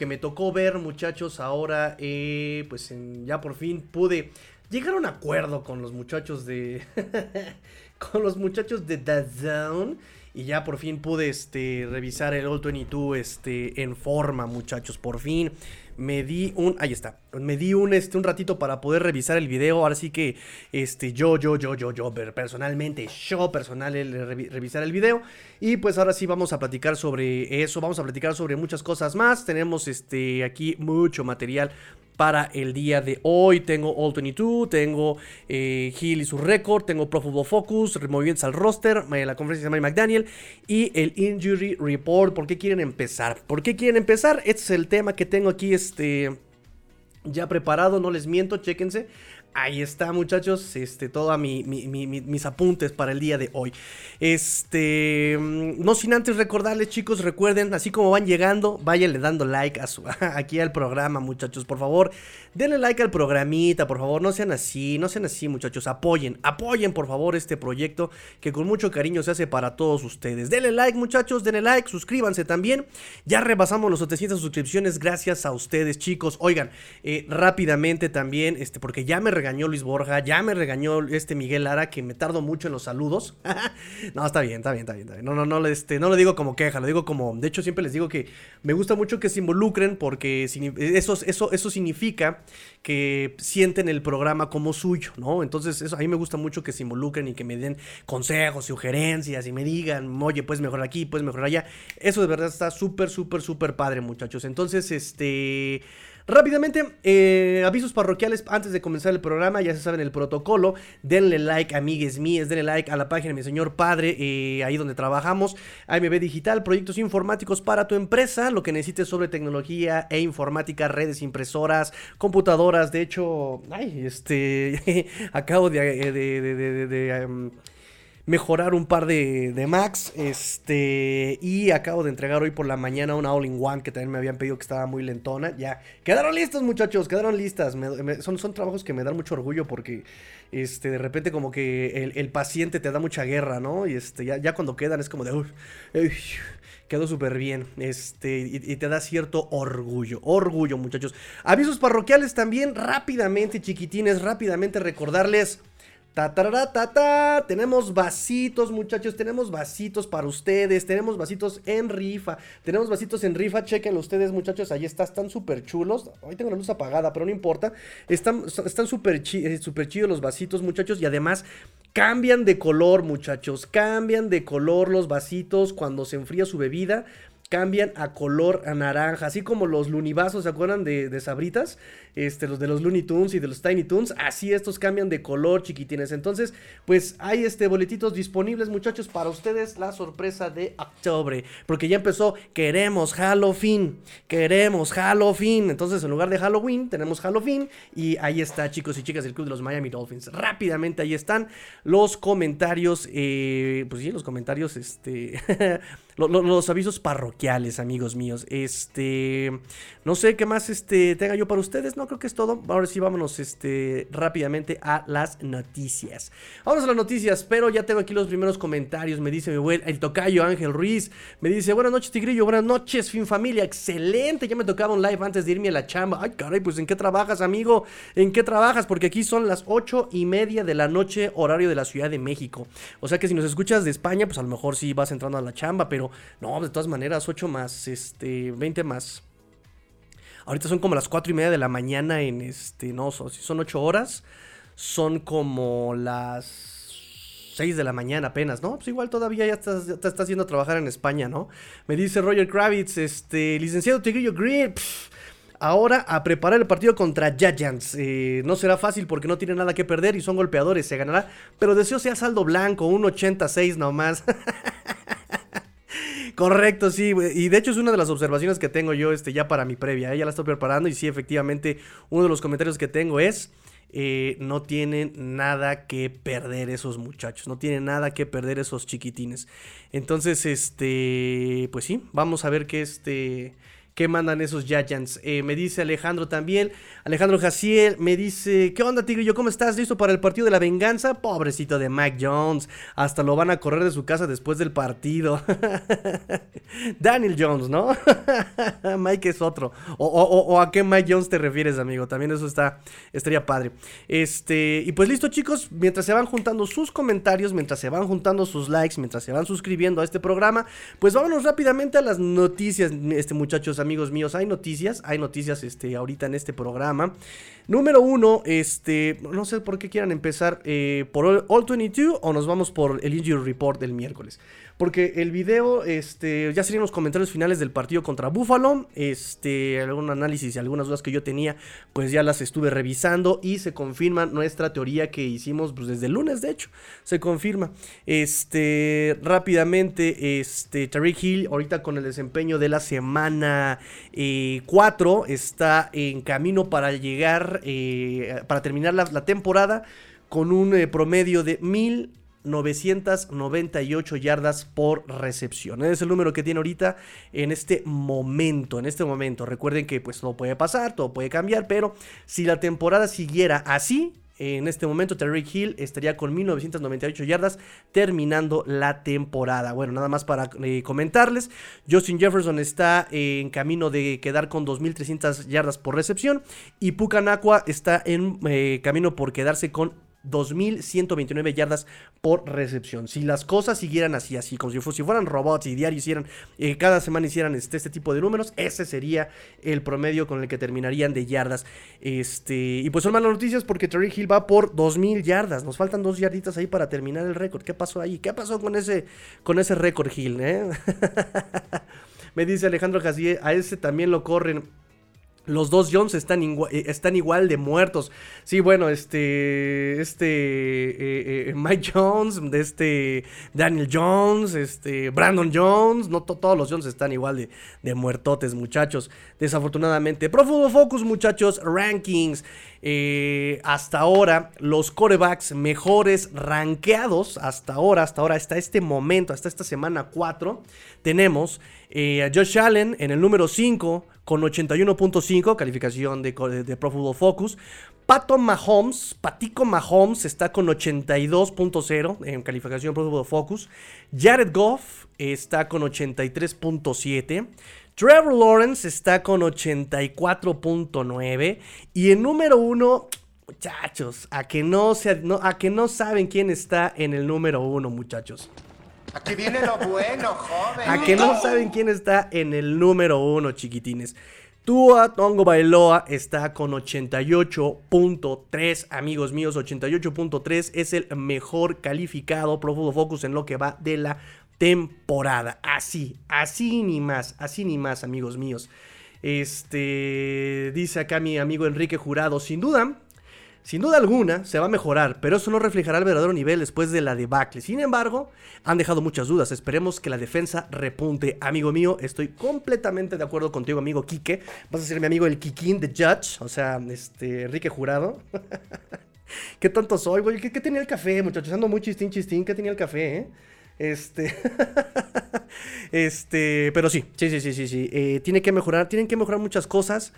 Que me tocó ver, muchachos, ahora, eh, pues ya por fin pude llegar a un acuerdo con los muchachos de. con los muchachos de The Zone. Y ya por fin pude este, revisar el All 22 este, en forma, muchachos. Por fin me di un. Ahí está. Me di un, este, un ratito para poder revisar el video. Ahora sí que este, yo, yo, yo, yo, yo, personalmente, yo personal, el, revisar el video. Y pues ahora sí vamos a platicar sobre eso. Vamos a platicar sobre muchas cosas más. Tenemos este, aquí mucho material para el día de hoy. Tengo All 22, tengo eh, Hill y su récord, tengo Pro Football Focus, movimientos al roster, eh, la conferencia de Mike McDaniel y el Injury Report. ¿Por qué quieren empezar? ¿Por qué quieren empezar? Este es el tema que tengo aquí este, ya preparado, no les miento, chéquense. Ahí está, muchachos. Este, todos mis apuntes para el día de hoy. Este, mm, no sin antes recordarles, chicos, recuerden, así como van llegando, váyanle dando like a su, aquí al programa, muchachos, por favor. Denle like al programita, por favor, no sean así, no sean así, muchachos. Apoyen, apoyen, por favor, este proyecto que con mucho cariño se hace para todos ustedes. Denle like, muchachos, denle like, suscríbanse también. Ya rebasamos los 700 suscripciones gracias a ustedes, chicos. Oigan, eh, rápidamente también, este, porque ya me regañó Luis Borja, ya me regañó este Miguel Lara, que me tardo mucho en los saludos. no, está bien, está bien, está bien. No, no, no, este, no lo digo como queja, lo digo como. De hecho, siempre les digo que me gusta mucho que se involucren porque eso, eso, eso significa que sienten el programa como suyo, ¿no? Entonces, eso a mí me gusta mucho que se involucren y que me den consejos, sugerencias y me digan, oye, puedes mejorar aquí, puedes mejorar allá. Eso de verdad está súper, súper, súper padre, muchachos. Entonces, este. Rápidamente, eh, avisos parroquiales antes de comenzar el programa, ya se saben el protocolo, denle like, amigues mías, denle like a la página de mi señor padre, eh, ahí donde trabajamos, AMB Digital, proyectos informáticos para tu empresa, lo que necesites sobre tecnología e informática, redes, impresoras, computadoras, de hecho, ay, este, acabo de, de, em, mejorar un par de, de Macs. Este. Y acabo de entregar hoy por la mañana una All-in-One que también me habían pedido que estaba muy lentona. Ya. Quedaron listos, muchachos. Quedaron listas. son, son trabajos que me dan mucho orgullo porque. Este, de repente, como que el, paciente te da mucha guerra, ¿no? Y este, ya, ya cuando quedan es como de. quedó súper bien. Este, y, te da cierto orgullo. Orgullo, muchachos. Avisos parroquiales también, rápidamente, chiquitines, rápidamente recordarles. Ta, ta, Tenemos vasitos, muchachos. Tenemos vasitos para ustedes. Tenemos vasitos en rifa. Tenemos vasitos en rifa. Chequenlo ustedes, muchachos. Ahí está. Están súper chulos. Hoy tengo la luz apagada, pero no importa. Están súper eh, super chidos los vasitos, muchachos. Y además cambian de color, muchachos. Cambian de color los vasitos cuando se enfría su bebida cambian a color naranja, así como los lunibazos, ¿se acuerdan de, de, Sabritas? Este, los de los Looney Tunes y de los Tiny Tunes, así estos cambian de color, chiquitines. Entonces, pues hay este boletitos disponibles, muchachos, para ustedes la sorpresa de octubre, porque ya empezó, queremos Halloween, queremos Halloween. Entonces, en lugar de Halloween, tenemos Halloween y ahí está, chicos y chicas del club de los Miami Dolphins. Rápidamente ahí están los comentarios, eh, pues sí, los comentarios, este, los avisos parroquiales, amigos míos. Este, no sé qué más este, tenga yo para ustedes. No creo que es todo. Ahora sí, vámonos este, rápidamente a las noticias. Vamos a las noticias, pero ya tengo aquí los primeros comentarios. Me dice mi buen, el tocayo Ángel Ruiz. Me dice, buenas noches, Tigrillo. Buenas noches, fin familia. Excelente. Ya me tocaba un live antes de irme a la chamba. Ay, caray, pues ¿en qué trabajas, amigo? ¿En qué trabajas? Porque aquí son las ocho y media de la noche, horario de la Ciudad de México. O sea que si nos escuchas de España, pues a lo mejor sí vas entrando a la chamba, pero no, de todas maneras, 8 más, este, 20 más. Ahorita son como las 4 y media de la mañana en este, no, si son 8 horas, son como las 6 de la mañana apenas, ¿no? Pues igual todavía ya estás, te estás yendo a trabajar en España, ¿no? Me dice Roger Kravitz, este, licenciado Tigrillo Grip, ahora a preparar el partido contra Giants. Eh, no será fácil porque no tienen nada que perder y son golpeadores, se ganará. Pero deseo sea saldo blanco, un 86 nomás. Correcto, sí, y de hecho es una de las observaciones que tengo yo este, ya para mi previa, ¿eh? ya la estoy preparando y sí, efectivamente, uno de los comentarios que tengo es, eh, no tienen nada que perder esos muchachos, no tienen nada que perder esos chiquitines. Entonces, este, pues sí, vamos a ver qué este que mandan esos Giants. Eh, me dice Alejandro también. Alejandro Jaciel me dice: ¿Qué onda, Tigrillo? ¿Cómo estás? ¿Listo para el partido de la venganza? Pobrecito de Mike Jones. Hasta lo van a correr de su casa después del partido. Daniel Jones, ¿no? Mike es otro. O, a qué Mike Jones te refieres, amigo? También eso está. Estaría padre. Este. Y pues listo, chicos. Mientras se van juntando sus comentarios, mientras se van juntando sus likes, mientras se van suscribiendo a este programa, pues vámonos rápidamente a las noticias, este muchachos míos, hay noticias, hay noticias este, ahorita en este programa. Número uno, este, no sé por qué quieran empezar eh, por All 22 o nos vamos por el Injury Report del miércoles. Porque el video, este, ya serían los comentarios finales del partido contra Buffalo. Este, algún análisis y algunas dudas que yo tenía, pues ya las estuve revisando y se confirma nuestra teoría que hicimos pues, desde el lunes, de hecho. Se confirma. Este, rápidamente, este, Tariq Hill, ahorita con el desempeño de la semana 4, eh, está en camino para llegar, eh, para terminar la, temporada con un eh, promedio de mil 998 yardas por recepción. Ese es el número que tiene ahorita en este momento, en este momento. Recuerden que pues todo puede pasar, todo puede cambiar, pero si la temporada siguiera así, en este momento Terry Hill estaría con 1998 yardas terminando la temporada. Bueno, nada más para eh, comentarles. Justin Jefferson está en camino de quedar con 2300 yardas por recepción y Pucanacua está en eh, camino por quedarse con 2.129 yardas por recepción. Si las cosas siguieran así, así, como si, fueran robots y diario hicieran, eh, cada semana hicieran este, este, tipo de números, ese sería el promedio con el que terminarían de yardas. Este, y pues son malas noticias porque Terry Hill va por 2.000 yardas. Nos faltan dos yarditas ahí para terminar el récord. ¿Qué pasó ahí? ¿Qué pasó con ese, con ese récord Hill? Eh? Me dice Alejandro Jacier, a ese también lo corren. Los dos Jones están, eh, están igual de muertos. Sí, bueno, este. Este. Eh, eh, Mike Jones, de este. Daniel Jones, este. Brandon Jones. No todos los Jones están igual de, de muertotes, muchachos. Desafortunadamente. Pro Football Focus, muchachos. Rankings. Hasta ahora, los corebacks mejores rankeados. Hasta ahora, hasta ahora, hasta este momento, hasta esta semana 4. Tenemos a Josh Allen en el número 5 con 81.5, calificación de, de, Pro Football Focus. Pato Mahomes, Patico Mahomes está con 82.0 en calificación Pro Football Focus. Jared Goff está con 83.7. Trevor Lawrence está con 84.9. Y el número uno, muchachos, a que no, a que no saben quién está en el número uno, muchachos. Aquí viene lo bueno, joven. A que no saben quién está en el número uno, chiquitines. Tua Tongo Bailoa está con 88.3, amigos míos, 88.3 es el mejor calificado Pro Focus en lo que va de la temporada. Así, así ni más, así ni más, amigos míos. Este dice acá mi amigo Enrique Jurado, sin duda, sin duda alguna, se va a mejorar, pero eso no reflejará el verdadero nivel después de la debacle. Sin embargo, han dejado muchas dudas. Esperemos que la defensa repunte. Amigo mío, estoy completamente de acuerdo contigo, amigo Quique. Vas a ser mi amigo el Kikín de Judge, o sea, este, Enrique Jurado. ¿Qué tanto soy, güey? ¿Qué, tenía el café, muchachos? Ando muy chistín, chistín. ¿Qué tenía el café, eh? Este. este. Pero sí, sí, sí, sí, sí. sí. Eh, tiene que mejorar, tienen que mejorar muchas cosas.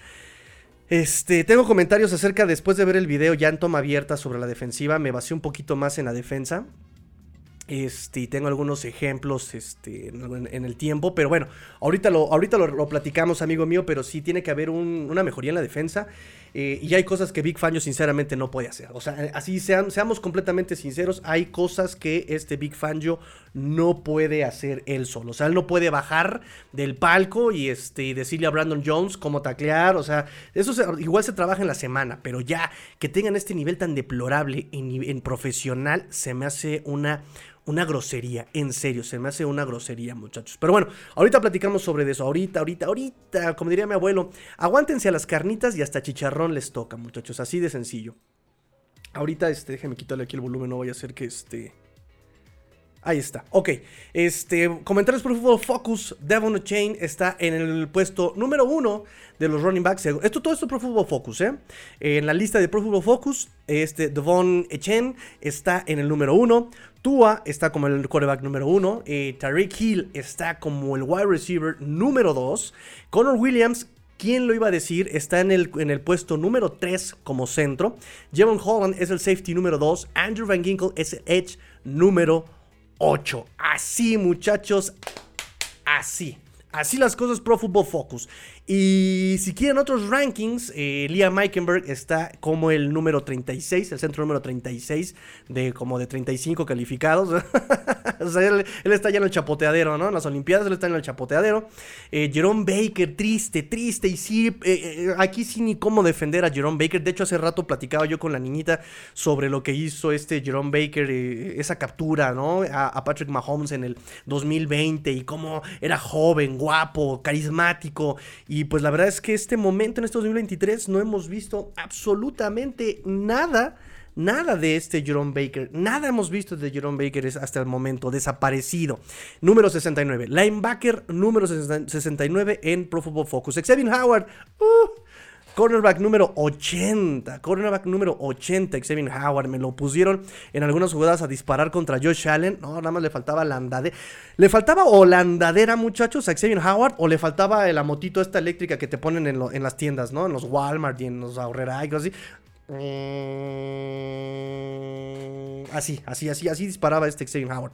Este, tengo comentarios acerca después de ver el video ya en toma abierta sobre la defensiva. Me basé un poquito más en la defensa. Este, tengo algunos ejemplos este, en, el tiempo, pero bueno, ahorita lo, ahorita lo, platicamos, amigo mío, pero sí tiene que haber una mejoría en la defensa. Eh, y hay cosas que Big Fangio sinceramente no puede hacer. O sea, así seamos completamente sinceros, hay cosas que este Big Fangio no puede hacer él solo. O sea, él no puede bajar del palco y este, decirle a Brandon Jones cómo taclear. O sea, eso igual se trabaja en la semana, pero ya que tengan este nivel tan deplorable en profesional se me hace una una grosería, en serio, se me hace una grosería, muchachos. Pero bueno, ahorita platicamos sobre eso, ahorita, ahorita, ahorita, como diría mi abuelo, aguántense a las carnitas y hasta chicharrón les toca, muchachos, así de sencillo. Ahorita, este, déjenme quitarle aquí el volumen, no vaya a ser que este... Ahí está, ok. Este, comentarios por Fútbol Focus. Devon Chain está en el puesto número uno de los running backs. Esto todo esto Pro Football Focus, ¿eh? En la lista de Pro Football Focus, este Devon Chen está en el número uno. Tua está como el quarterback número uno. Eh, Tariq Hill está como el wide receiver número dos. Connor Williams ¿Quién lo iba a decir? Está en el, en el puesto número 3 como centro. Jevon Holland es el safety número 2. Andrew Van Ginkle es el edge número 8. Así, muchachos. Así. Así las cosas Pro Football Focus. Y si quieren otros rankings, eh, Liam Meikenberg está como el número 36, el centro número 36 de como de 35 calificados. o sea, él, está ya en el chapoteadero, ¿no? En las Olimpiadas él está en el chapoteadero. Eh, Jerome Baker, triste, triste. Y sí, eh, eh, aquí sí ni cómo defender a Jerome Baker. De hecho, hace rato platicaba yo con la niñita sobre lo que hizo este Jerome Baker, esa captura, ¿no? A Patrick Mahomes en el 2020 y cómo era joven, guapo, carismático y pues la verdad es que este momento en este 2023 no hemos visto absolutamente nada. Nada de este Jerome Baker, nada hemos visto de Jerome Baker hasta el momento, desaparecido. Número 69, linebacker número 69 en Pro Football Focus. Xavier Howard, uh, Cornerback número 80. Cornerback número 80. Xavier Howard. Me lo pusieron en algunas jugadas a disparar contra Josh Allen. No, nada más le faltaba la andadera. ¿Le faltaba o la andadera, muchachos, a Xavier Howard? ¿O le faltaba la motito esta eléctrica que te ponen en, las tiendas, ¿no? En los Walmart y en los Ahorrera y así. Mm, así, así, así, así disparaba este Xavier Howard.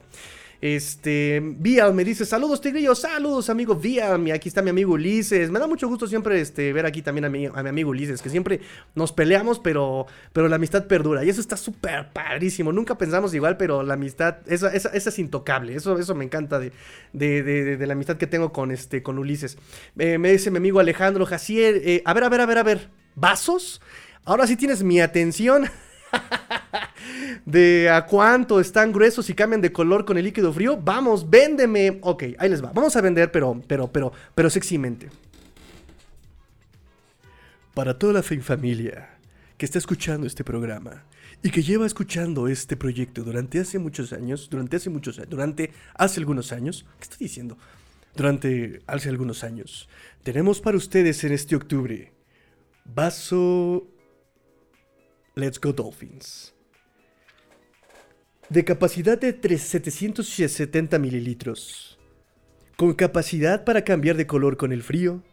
Este, Vial me dice, saludos Tigrillo, saludos amigo Vial, aquí está mi amigo Ulises, me da mucho gusto siempre este, ver aquí también a mi, a mi amigo Ulises, que siempre nos peleamos, pero, pero la amistad perdura, y eso está súper padrísimo, nunca pensamos igual, pero la amistad, esa, esa, es intocable, eso, eso me encanta de, de, de, la amistad que tengo con, este, con Ulises. Eh, me dice mi amigo Alejandro Jacier, eh, a ver, a ver, a ver, a ver, ¿vasos? Ahora sí tienes mi atención. de a cuánto están gruesos y cambian de color con el líquido frío. Vamos, véndeme. Ok, ahí les va. Vamos a vender, pero, pero, pero, pero sexymente. Para toda la familia que está escuchando este programa y que lleva escuchando este proyecto durante hace muchos años, durante hace muchos años, durante hace algunos años, ¿qué estoy diciendo? Durante hace algunos años, tenemos para ustedes en este octubre vaso Let's Go Dolphins de capacidad de 770 mililitros, con capacidad para cambiar de color con el frío,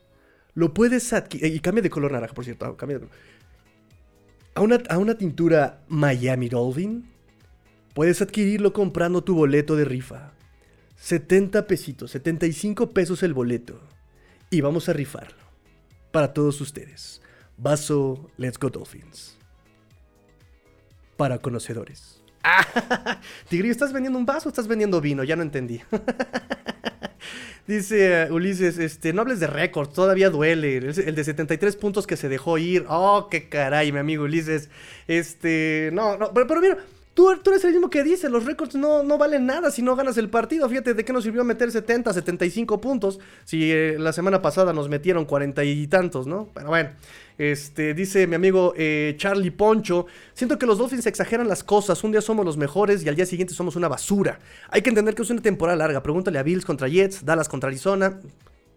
lo puedes adquirir, y cambia de color naranja, por cierto, color. A una, a una tintura Miami Dolphin, puedes adquirirlo comprando tu boleto de rifa. 70 pesitos, 75 pesos el boleto. Y vamos a rifarlo. Para todos ustedes. Vaso Let's Go Dolphins. Para conocedores. Tigrillo, ¿estás vendiendo un vaso o estás vendiendo vino? Ya no entendí. Dice uh, Ulises, este, no hables de récord, todavía duele. El, de 73 puntos que se dejó ir. Oh, qué caray, mi amigo Ulises. Este, no, no, pero, pero mira, Tú, eres el mismo que dice, los récords no, no, valen nada si no ganas el partido. Fíjate, ¿de qué nos sirvió meter 70, 75 puntos si eh, la semana pasada nos metieron 40 y tantos, ¿no? Pero bueno, este, dice mi amigo eh, Charlie Poncho, siento que los Dolphins exageran las cosas, un día somos los mejores y al día siguiente somos una basura. Hay que entender que es una temporada larga, pregúntale a Bills contra Jets, Dallas contra Arizona.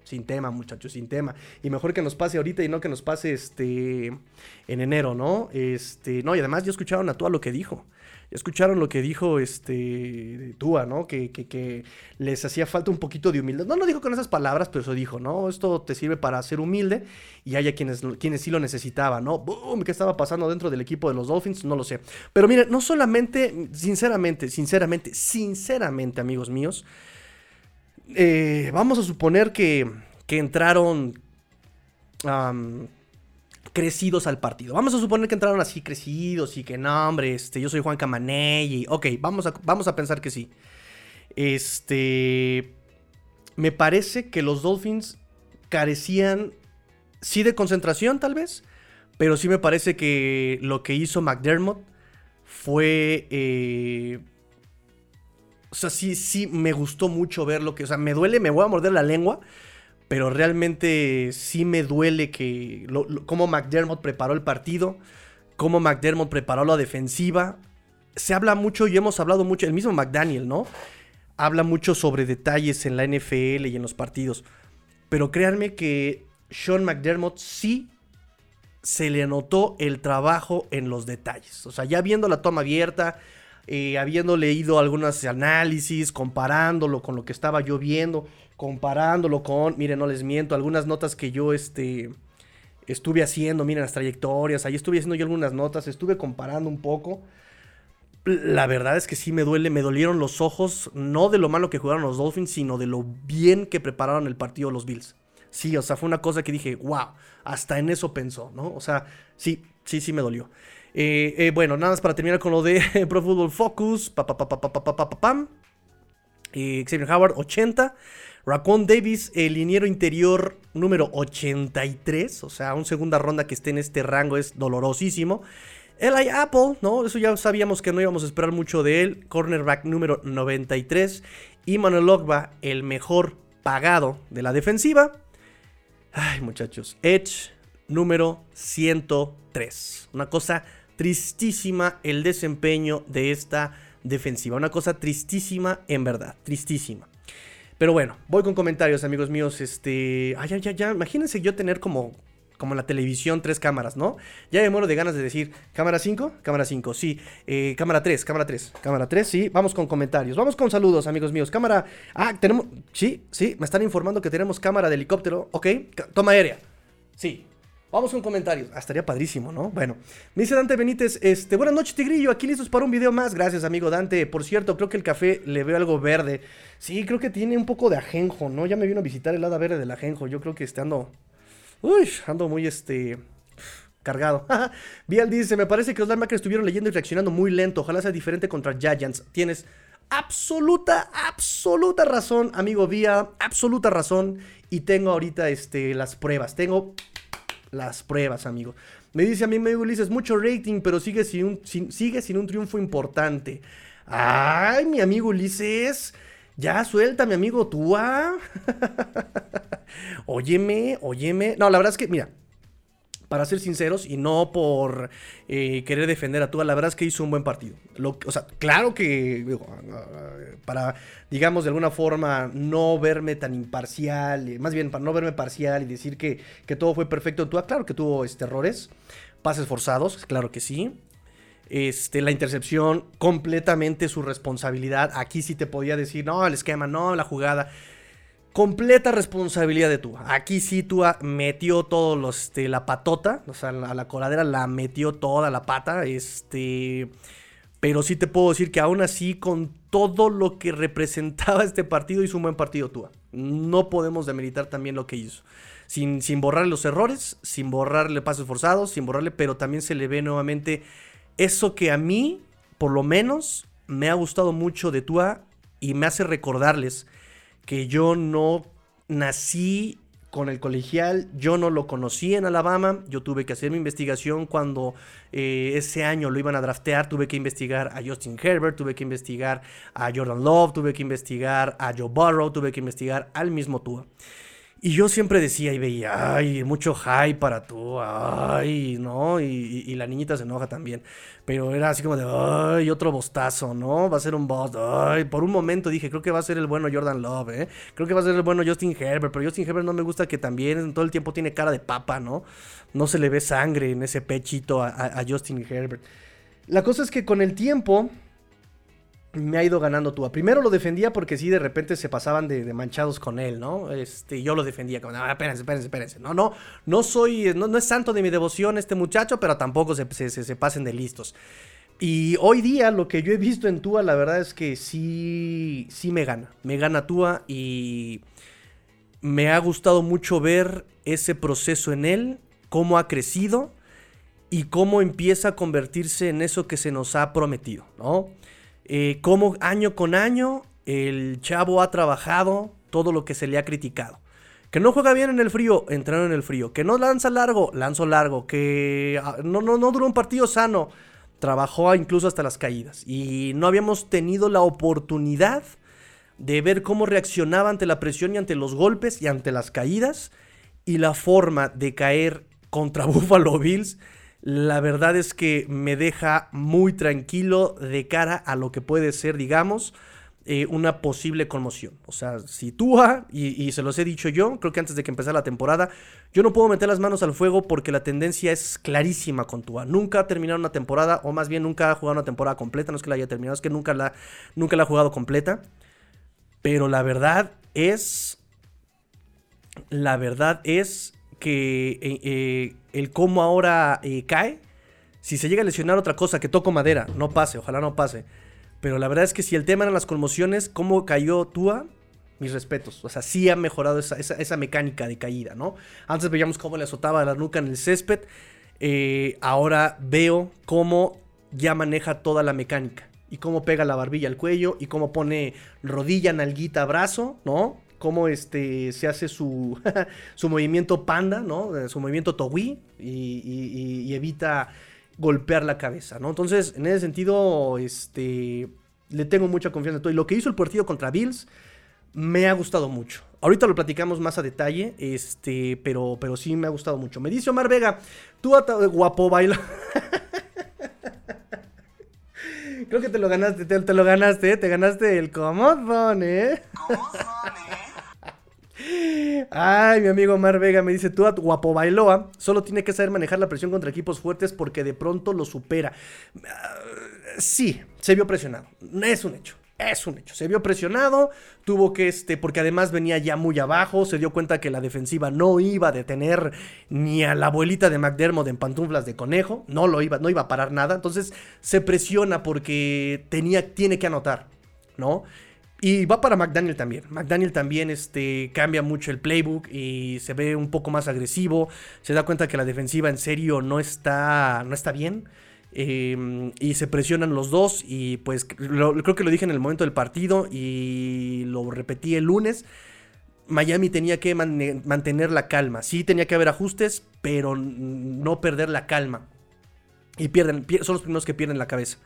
Sin tema, muchachos, sin tema. Y mejor que nos pase ahorita y no que nos pase este en enero, ¿no? Este, no, y además ya escucharon a todo lo que dijo escucharon lo que dijo este Tua, ¿no? Que, que, les hacía falta un poquito de humildad. No lo dijo con esas palabras, pero eso dijo, ¿no? Esto te sirve para ser humilde y haya quienes, quienes sí lo necesitaban, ¿no? ¡Bum! ¿Qué estaba pasando dentro del equipo de los Dolphins? No lo sé. Pero miren, no solamente, sinceramente, sinceramente, sinceramente, amigos míos, eh, vamos a suponer que, que entraron crecidos al partido. Vamos a suponer que entraron así crecidos y que no, hombre, este, yo soy Juan Camaney y ok, vamos a, vamos a pensar que sí. Este, me parece que los Dolphins carecían, sí de concentración tal vez, pero sí me parece que lo que hizo McDermott fue... Eh, O sea, sí, sí, me gustó mucho ver lo que. O sea, me duele, me voy a morder la lengua. Pero realmente sí me duele que. cómo McDermott preparó el partido. Cómo McDermott preparó la defensiva. Se habla mucho y hemos hablado mucho. El mismo McDaniel, ¿no? Habla mucho sobre detalles en la NFL y en los partidos. Pero créanme que Sean McDermott sí se le notó el trabajo en los detalles. O sea, ya viendo la toma abierta, eh, habiendo leído algunos análisis, comparándolo con lo que estaba yo viendo, comparándolo con, miren, no les miento, algunas notas que yo este, estuve haciendo, miren las trayectorias, ahí estuve haciendo yo algunas notas, estuve comparando un poco. La verdad es que sí me duele, me dolieron los ojos, no de lo malo que jugaron los Dolphins, sino de lo bien que prepararon el partido los Bills. Sí, o sea, fue una cosa que dije, wow, hasta en eso pensó, ¿no? O sea, sí, sí, sí me dolió. Eh, eh, bueno, nada más para terminar con lo de Pro Football Focus. Pa, pa, pa, eh, Xavier Howard, 80. Raccoon Davis, el liniero interior número 83. O sea, un segunda ronda que esté en este rango es dolorosísimo. Eli Apple, ¿no? Eso ya sabíamos que no íbamos a esperar mucho de él. Cornerback número 93. Y Manuel Ogba, el mejor pagado de la defensiva. Ay, muchachos. Edge número 103. Una cosa tristísima el desempeño de esta defensiva. Una cosa tristísima en verdad. Tristísima. Pero bueno, voy con comentarios, amigos míos. Este. Ay, ya, ya, ya. Imagínense yo tener como como la televisión, tres cámaras, ¿no? Ya me muero de ganas de decir, cámara 5, cámara 5, sí, eh, cámara 3, cámara 3, cámara 3, sí, vamos con comentarios, vamos con saludos, amigos míos, cámara, ah, tenemos, sí, sí, me están informando que tenemos cámara de helicóptero, ok, toma aérea, sí, Vamos con comentarios. Ah, estaría padrísimo, ¿no? Bueno, me dice Dante Benítez, este, buenas noches, Tigrillo, aquí listos para un video más. Gracias, amigo Dante. Por cierto, creo que el café le veo algo verde. Sí, creo que tiene un poco de ajenjo, ¿no? Ya me vino a visitar el hada verde del ajenjo. Yo creo que este ando Uy, ando muy este cargado. Vial dice, me parece que los linebackers estuvieron leyendo y reaccionando muy lento. Ojalá sea diferente contra Giants. Tienes absoluta, absoluta razón, amigo Vía. Absoluta razón. Y tengo ahorita este, las pruebas. Tengo las pruebas, amigo. Me dice a mí, amigo Ulises, mucho rating, pero sigue sin un, sigue sin un triunfo importante. Ay, mi amigo Ulises. Ya suelta, mi amigo Tua. óyeme, óyeme. No, la verdad es que, mira, para ser sinceros y no por eh, querer defender a Tua, la verdad es que hizo un buen partido. o sea, claro que para, digamos, de alguna forma no verme tan imparcial, más bien para no verme parcial y decir que, que todo fue perfecto en Tua, claro que tuvo este, errores, pases forzados, claro que sí. Este, la intercepción, completamente su responsabilidad. Aquí sí te podía decir, no, el esquema, no, la jugada. Completa responsabilidad de Tua. Aquí sí Tua metió todo los, este, la patota, o sea, a la coladera la metió toda la pata. Este, pero sí te puedo decir que aún así, con todo lo que representaba este partido, hizo un buen partido Tua. No podemos demeritar también lo que hizo. Sin, sin borrarle los errores, sin borrarle pasos forzados, sin borrarle, pero también se le ve nuevamente eso que a mí, por lo menos, me ha gustado mucho de Tua y me hace recordarles que yo no nací con el colegial, yo no lo conocí en Alabama, yo tuve que hacer mi investigación cuando eh, ese año lo iban a draftear, tuve que investigar a Justin Herbert, tuve que investigar a Jordan Love, tuve que investigar a Joe Burrow, tuve que investigar al mismo Tua. Y yo siempre decía y veía, ay, mucho hype para tú, ay, ¿no? Y, la niñita se enoja también. Pero era así como de, ay, otro bostazo, ¿no? Va a ser un boss, ay. Por un momento dije, creo que va a ser el bueno Jordan Love, ¿eh? Creo que va a ser el bueno Justin Herbert, pero Justin Herbert no me gusta que también todo el tiempo tiene cara de papa, ¿no? No se le ve sangre en ese pechito a Justin Herbert. La cosa es que con el tiempo me ha ido ganando Tua. Primero lo defendía porque sí, de repente se pasaban de, manchados con él, ¿no? Este, yo lo defendía como, ah, espérense, espérense, espérense. No, no, no soy, no, es santo de mi devoción este muchacho, pero tampoco se, se, pasen de listos. Y hoy día lo que yo he visto en Tua, la verdad es que sí, sí me gana. Me gana Tua y me ha gustado mucho ver ese proceso en él, cómo ha crecido y cómo empieza a convertirse en eso que se nos ha prometido, ¿no? Eh, cómo año con año el chavo ha trabajado todo lo que se le ha criticado. Que no juega bien en el frío, entreno en el frío. Que no lanza largo, lanzo largo. Que ah, no, no, no dura un partido sano. trabajó incluso hasta las caídas. Y no habíamos tenido la oportunidad de ver cómo reaccionaba ante la presión y ante los golpes y ante las caídas. Y la forma de caer contra Buffalo Bills, la verdad es que me deja muy tranquilo de cara a lo que puede ser, digamos, eh, una posible conmoción. O sea, si Tua, y, se los he dicho yo, creo que antes de que empezara la temporada, yo no puedo meter las manos al fuego porque la tendencia es clarísima con Tua. Nunca ha terminado una temporada, o más bien nunca ha jugado una temporada completa, no es que la haya terminado, es que nunca la, nunca la ha jugado completa. Pero la verdad es, la verdad es que eh, eh, el cómo ahora cae, si se llega a lesionar otra cosa, que toco madera, no pase, ojalá no pase pero la verdad es que si el tema eran las conmociones, cómo cayó Tua, mis respetos. O sea, sí ha mejorado esa, mecánica de caída, ¿no? Antes veíamos cómo le azotaba la nuca en el césped. Eh, ahora veo cómo ya maneja toda la mecánica. Y cómo pega la barbilla al cuello. Y cómo pone rodilla, nalguita, brazo, ¿no? Cómo este, se hace su, su movimiento panda, ¿no? Eh, su movimiento togui. y evita golpear la cabeza, ¿no? Entonces, en ese sentido, este, le tengo mucha confianza. Y lo que hizo el partido contra Bills me ha gustado mucho. Ahorita lo platicamos más a detalle, este, pero, pero sí me ha gustado mucho. Me dice Omar Vega, tú guapo baila. Creo que te lo ganaste, te, lo ganaste, ¿eh? te ganaste el comodón, ¿eh? Ay, mi amigo Mar Vega me dice, tú a Guapo Bailoa solo tiene que saber manejar la presión contra equipos fuertes porque de pronto lo supera. Ah, sí, se vio presionado. Es un hecho. Es un hecho. Se vio presionado, tuvo que, este, porque además venía ya muy abajo, se dio cuenta que la defensiva no iba a detener ni a la abuelita de McDermott en pantuflas de conejo, no lo iba, no iba a parar nada, entonces se presiona porque tenía, tiene que anotar, ¿no? Y va para McDaniel también. McDaniel también este, cambia mucho el playbook y se ve un poco más agresivo. Se da cuenta que la defensiva en serio no está, no está bien. Em, y se presionan los dos. Y pues creo que lo dije en el momento del partido y lo repetí el lunes. Miami tenía que mantener la calma. Sí tenía que haber ajustes, pero no perder la calma. Y pierden, son los primeros que pierden la cabeza.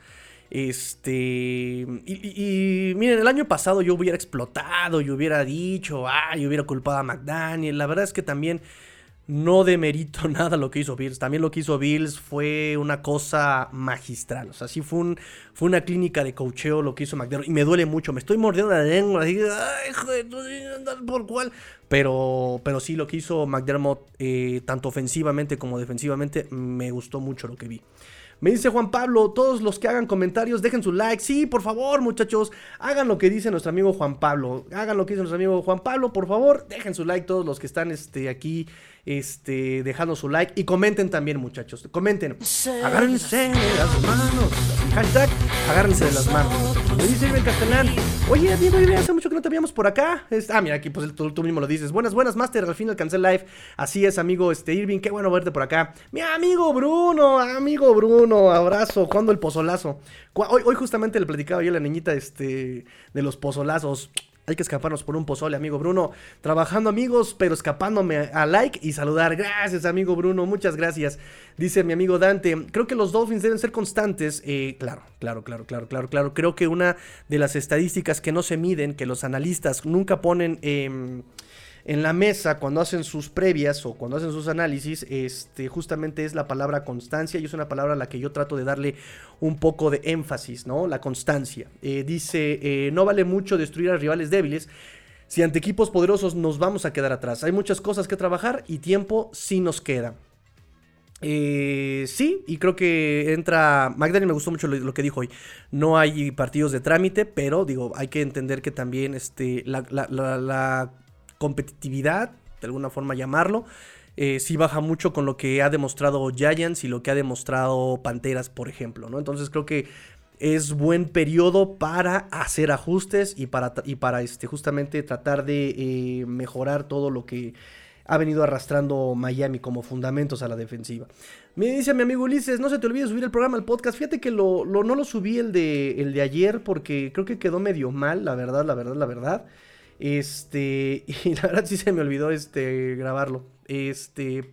Este. Y, miren, el año pasado yo hubiera explotado, yo hubiera dicho, ah, yo hubiera culpado a McDaniel. La verdad es que también no demerito nada lo que hizo Bills. También lo que hizo Bills fue una cosa magistral. O sea, sí fue, un, fue una clínica de cocheo lo que hizo McDermott. Y me duele mucho. Me estoy mordiendo la lengua. Así, ay, joder, por cuál. Pero, pero sí, lo que hizo McDermott, eh, tanto ofensivamente como defensivamente, me gustó mucho lo que vi. Me dice Juan Pablo, todos los que hagan comentarios, dejen su like. Sí, por favor, muchachos, hagan lo que dice nuestro amigo Juan Pablo. Hagan lo que dice nuestro amigo Juan Pablo, por favor, dejen su like todos los que están este, aquí este, dejando su like y comenten también, muchachos. Comenten. Agárrense de las manos. Hashtag, agárrense de las manos. Me dice Irving Castellán. Oye, Diego, hace mucho que no te veíamos por acá. ah, mira, aquí pues tú, mismo lo dices. Buenas, buenas, Master. Al fin alcancé el live. Así es, amigo este, Irving. Qué bueno verte por acá. Mi amigo Bruno, amigo Bruno. Abrazo. ¿Cuándo el pozolazo? Hoy, hoy justamente le platicaba yo a la niñita este, de los pozolazos. Hay que escaparnos por un pozole, amigo Bruno. Trabajando, amigos, pero escapándome a like y saludar. Gracias, amigo Bruno. Muchas gracias. Dice mi amigo Dante. Creo que los Dolphins deben ser constantes. Eh, claro, claro, claro, claro, claro, claro. Creo que una de las estadísticas que no se miden, que los analistas nunca ponen. Eh, en la mesa cuando hacen sus previas o cuando hacen sus análisis, este, justamente es la palabra constancia y es una palabra a la que yo trato de darle un poco de énfasis, ¿no? La constancia. Eh, dice, eh, no vale mucho destruir a rivales débiles. Si ante equipos poderosos nos vamos a quedar atrás. Hay muchas cosas que trabajar y tiempo sí nos queda. Eh, sí, y creo que entra. Magdalene me gustó mucho lo, que dijo hoy. No hay partidos de trámite, pero digo, hay que entender que también este, la, competitividad, de alguna forma llamarlo, eh, sí baja mucho con lo que ha demostrado Giants y lo que ha demostrado Panteras, por ejemplo, ¿no? Entonces creo que es buen periodo para hacer ajustes y para, y para este, justamente tratar de eh, mejorar todo lo que ha venido arrastrando Miami como fundamentos a la defensiva. Me dice mi amigo Ulises, no se te olvide subir el programa al podcast. Fíjate que lo, no lo subí el de, el de ayer porque creo que quedó medio mal, la verdad, la verdad, la verdad. Este, y la verdad sí se me olvidó este, grabarlo. Este,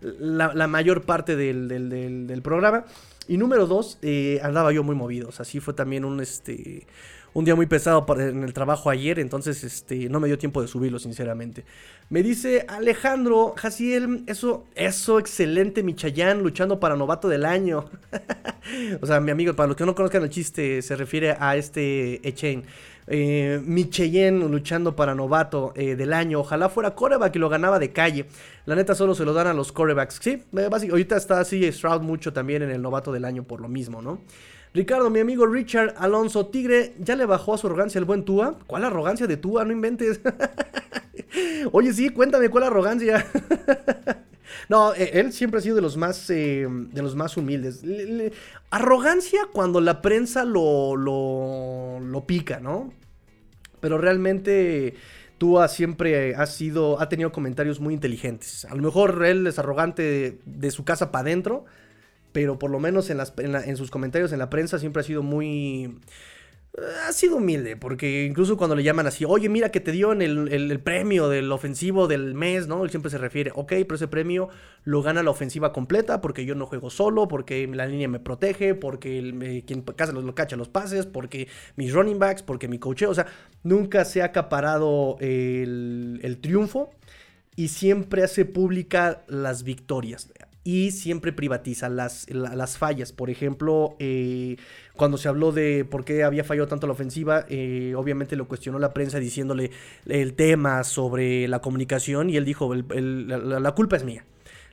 la, mayor parte del, programa. Y número dos, eh, andaba yo muy movido. O sea, sí fue también un, este, un día muy pesado en el trabajo ayer, entonces este, no me dio tiempo de subirlo, sinceramente. Me dice Alejandro Jaciel, eso, eso, excelente, Michayán, luchando para novato del año. o sea, mi amigo, para los que no conozcan el chiste, se refiere a este Echain. Eh, luchando para novato eh, del año. Ojalá fuera coreback y lo ganaba de calle. La neta solo se lo dan a los corebacks. Sí, básicamente, ahorita está así Stroud mucho también en el novato del año por lo mismo, ¿no? Ricardo, mi amigo Richard Alonso Tigre, ¿ya le bajó a su arrogancia el buen Tua? ¿Cuál arrogancia de Tua? No inventes. Oye, sí, cuéntame cuál arrogancia. no, e, él siempre ha sido de los más, eh, de los más humildes. arrogancia cuando la prensa lo, lo, lo pica, ¿no? Pero realmente Tua siempre ha sido, ha tenido comentarios muy inteligentes. A lo mejor él es arrogante de, de su casa para adentro pero por lo menos en, las, en, sus comentarios en la prensa siempre ha sido muy... Ha sido humilde, porque incluso cuando le llaman así, oye, mira que te dio en el, premio del ofensivo del mes, ¿no? Él siempre se refiere, ok, pero ese premio lo gana la ofensiva completa, porque yo no juego solo, porque la línea me protege, porque el, quien casa lo, cacha los pases, porque mis running backs, porque mi coche, o sea, nunca se ha acaparado el, el triunfo y siempre hace pública las victorias y siempre privatiza las, las fallas. Por ejemplo, eh, cuando se habló de por qué había fallado tanto la ofensiva, eh, obviamente lo cuestionó la prensa diciéndole el tema sobre la comunicación y él dijo, la, culpa es mía.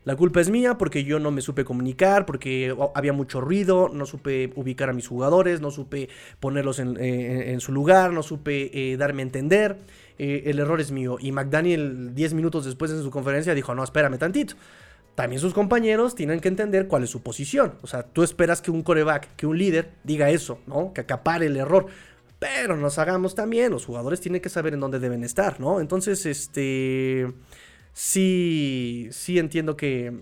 La culpa es mía porque yo no me supe comunicar, porque había mucho ruido, no supe ubicar a mis jugadores, no supe ponerlos en, eh, su lugar, no supe darme a entender. el error es mío. Y McDaniel, 10 minutos después en su conferencia, dijo, no, espérame tantito también sus compañeros tienen que entender cuál es su posición. O sea, tú esperas que un coreback, que un líder diga eso, ¿no? Que acapare el error. Pero nos hagamos también, los jugadores tienen que saber en dónde deben estar, ¿no? Entonces, este. Sí, sí entiendo que.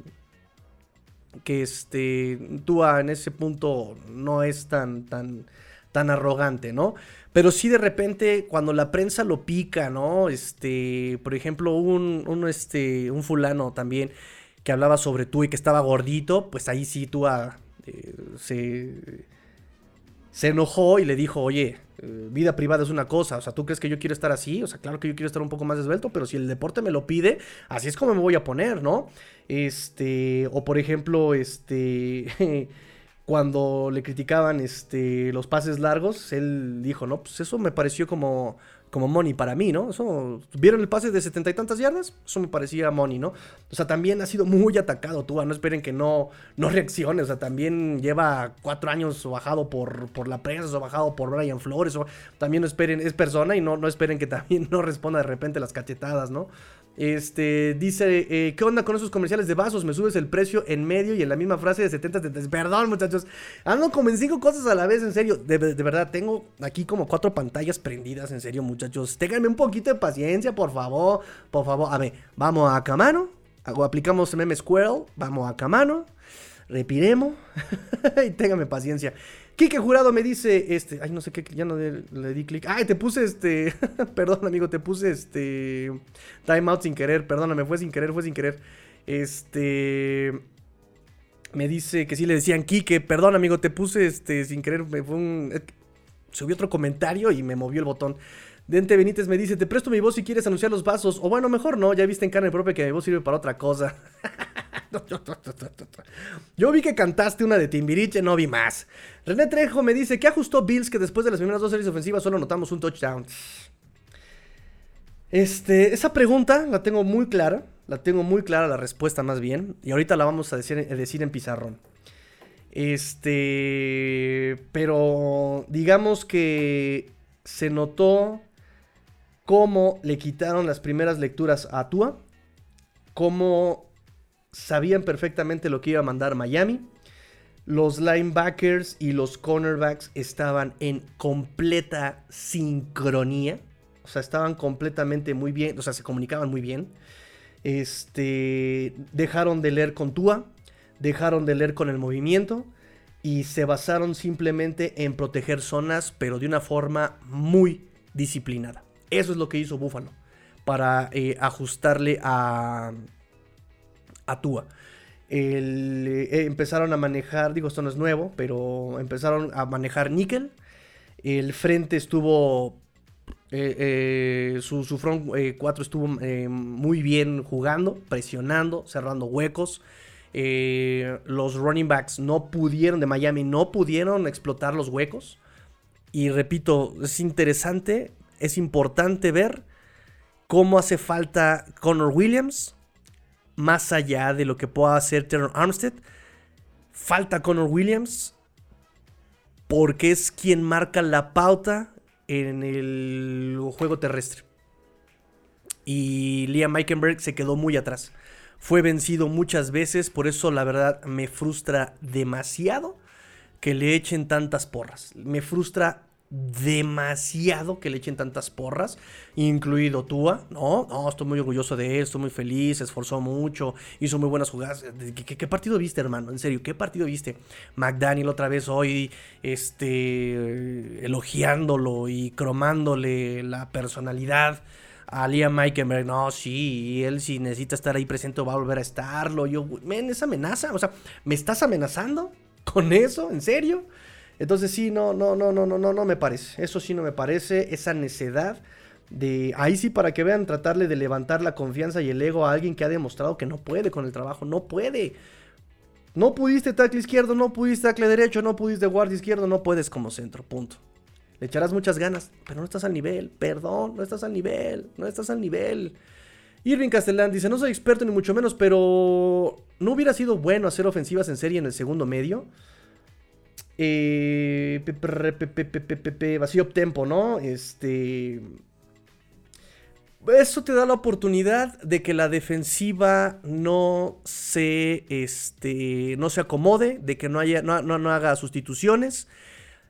Que este. Tua en ese punto no es tan, tan, tan arrogante, ¿no? Pero sí de repente cuando la prensa lo pica, ¿no? Este, por ejemplo, un, un, este, un fulano también que hablaba sobre tú y que estaba gordito, pues ahí sí tú eh, se, se enojó y le dijo, oye, eh, vida privada es una cosa, o sea, ¿tú crees que yo quiero estar así? O sea, claro que yo quiero estar un poco más esbelto, pero si el deporte me lo pide, así es como me voy a poner, ¿no? Este, o por ejemplo, este... cuando le criticaban este, los pases largos, él dijo, no, pues eso me pareció como como money para mí, ¿no? Eso, ¿Vieron el pase de setenta y tantas yardas? Eso me parecía money, ¿no? O sea, también ha sido muy atacado Tua, no esperen que no, no reaccione, o sea, también lleva cuatro años bajado por, por la prensa, o bajado por Brian Flores, o también no esperen, es persona y no, no esperen que también no responda de repente las cachetadas, ¿no? Este, dice, eh, ¿qué onda con esos comerciales de vasos? Me subes el precio en medio y en la misma frase de 70, 70. Perdón, muchachos. Ando como en cinco cosas a la vez, en serio. De, verdad, tengo aquí como cuatro pantallas prendidas, en serio, muchachos. Ténganme un poquito de paciencia, por favor. Por favor. A ver, vamos a Camano. Aplicamos meme Squirrel. Vamos a Camano. Repiremos. y ténganme paciencia. Quique Jurado me dice, este, ay, no sé qué, ya no le, di clic. Ay, te puse este, perdón amigo, te puse este, timeout sin querer, perdóname, fue sin querer, fue sin querer. Este, me dice que sí le decían Quique, perdón amigo, te puse este, sin querer, me fue un, subí otro comentario y me movió el botón. Dente Benítez me dice, te presto mi voz si quieres anunciar los vasos. O bueno, mejor no, ya viste en carne propia que mi voz sirve para otra cosa. Yo vi que cantaste una de Timbiriche, no vi más. René Trejo me dice, ¿qué ajustó Bills que después de las primeras dos series ofensivas solo notamos un touchdown? Este, esa pregunta la tengo muy clara. La tengo muy clara la respuesta más bien. Y ahorita la vamos a decir, a decir en pizarrón. Este, pero digamos que se notó cómo le quitaron las primeras lecturas a Tua, cómo sabían perfectamente lo que iba a mandar Miami. Los linebackers y los cornerbacks estaban en completa sincronía. O sea, estaban completamente muy bien. O sea, se comunicaban muy bien. Este. Dejaron de leer con Tua. Dejaron de leer con el movimiento. Y se basaron simplemente en proteger zonas, pero de una forma muy disciplinada. Eso es lo que hizo Buffalo. Para eh, ajustarle a, a Tua. eh, empezaron a manejar, digo, esto no es nuevo, pero empezaron a manejar níquel. El frente estuvo eh, su, su, front 4 estuvo muy bien jugando, presionando, cerrando huecos. los running backs no pudieron, de Miami, no pudieron explotar los huecos. Y repito, es interesante, es importante ver cómo hace falta Connor Williams, más allá de lo que pueda hacer Terror Armstead. Falta Connor Williams porque es quien marca la pauta en el juego terrestre. Y Liam Meikenberg se quedó muy atrás. Fue vencido muchas veces, por eso la verdad me frustra demasiado que le echen tantas porras. Me frustra demasiado que le echen tantas porras, incluido Tua, ¿no? No, estoy muy orgulloso de él, estoy muy feliz, se esforzó mucho, hizo muy buenas jugadas. ¿Qué, partido viste, hermano? En serio, ¿qué partido viste? McDaniel otra vez hoy, este, elogiándolo y cromándole la personalidad a Liam Meikenberg, no, sí, él si necesita estar ahí presente va a volver a estarlo. Yo, men, esa amenaza, o sea, ¿me estás amenazando con eso? ¿En serio? Entonces sí, no, no, no, no, no, no, no me parece. Eso sí no me parece. Esa necedad de ahí sí para que vean tratarle de levantar la confianza y el ego a alguien que ha demostrado que no puede con el trabajo, no puede. No pudiste tackle izquierdo, no pudiste tackle derecho, no pudiste guardia izquierdo, no puedes como centro, punto. Le echarás muchas ganas, pero no estás al nivel, perdón, no estás al nivel, no estás al nivel. Irving Castellán dice, no soy experto ni mucho menos, pero ¿no hubiera sido bueno hacer ofensivas en serie en el segundo medio? Eh, vacío tempo, ¿no? Este. Eso te da la oportunidad de que la defensiva no se, este, no se acomode, de que no, haya, no, no, haga sustituciones.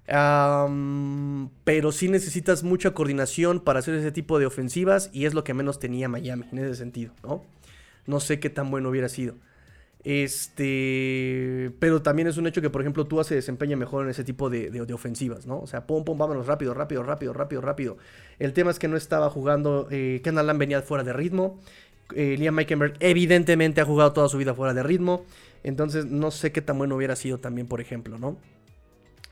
pero sí necesitas mucha coordinación para hacer ese tipo de ofensivas y es lo que menos tenía Miami en ese sentido, ¿no? No sé qué tan bueno hubiera sido. Este, pero también es un hecho que, por ejemplo, Tua se desempeña mejor en ese tipo de, ofensivas, ¿no? O sea, pum, pum, vámonos rápido, rápido, rápido, rápido, rápido. El tema es que no estaba jugando, eh, Ken venía fuera de ritmo. Eh, Liam Meikenberg evidentemente ha jugado toda su vida fuera de ritmo. Entonces, no sé qué tan bueno hubiera sido también, por ejemplo, ¿no?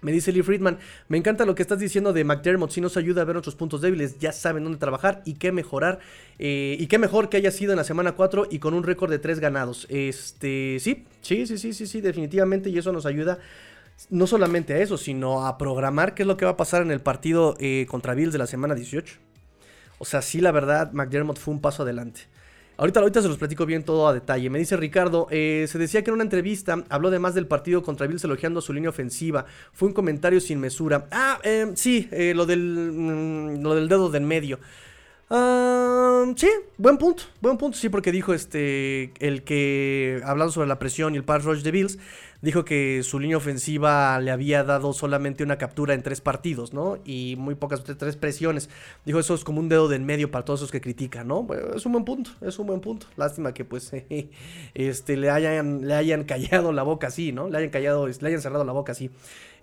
Me dice Lee Friedman, me encanta lo que estás diciendo de McDermott, si nos ayuda a ver nuestros puntos débiles, ya saben dónde trabajar y qué mejorar. Eh, y qué mejor que haya sido en la semana 4 y con un récord de 3 ganados. Este, sí, sí, sí, sí, sí, sí, definitivamente y eso nos ayuda no solamente a eso, sino a programar qué es lo que va a pasar en el partido eh, contra Bills de la semana 18. O sea, sí, la verdad, McDermott fue un paso adelante. Ahorita, ahorita se los platico bien todo a detalle. Me dice Ricardo, eh, se decía que en una entrevista habló de más del partido contra Bills elogiando su línea ofensiva. Fue un comentario sin mesura. Ah, eh, sí, eh, lo, del, mm, lo del dedo del medio. Ah, sí, buen punto, buen punto, sí, porque dijo este, el que, hablando sobre la presión y el pass rush de Bills, dijo que su línea ofensiva le había dado solamente una captura en tres partidos, ¿no? Y muy pocas, tres presiones. Dijo eso es como un dedo de en medio para todos esos que critican, ¿no? es un buen punto, es un buen punto. Lástima que pues este, le, hayan, le hayan callado la boca así, ¿no? Le hayan callado, le hayan cerrado la boca así.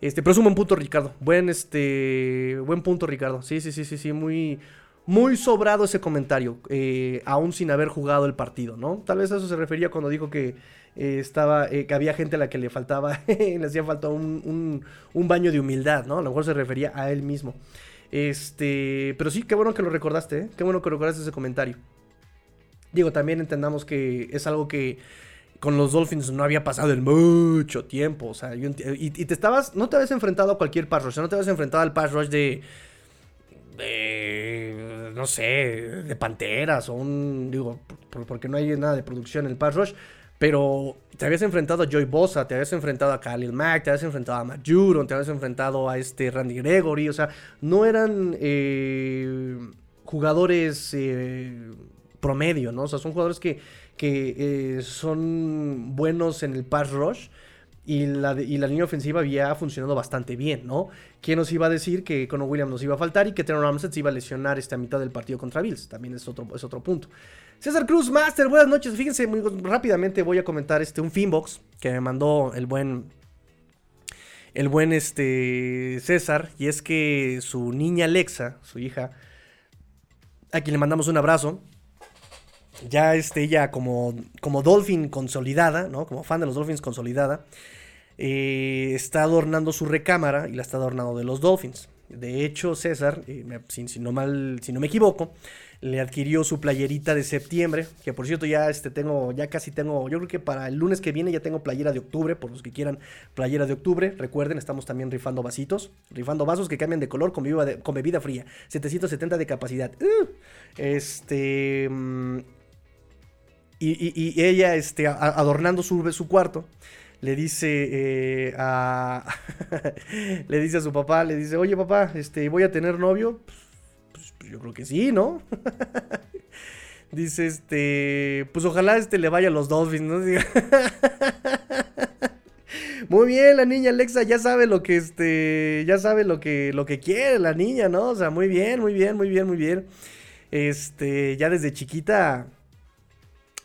Este, pero es un buen punto, Ricardo. Buen, este, buen punto, Ricardo. Sí, sí, sí, sí, sí, muy... Muy sobrado ese comentario, eh, aún sin haber jugado el partido, ¿no? Tal vez a eso se refería cuando dijo que eh, estaba, eh, que había gente a la que le faltaba, le hacía falta un, baño de humildad, ¿no? A lo mejor se refería a él mismo. Este, pero sí, qué bueno que lo recordaste, ¿eh? Qué bueno que recordaste ese comentario. Digo, también entendamos que es algo que con los Dolphins no había pasado en mucho tiempo. O sea, y, te estabas, no te habías enfrentado a cualquier pass rush, no te habías enfrentado al pass rush de, de no sé, de Panteras o un, digo, porque no hay nada de producción en el pass rush. Pero te habías enfrentado a Joy Bosa, te habías enfrentado a Khalil Mack, te habías enfrentado a Matt Judon, te habías enfrentado a este Randy Gregory. O sea, no eran eh, jugadores eh, promedio, ¿no? O sea, son jugadores que, que eh, son buenos en el pass rush. Y la, línea ofensiva había funcionado bastante bien, ¿no? ¿Quién nos iba a decir que Conor Williams nos iba a faltar y que Teron Ramsey se iba a lesionar esta mitad del partido contra Bills? También es otro, es otro punto. César Cruz Master, buenas noches. Fíjense, muy rápidamente voy a comentar este un Finbox que me mandó el buen el buen este César y es que su niña Alexa, su hija, a quien le mandamos un abrazo, ya este, ella como, como Dolphin consolidada, ¿no? Como fan de los Dolphins consolidada, eh, está adornando su recámara y la está adornando de los Dolphins. De hecho, César, eh, no mal, si no me equivoco, le adquirió su playerita de septiembre, que por cierto ya este tengo, ya casi tengo, yo creo que para el lunes que viene ya tengo playera de octubre, por los que quieran playera de octubre, recuerden, estamos también rifando vasitos, rifando vasos que cambian de color con bebida, con bebida fría, 770 de capacidad. Uh, este... Mm, y, ella, este, adornando su, su cuarto, le dice eh, a le dice a su papá, le dice, oye papá, este, voy a tener novio. Pues, yo creo que sí, ¿no? dice, este, pues ojalá este le vaya a los Dolphins, ¿no? Muy bien, la niña Alexa ya sabe lo que este, ya sabe lo que lo que quiere la niña, ¿no? O sea, muy bien, muy bien, muy bien, muy bien. Este, ya desde chiquita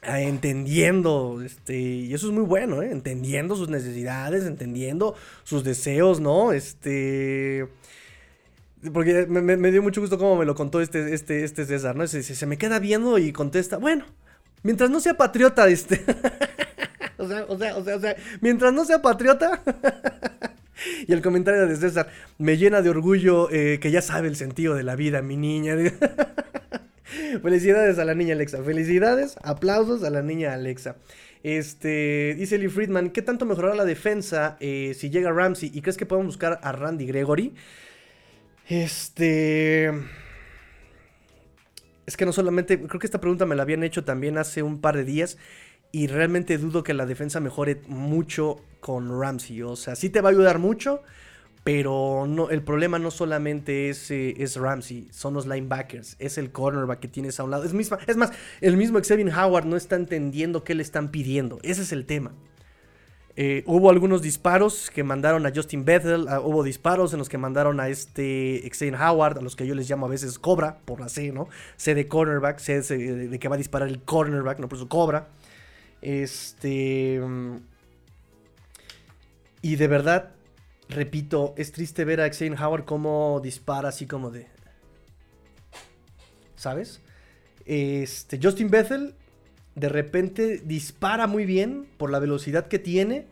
entendiendo, este, y eso es muy bueno, ¿eh? entendiendo sus necesidades, entendiendo sus deseos, ¿no? Este, porque me, dio mucho gusto cómo me lo contó este, este, este César, ¿no? Se, se, me queda viendo y contesta, bueno, mientras no sea patriota, este, o, sea, o, sea, o sea, mientras no sea patriota. y el comentario de César me llena de orgullo eh, que ya sabe el sentido de la vida, mi niña. Felicidades a la niña Alexa. Felicidades, aplausos a la niña Alexa. Este, dice Lee Friedman, ¿qué tanto mejorará la defensa eh, si llega Ramsey? ¿Y crees que podemos buscar a Randy Gregory? Este... Es que no solamente, creo que esta pregunta me la habían hecho también hace un par de días y realmente dudo que la defensa mejore mucho con Ramsey. O sea, sí te va a ayudar mucho, pero el problema no solamente es, eh, es, Ramsey, son los linebackers, es el cornerback que tienes a un lado. Es, misma, es más, el mismo Xavier Howard no está entendiendo qué le están pidiendo. Ese es el tema. Eh, hubo algunos disparos que mandaron a Justin Bethel, ah, hubo disparos en los que mandaron a este Xavier Howard, a los que yo les llamo a veces Cobra, por la C, ¿no? C de cornerback, C de, que va a disparar el cornerback, no por eso Cobra. Este. Mm, y de verdad, repito, es triste ver a Xavier Howard como dispara así como de. ¿Sabes? Este, Justin Bethel de repente dispara muy bien por la velocidad que tiene,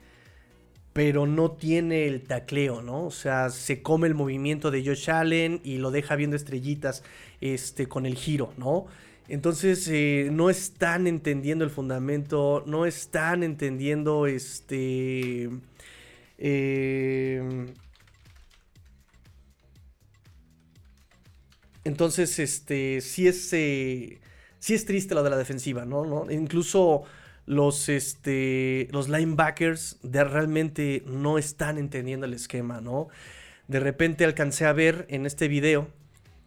pero no tiene el tacleo, ¿no? O sea, se come el movimiento de Josh Allen y lo deja viendo estrellitas este, con el giro, ¿no? Entonces eh, no están entendiendo el fundamento, no están entendiendo este Em, entonces, este, sí es, eh, sí es triste lo de la defensiva, ¿no? Incluso los, este, los linebackers de realmente no están entendiendo el esquema, ¿no? De repente alcancé a ver en este video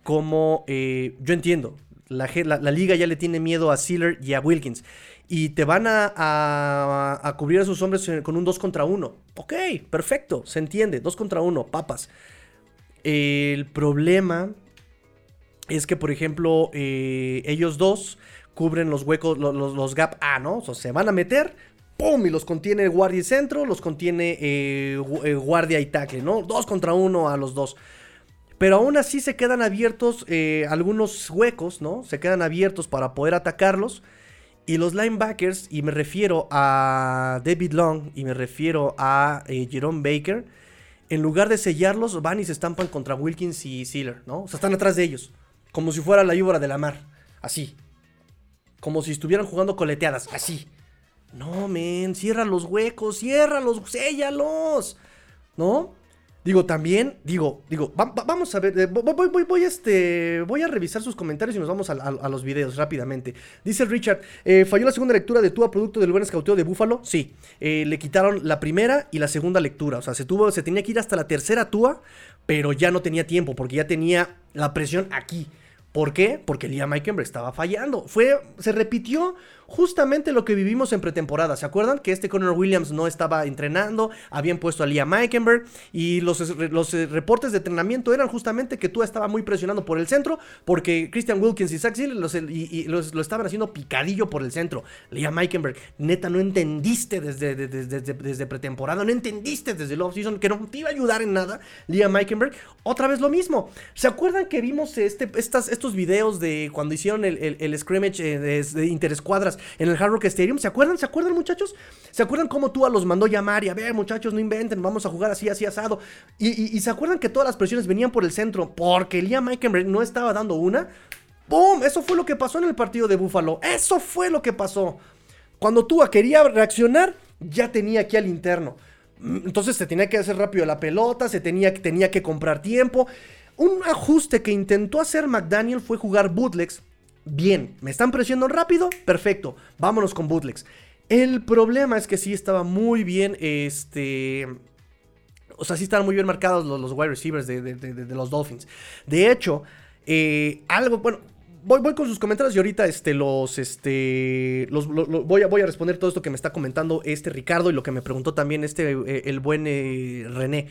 cómo, eh, yo entiendo, la, la, liga ya le tiene miedo a Sealer y a Wilkins y te van a, cubrir a sus hombres con un 2 contra 1. Ok, perfecto, se entiende, 2 contra 1, papas. El problema es que, por ejemplo, eh, ellos dos cubren los huecos, los, los, gap A, ¿no? O sea, se van a meter, ¡pum! Y los contiene guardia y centro, los contiene eh, eh, guardia y tackle, ¿no? 2 contra 1 a los dos. Pero aún así se quedan abiertos algunos huecos, ¿no? Se quedan abiertos para poder atacarlos. Y los linebackers, y me refiero a David Long y me refiero a Jerome Baker, en lugar de sellarlos, van y se estampan contra Wilkins y Sealer, ¿no? O sea, están atrás de ellos. Como si fuera la víbora de la mar. Así. Como si estuvieran jugando coleteadas. Así. No, men, cierra los huecos, ciérralos, séllalos. ¿No? Digo, también, digo, digo, vamos a ver, eh, voy, voy, voy, este, voy a revisar sus comentarios y nos vamos a, los videos rápidamente. Dice Richard, eh, ¿falló la segunda lectura de Tua producto del buen escauteo de Búfalo? Sí, eh, le quitaron la primera y la segunda lectura, o sea, se, tuvo, se tenía que ir hasta la tercera Tua, pero ya no tenía tiempo porque ya tenía la presión aquí. ¿Por qué? Porque Liam Eikenberg estaba fallando. Fue, se repitió justamente lo que vivimos en pretemporada. ¿Se acuerdan? Que este Connor Williams no estaba entrenando, habían puesto a Liam Eikenberg y los, los eh, reportes de entrenamiento eran justamente que tú estaba muy presionando por el centro porque Christian Wilkins y Zach los, y, lo estaban haciendo picadillo por el centro. Liam Eikenberg, neta, no entendiste desde, desde, pretemporada, no entendiste desde el offseason que no te iba a ayudar en nada. Liam Eikenberg, otra vez lo mismo. ¿Se acuerdan que vimos este, estas, estos videos de cuando hicieron el, el, scrimmage eh, de, interescuadras en el Hard Rock Stadium? ¿Se acuerdan? ¿Se acuerdan, muchachos? ¿Se acuerdan cómo Tua los mandó llamar y a ver, muchachos, no inventen, vamos a jugar así, así, asado? Y, se acuerdan que todas las presiones venían por el centro porque Liam Meikenberg no estaba dando una. ¡Bum! Eso fue lo que pasó en el partido de Buffalo. Eso fue lo que pasó. Cuando Tua quería reaccionar, ya tenía aquí al interno. Entonces se tenía que hacer rápido la pelota, se tenía, tenía que comprar tiempo. Un ajuste que intentó hacer McDaniel fue jugar bootlegs. Bien, ¿me están presionando rápido? Perfecto, vámonos con bootlegs. El problema es que sí estaba muy bien, este... O sea, sí estaban muy bien marcados los, wide receivers de, los Dolphins. De hecho, eh, algo, bueno, Voy, voy, con sus comentarios y ahorita este, los, este, los, voy, a, voy a responder todo esto que me está comentando este Ricardo y lo que me preguntó también este, eh, el buen eh, René.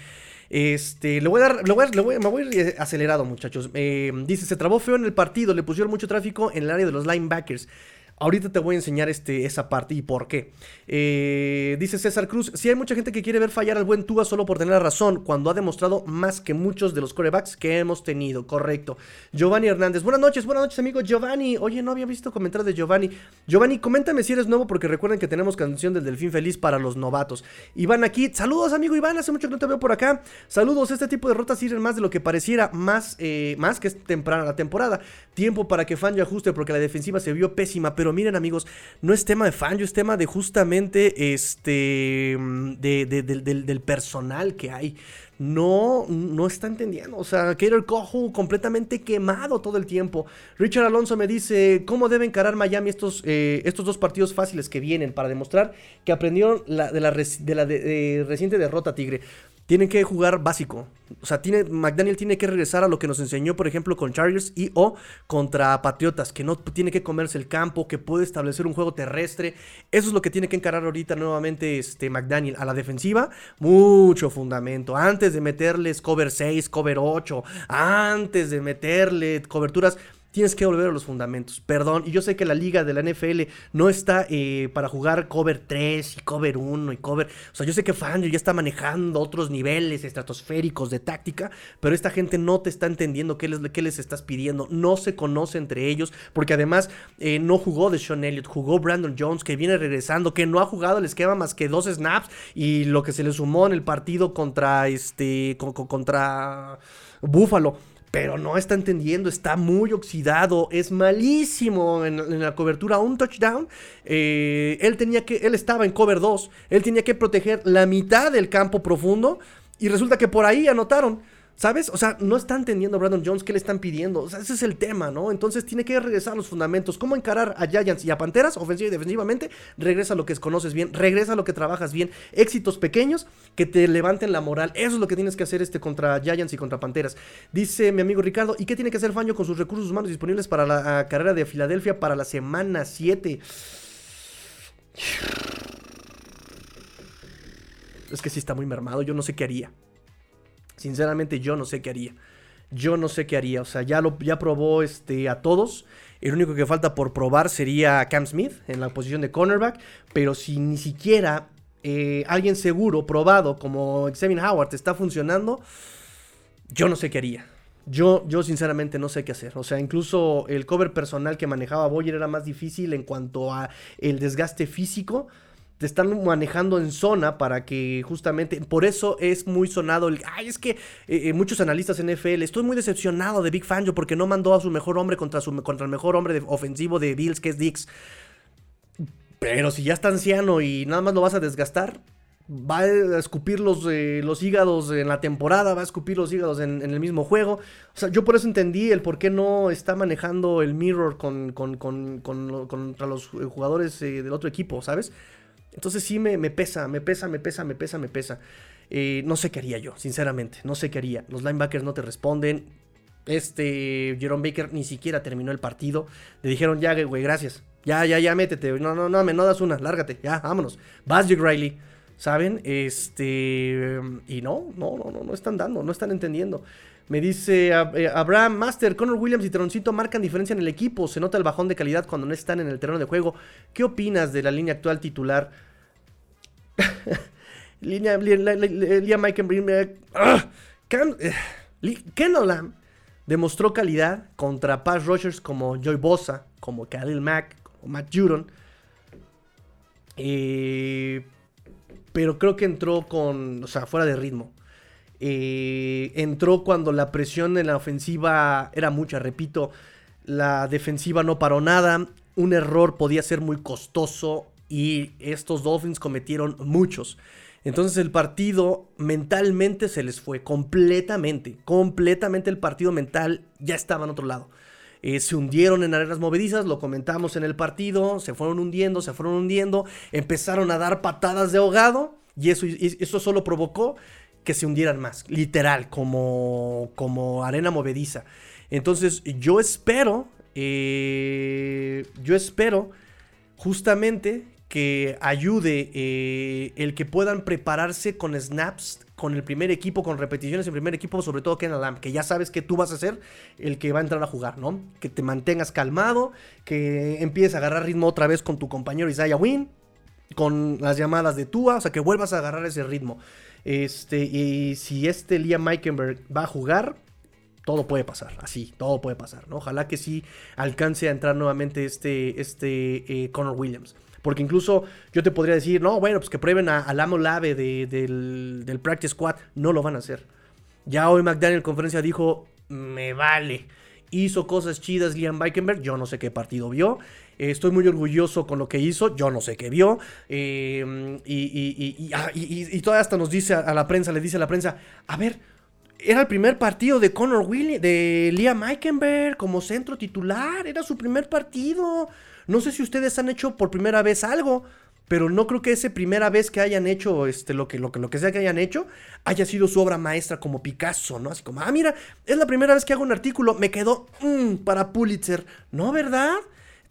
Este, le voy a dar, le voy me voy a ir acelerado, muchachos. dice, se trabó feo en el partido, le pusieron mucho tráfico en el área de los linebackers. Ahorita te voy a enseñar este, esa parte y por qué. Eh, dice César Cruz, si hay mucha gente que quiere ver fallar al buen Tua solo por tener la razón, cuando ha demostrado más que muchos de los corebacks que hemos tenido. Correcto. Giovanni Hernández, buenas noches, buenas noches amigo Giovanni. Oye, no había visto comentarios de Giovanni. Giovanni, coméntame si eres nuevo porque recuerden que tenemos canción del Delfín Feliz para los novatos. Iván aquí, saludos amigo Iván, hace mucho que no te veo por acá. Saludos, este tipo de derrotas sirven más de lo que pareciera, más, eh, más que es temprana la temporada. Tiempo para que Fangio ajuste porque la defensiva se vio pésima, miren amigos, no es tema de Fangio, es tema de justamente este del, personal que hay. No, no está entendiendo. O sea, el Cojo completamente quemado todo el tiempo. Richard Alonso me dice cómo debe encarar Miami estos, eh, estos dos partidos fáciles que vienen para demostrar que aprendieron de la, de la reciente derrota Tigre tienen que jugar básico. O sea, tiene, McDaniel tiene que regresar a lo que nos enseñó, por ejemplo, con Chargers y o contra Patriotas, que no tiene que comerse el campo, que puede establecer un juego terrestre. Eso es lo que tiene que encarar ahorita nuevamente este McDaniel. A la defensiva, mucho fundamento. Antes de meterles cover 6, cover 8, antes de meterle coberturas tienes que volver a los fundamentos. Perdón, y yo sé que la liga de la NFL no está eh, para jugar cover 3 y cover 1 y cover... O sea, yo sé que Fangio ya está manejando otros niveles estratosféricos de táctica, pero esta gente no te está entendiendo qué les, qué les estás pidiendo. No se conoce entre ellos, porque además eh, no jugó de Sean Elliott, jugó Brandon Jones, que viene regresando, que no ha jugado el esquema más que dos snaps y lo que se le sumó en el partido contra este... contra Buffalo pero no está entendiendo, está muy oxidado, es malísimo en, la cobertura, un touchdown. Eh, él tenía que, él estaba en cover 2, él tenía que proteger la mitad del campo profundo y resulta que por ahí anotaron. ¿Sabes? O sea, no está entendiendo Brandon Jones qué le están pidiendo. O sea, ese es el tema, ¿no? Entonces tiene que regresar a los fundamentos. ¿Cómo encarar a Giants y a Panteras, ofensiva y defensivamente? Regresa a lo que conoces bien, regresa a lo que trabajas bien. Éxitos pequeños que te levanten la moral. Eso es lo que tienes que hacer este contra Giants y contra Panteras. Dice mi amigo Ricardo, ¿y qué tiene que hacer Faño con sus recursos humanos disponibles para la carrera de Filadelfia para la semana 7? Es que sí está muy mermado, yo no sé qué haría. Sinceramente yo no sé qué haría. Yo no sé qué haría. O sea, ya, lo, ya probó este, a todos. El único que falta por probar sería Cam Smith en la posición de cornerback. Pero si ni siquiera eh, alguien seguro, probado, como Xavier Howard está funcionando, yo no sé qué haría. Yo, yo sinceramente no sé qué hacer. O sea, incluso el cover personal que manejaba Boyer era más difícil en cuanto a el desgaste físico te están manejando en zona para que justamente, por eso es muy sonado el, ay, es que eh, eh, muchos analistas NFL, estoy muy decepcionado de Big Fangio porque no mandó a su mejor hombre contra, su, contra el mejor hombre ofensivo de Bills, que es Dix. Pero si ya está anciano y nada más lo vas a desgastar, va a escupir los, eh, los hígados en la temporada, va a escupir los hígados en, el mismo juego. O sea, yo por eso entendí el por qué no está manejando el mirror con, contra los jugadores del otro equipo, ¿sabes? Entonces sí me, pesa, me pesa, me pesa, me pesa, me pesa. Eh, no sé qué haría yo, sinceramente, no sé qué haría. Los linebackers no te responden. Este Jerome Baker ni siquiera terminó el partido. Le dijeron, ya, güey, gracias. Ya, ya, ya, métete. No, no, no, me no das una, lárgate. Ya, vámonos. Vas, Jake Riley. ¿Saben? Este. Y no, no, no, no, no están dando, no están entendiendo. Me dice eh, Abraham Master, Connor Williams y Troncito marcan diferencia en el equipo. Se nota el bajón de calidad cuando no están en el terreno de juego. ¿Qué opinas de la línea actual titular? línea, línea Mike uh, Ken, eh, demostró calidad contra pass rushers como Joy Bosa, como Khalil Mack, como Matt Judon. Eh, pero creo que entró con, o sea, fuera de ritmo. Eh, entró cuando la presión en la ofensiva era mucha, repito, la defensiva no paró nada, un error podía ser muy costoso y estos Dolphins cometieron muchos. Entonces el partido mentalmente se les fue completamente, completamente el partido mental ya estaba en otro lado. Eh, se hundieron en arenas movedizas, lo comentamos en el partido, se fueron hundiendo, se fueron hundiendo, empezaron a dar patadas de ahogado y eso, eso solo provocó que se hundieran más, literal, como, como arena movediza. Entonces yo espero, eh, yo espero justamente que ayude eh, el que puedan prepararse con snaps con el primer equipo, con repeticiones en primer equipo, sobre todo Ken Lam, que ya sabes que tú vas a ser el que va a entrar a jugar, ¿no? Que te mantengas calmado, que empieces a agarrar ritmo otra vez con tu compañero Isaiah Wynn, con las llamadas de Tua, o sea, que vuelvas a agarrar ese ritmo. Este, y si este Liam Meikenberg va a jugar, todo puede pasar, así, todo puede pasar, ¿no? Ojalá que sí alcance a entrar nuevamente este, este eh, Connor Williams. Porque incluso yo te podría decir, no, bueno, pues que prueben a, Lamo Lave del, del, Practice Squad. No lo van a hacer. Ya hoy McDaniel en conferencia dijo, me vale. Hizo cosas chidas Liam Bikenberg, yo no sé qué partido vio. Estoy muy orgulloso con lo que hizo, yo no sé qué vio. Eh, y, y, y, todavía hasta nos dice a la prensa, le dice a la prensa, a ver, era el primer partido de Connor Williams, de Liam Meikenberg como centro titular. Era su primer partido. No sé si ustedes han hecho por primera vez algo, pero no creo que esa primera vez que hayan hecho este, lo, que, lo, que, lo que sea que hayan hecho haya sido su obra maestra como Picasso, ¿no? Así como, ah, mira, es la primera vez que hago un artículo, me quedó mm, para Pulitzer. ¿No, verdad?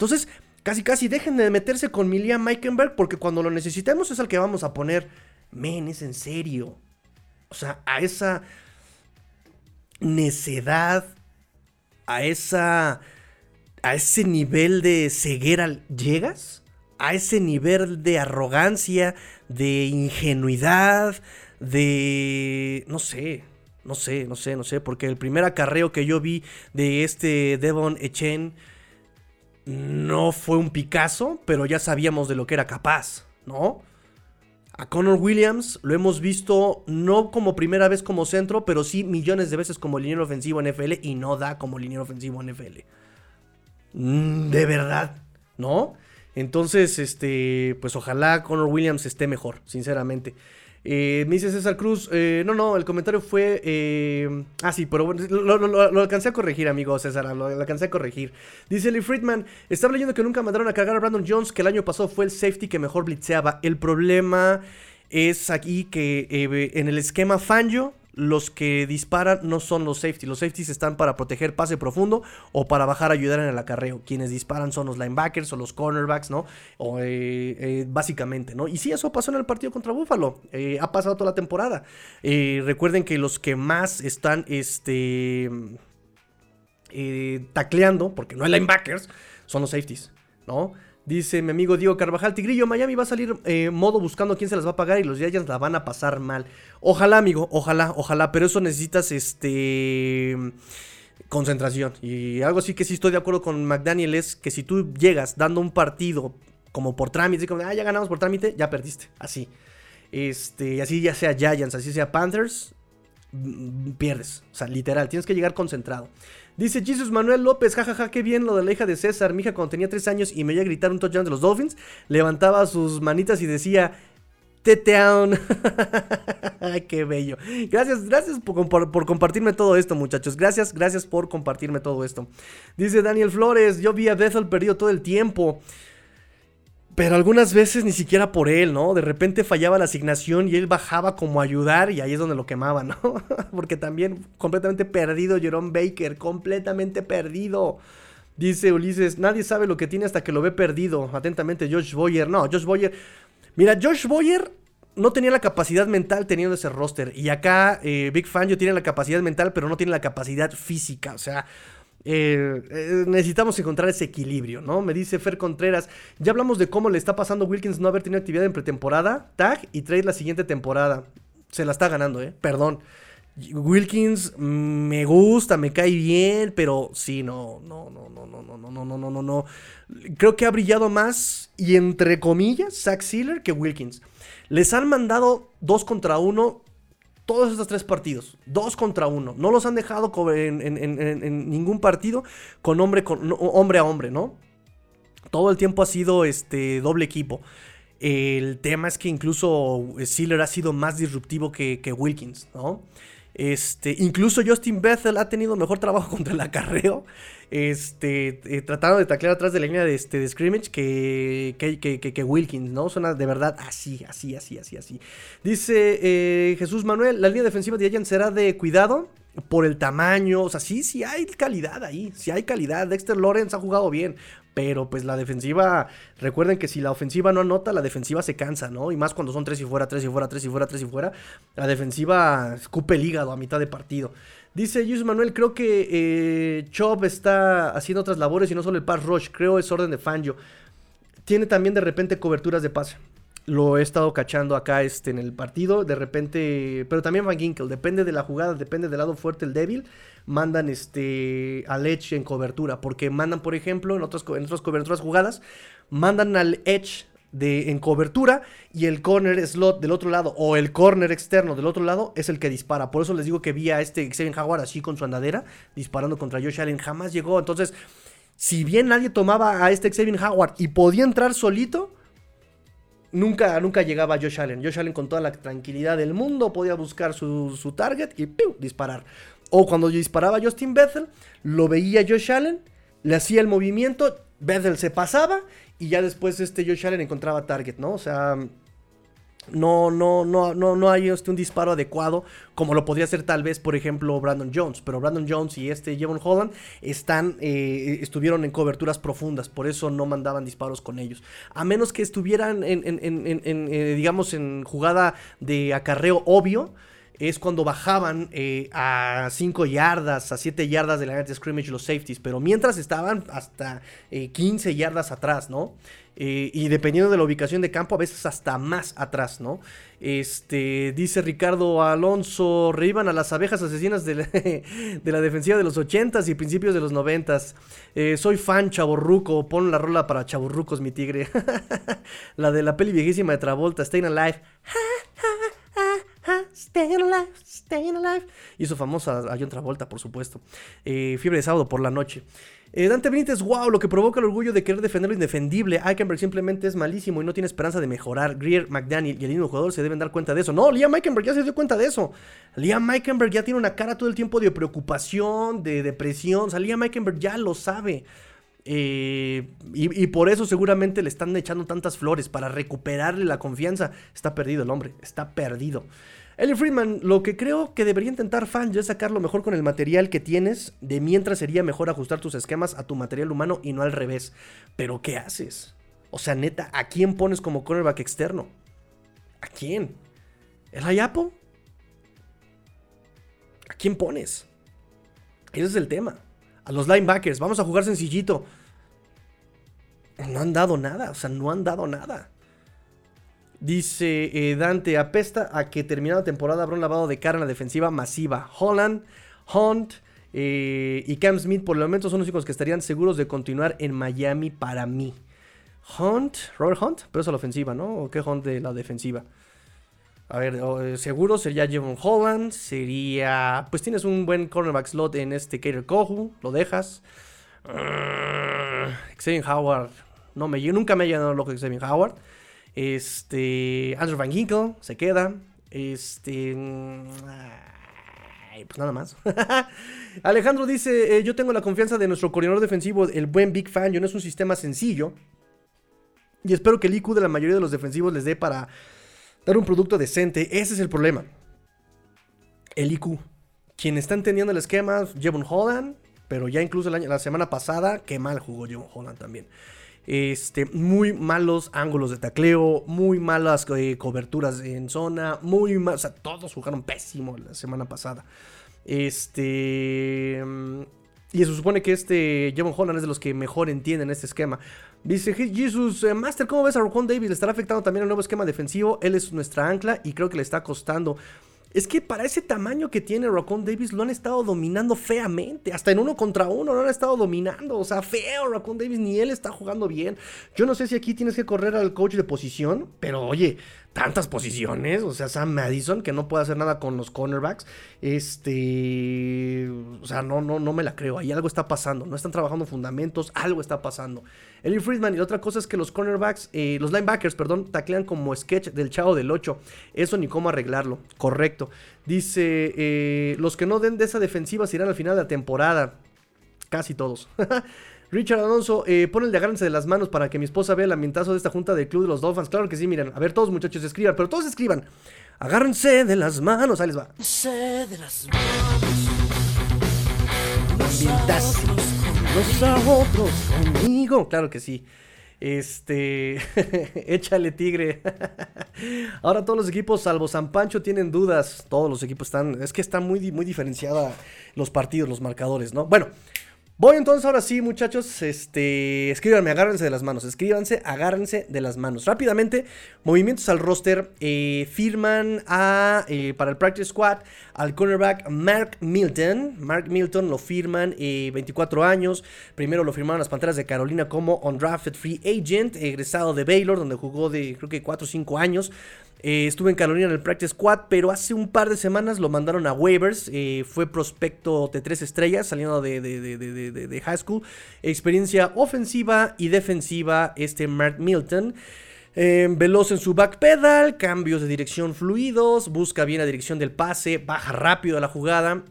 Entonces, casi casi dejen de meterse con Liam Meikenberg porque cuando lo necesitemos es el que vamos a poner. Men, es en serio. O sea, a esa necedad, a esa a ese nivel de ceguera llegas, a ese nivel de arrogancia, de ingenuidad, de no sé, no sé, no sé, no sé, porque el primer acarreo que yo vi de este Devon Echen no fue un Picasso, pero ya sabíamos de lo que era capaz, ¿no? A Connor Williams lo hemos visto no como primera vez como centro, pero sí millones de veces como liniero ofensivo en NFL y no da como liniero ofensivo en NFL. Mm, de verdad, ¿no? Entonces, este, pues ojalá Connor Williams esté mejor, sinceramente. Eh, me dice César Cruz, eh, no, no, el comentario fue... Eh, ah, sí, pero bueno, lo, alcancé a corregir, amigo César, lo, alcancé a corregir. Dice Lee Friedman, estaba leyendo que nunca mandaron a cargar a Brandon Jones, que el año pasado fue el safety que mejor blitzeaba. El problema es aquí que en el esquema Fangio los que disparan no son los safeties. Los safeties están para proteger pase profundo o para bajar a ayudar en el acarreo. Quienes disparan son los linebackers o los cornerbacks, ¿no? Eh, eh, básicamente, ¿no? Y sí, eso pasó en el partido contra Buffalo. Eh, ha pasado toda la temporada. recuerden que los que más están, este... tacleando, porque no hay linebackers, son los safeties, ¿no? Dice mi amigo Diego Carvajal, Tigrillo, Miami va a salir eh, modo buscando quién se las va a pagar y los Giants la van a pasar mal. Ojalá, amigo, ojalá, ojalá, pero eso necesitas este concentración. Y algo así que sí estoy de acuerdo con McDaniel es que si tú llegas dando un partido como por trámite, como, ah, ya ganamos por trámite, ya perdiste, así. Este, así ya sea Giants, así sea Panthers, mm, pierdes. O sea, literal, tienes que llegar concentrado. Dice Jesus Manuel López, jajaja, qué bien lo de la hija de César. Mi hija cuando tenía 3 años y me iba a gritar un touchdown de los Dolphins, levantaba sus manitas y decía, T-Town. qué bello. Gracias, gracias por, por, compartirme todo esto, muchachos. Gracias, gracias por compartirme todo esto. Dice Daniel Flores, yo vi a Bethel perdido todo el tiempo. Pero algunas veces ni siquiera por él, ¿no? De repente fallaba la asignación y él bajaba como a ayudar y ahí es donde lo quemaba, ¿no? Porque también completamente perdido Jerome Baker, completamente perdido. Dice Ulises, nadie sabe lo que tiene hasta que lo ve perdido. Atentamente, Josh Boyer. No, Josh Boyer. Mira, Josh Boyer no tenía la capacidad mental teniendo ese roster. Y acá eh, Big Fan yo tiene la capacidad mental, pero no tiene la capacidad física. O sea, eh, eh, necesitamos encontrar ese equilibrio, ¿no? Me dice Fer Contreras, ya hablamos de cómo le está pasando Wilkins no haber tenido actividad en pretemporada, tag y trade la siguiente temporada. Se la está ganando, ¿eh? Perdón. Wilkins me gusta, me cae bien, pero sí, no, no, no, no, no, no, no, no, no, no, no, no. Creo que ha brillado más y entre comillas Zach Sealer que Wilkins. Les han mandado dos contra uno todos estos tres partidos. Dos contra uno. No los han dejado en, ningún partido con hombre, a hombre, ¿no? Todo el tiempo ha sido este doble equipo. El tema es que incluso Sealer ha sido más disruptivo que Wilkins, ¿no? Este, incluso Justin Bethel ha tenido mejor trabajo contra el acarreo. Este, eh, tratando de taclear atrás de la línea de, este, scrimmage que, que, Wilkins, ¿no? Suena de verdad así, así, así, así, así. Dice eh, Jesús Manuel, la línea defensiva de Giants será de cuidado por el tamaño. O sea, sí, sí hay calidad ahí. Sí hay calidad. Dexter Lawrence ha jugado bien. Pero pues la defensiva, recuerden que si la ofensiva no anota, la defensiva se cansa, ¿no? Y más cuando son tres y fuera, tres y fuera, tres y fuera, tres y fuera. La defensiva escupe el hígado a mitad de partido. Dice Jesús Manuel, creo que eh, Chop está haciendo otras labores y no solo el pass rush, creo es orden de Fangio. Tiene también de repente coberturas de pase. Lo he estado cachando acá este, en el partido, de repente, pero también Van Ginkel, depende de la jugada, depende del lado fuerte el débil mandan este, al Edge en cobertura. Porque mandan, por ejemplo, en otras, en otras coberturas jugadas, mandan al Edge de, en cobertura y el corner slot del otro lado o el corner externo del otro lado es el que dispara. Por eso les digo que vi a este Xavier Howard así con su andadera disparando contra Josh Allen. Jamás llegó. Entonces, si bien nadie tomaba a este Xavier Howard y podía entrar solito, nunca, nunca llegaba Josh Allen. Josh Allen con toda la tranquilidad del mundo podía buscar su, su target y disparar. O cuando disparaba Justin Bethel, lo veía Josh Allen, le hacía el movimiento, Bethel se pasaba y ya después este Josh Allen encontraba target, ¿no? O sea, no, no, no, no, no hay este, un disparo adecuado como lo podría hacer tal vez, por ejemplo, Brandon Jones. Pero Brandon Jones y este Jevon Holland están, eh, estuvieron en coberturas profundas, por eso no mandaban disparos con ellos. A menos que estuvieran en, eh, digamos, en jugada de acarreo obvio es cuando bajaban eh, a 5 yardas, a 7 yardas de la de scrimmage los safeties, pero mientras estaban hasta 15 eh, yardas atrás, ¿no? Eh, y dependiendo de la ubicación de campo, a veces hasta más atrás, ¿no? Este, dice Ricardo Alonso, reíban a las abejas asesinas de la, defensiva de los 80s y principios de los 90s. soy fan chaborruco, pon la rola para chaborrucos, mi tigre. la de la peli viejísima de Travolta, Staying Alive. Staying alive, staying alive. Hizo famosa a John Travolta, por supuesto. Eh, fiebre de sábado por la noche. Eh, Dante Benítez, wow, lo que provoca el orgullo de querer defender lo indefendible. Eikenberg simplemente es malísimo y no tiene esperanza de mejorar. Greer, McDaniel y el mismo jugador se deben dar cuenta de eso. No, Liam Eikenberg ya se dio cuenta de eso. Liam Eikenberg ya tiene una cara todo el tiempo de preocupación, de depresión. O sea, Liam Eikenberg ya lo sabe. Eh, y, por eso seguramente le están echando tantas flores para recuperarle la confianza. Está perdido el hombre, está perdido. Ellie Freeman, lo que creo que debería intentar Fan es sacarlo mejor con el material que tienes, de mientras sería mejor ajustar tus esquemas a tu material humano y no al revés. Pero ¿qué haces? O sea, neta, ¿a quién pones como cornerback externo? ¿A quién? ¿El Hayapo? ¿A quién pones? Ese es el tema. A los linebackers, vamos a jugar sencillito. No han dado nada, o sea, no han dado nada. Dice eh, Dante, apesta a que terminada temporada habrá un lavado de cara en la defensiva masiva. Holland, Hunt eh, y Cam Smith por el momento son los únicos que estarían seguros de continuar en Miami para mí. Hunt, Robert Hunt, pero es a la ofensiva, ¿no? ¿O qué Hunt de la defensiva? A ver, eh, seguro sería Jevon Holland, sería... Pues tienes un buen cornerback slot en este Kater Kohu, lo dejas. Uh, Xavier Howard, no me, nunca me ha llenado loco Xavier Howard. Este. Andrew Van Ginkel se queda. Este. pues nada más. Alejandro dice: eh, Yo tengo la confianza de nuestro coordinador defensivo, el buen Big Fan. Yo no es un sistema sencillo. Y espero que el IQ de la mayoría de los defensivos les dé para dar un producto decente. Ese es el problema. El IQ. Quien está entendiendo el esquema, Jevon Holland. Pero ya incluso la semana pasada, qué mal jugó Jevon Holland también. Este, muy malos ángulos de tacleo, muy malas eh, coberturas en zona, muy mal, o sea, todos jugaron pésimo la semana pasada. Este, y se supone que este Jevon Holland es de los que mejor entienden este esquema. Dice Jesus, eh, Master, ¿cómo ves a Rocon Davis? ¿Le estará afectando también el nuevo esquema defensivo? Él es nuestra ancla y creo que le está costando. Es que para ese tamaño que tiene Raccoon Davis lo han estado dominando feamente. Hasta en uno contra uno lo han estado dominando. O sea, feo Raccoon Davis, ni él está jugando bien. Yo no sé si aquí tienes que correr al coach de posición, pero oye, tantas posiciones. O sea, Sam Madison, que no puede hacer nada con los cornerbacks. Este. O sea, no, no, no me la creo. Ahí algo está pasando. No están trabajando fundamentos, algo está pasando. Eli Friedman, y otra cosa es que los cornerbacks, eh, los linebackers, perdón, taclean como sketch del chavo del 8. Eso ni cómo arreglarlo. Correcto. Dice: eh, Los que no den de esa defensiva se irán al final de la temporada. Casi todos. Richard Alonso, eh, pon el de agárrense de las manos para que mi esposa vea el ambientazo de esta junta del club de los Dolphins. Claro que sí, miren. A ver, todos muchachos escriban, pero todos escriban. Agárrense de las manos. Ahí les va. de las manos. Ambientazo. Los a otros conmigo. Claro que sí. Este, échale tigre. Ahora todos los equipos, salvo San Pancho, tienen dudas. Todos los equipos están, es que están muy, muy diferenciada los partidos, los marcadores, ¿no? Bueno, Voy entonces ahora sí, muchachos. Este, escríbanme, agárrense de las manos. Escríbanse, agárrense de las manos. Rápidamente, movimientos al roster. Eh, firman a, eh, para el Practice Squad al cornerback Mark Milton. Mark Milton lo firman, 24 eh, años. Primero lo firmaron las Panteras de Carolina como undrafted free agent, egresado de Baylor, donde jugó de creo que 4 o 5 años. Eh, estuve en Carolina en el Practice Squad, pero hace un par de semanas lo mandaron a waivers. Fue prospecto de tres estrellas saliendo de, high school. Experiencia ofensiva y defensiva, este Mark Milton. Eh, veloz en su backpedal, cambios de dirección fluidos, busca bien la dirección del pase, baja rápido a la jugada.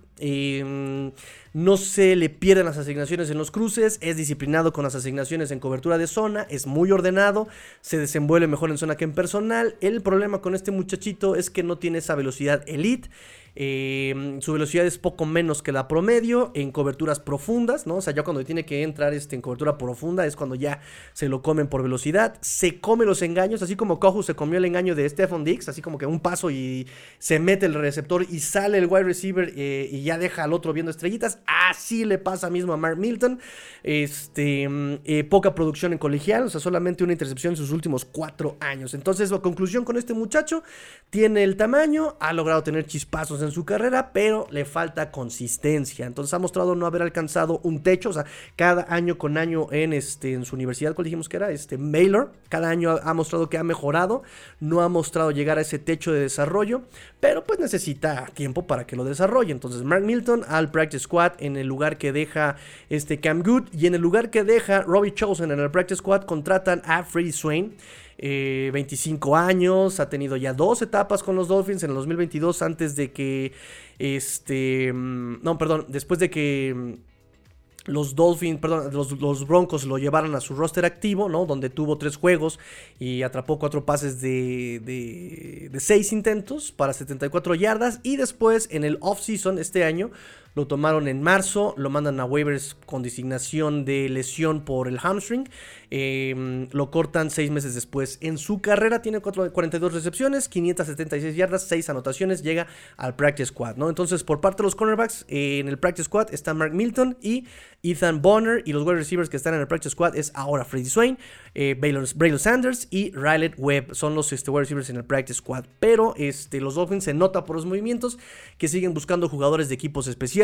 No se le pierden las asignaciones en los cruces, es disciplinado con las asignaciones en cobertura de zona, es muy ordenado, se desenvuelve mejor en zona que en personal. El problema con este muchachito es que no tiene esa velocidad elite eh, su velocidad es poco menos que la promedio en coberturas profundas, ¿no? O sea, ya cuando tiene que entrar este, en cobertura profunda es cuando ya se lo comen por velocidad. Se come los engaños, así como Kohu se comió el engaño de Stephen Dix, así como que un paso y se mete el receptor y sale el wide receiver eh, y ya deja al otro viendo estrellitas. Así le pasa mismo a Mark Milton. Este, eh, poca producción en colegial, o sea, solamente una intercepción en sus últimos cuatro años. Entonces, la conclusión con este muchacho, tiene el tamaño, ha logrado tener chispazos en su carrera, pero le falta consistencia. Entonces ha mostrado no haber alcanzado un techo, o sea, cada año con año en, este, en su universidad, ¿cuál dijimos que era? Este, Baylor, cada año ha, mostrado que ha mejorado, no ha mostrado llegar a ese techo de desarrollo, pero pues necesita tiempo para que lo desarrolle. Entonces Mark Milton al practice squad en el lugar que deja este Cam Good y en el lugar que deja Robbie Chosen en el practice squad contratan a Freddie Swain. 25 eh, años, ha tenido ya dos etapas con los Dolphins en el 2022 antes de que, este, mm, no, perdón, después de que mm, los Dolphins, perdón, los, Broncos lo llevaron a su roster activo, ¿no? Donde tuvo tres juegos y atrapó cuatro pases de, de, de seis intentos para 74 yardas. Y después en el off-season este año lo tomaron en marzo, lo mandan a waivers con designación de lesión por el hamstring. Em, lo cortan seis meses después. En su carrera tiene 42 recepciones, 576 yardas, 6 anotaciones. Llega al practice squad, ¿no? Entonces, por parte de los cornerbacks, en el practice squad está Mark Milton y Ethan Bonner. Y los wide receivers que están en el practice squad es ahora Freddie Swain, eh, Braylon Sanders y Riley Webb. Son los este, wide receivers en el practice squad. Pero este, los Dolphins se nota por los movimientos que siguen buscando jugadores de equipos especiales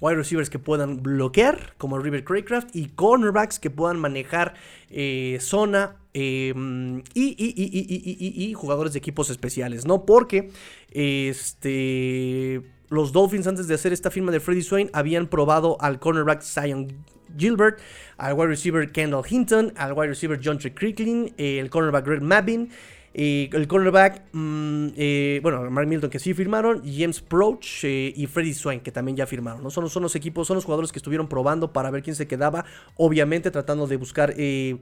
wide receivers que puedan bloquear, como River Craycraft, y cornerbacks que puedan manejar eh, zona em, y, jugadores de equipos especiales, ¿no? Porque este, los Dolphins, antes de hacer esta firma de Freddie Swain, habían probado al cornerback Zion Gilbert, al wide receiver Kendall Hinton, al wide receiver John Tricklin, el cornerback Greg Mabin el cornerback, mm, eh, bueno, Mark Milton que sí firmaron, James Proch eh, y Freddie Swain que también ya firmaron. ¿no? Son, son, los equipos, son los jugadores que estuvieron probando para ver quién se quedaba, obviamente tratando de buscar eh,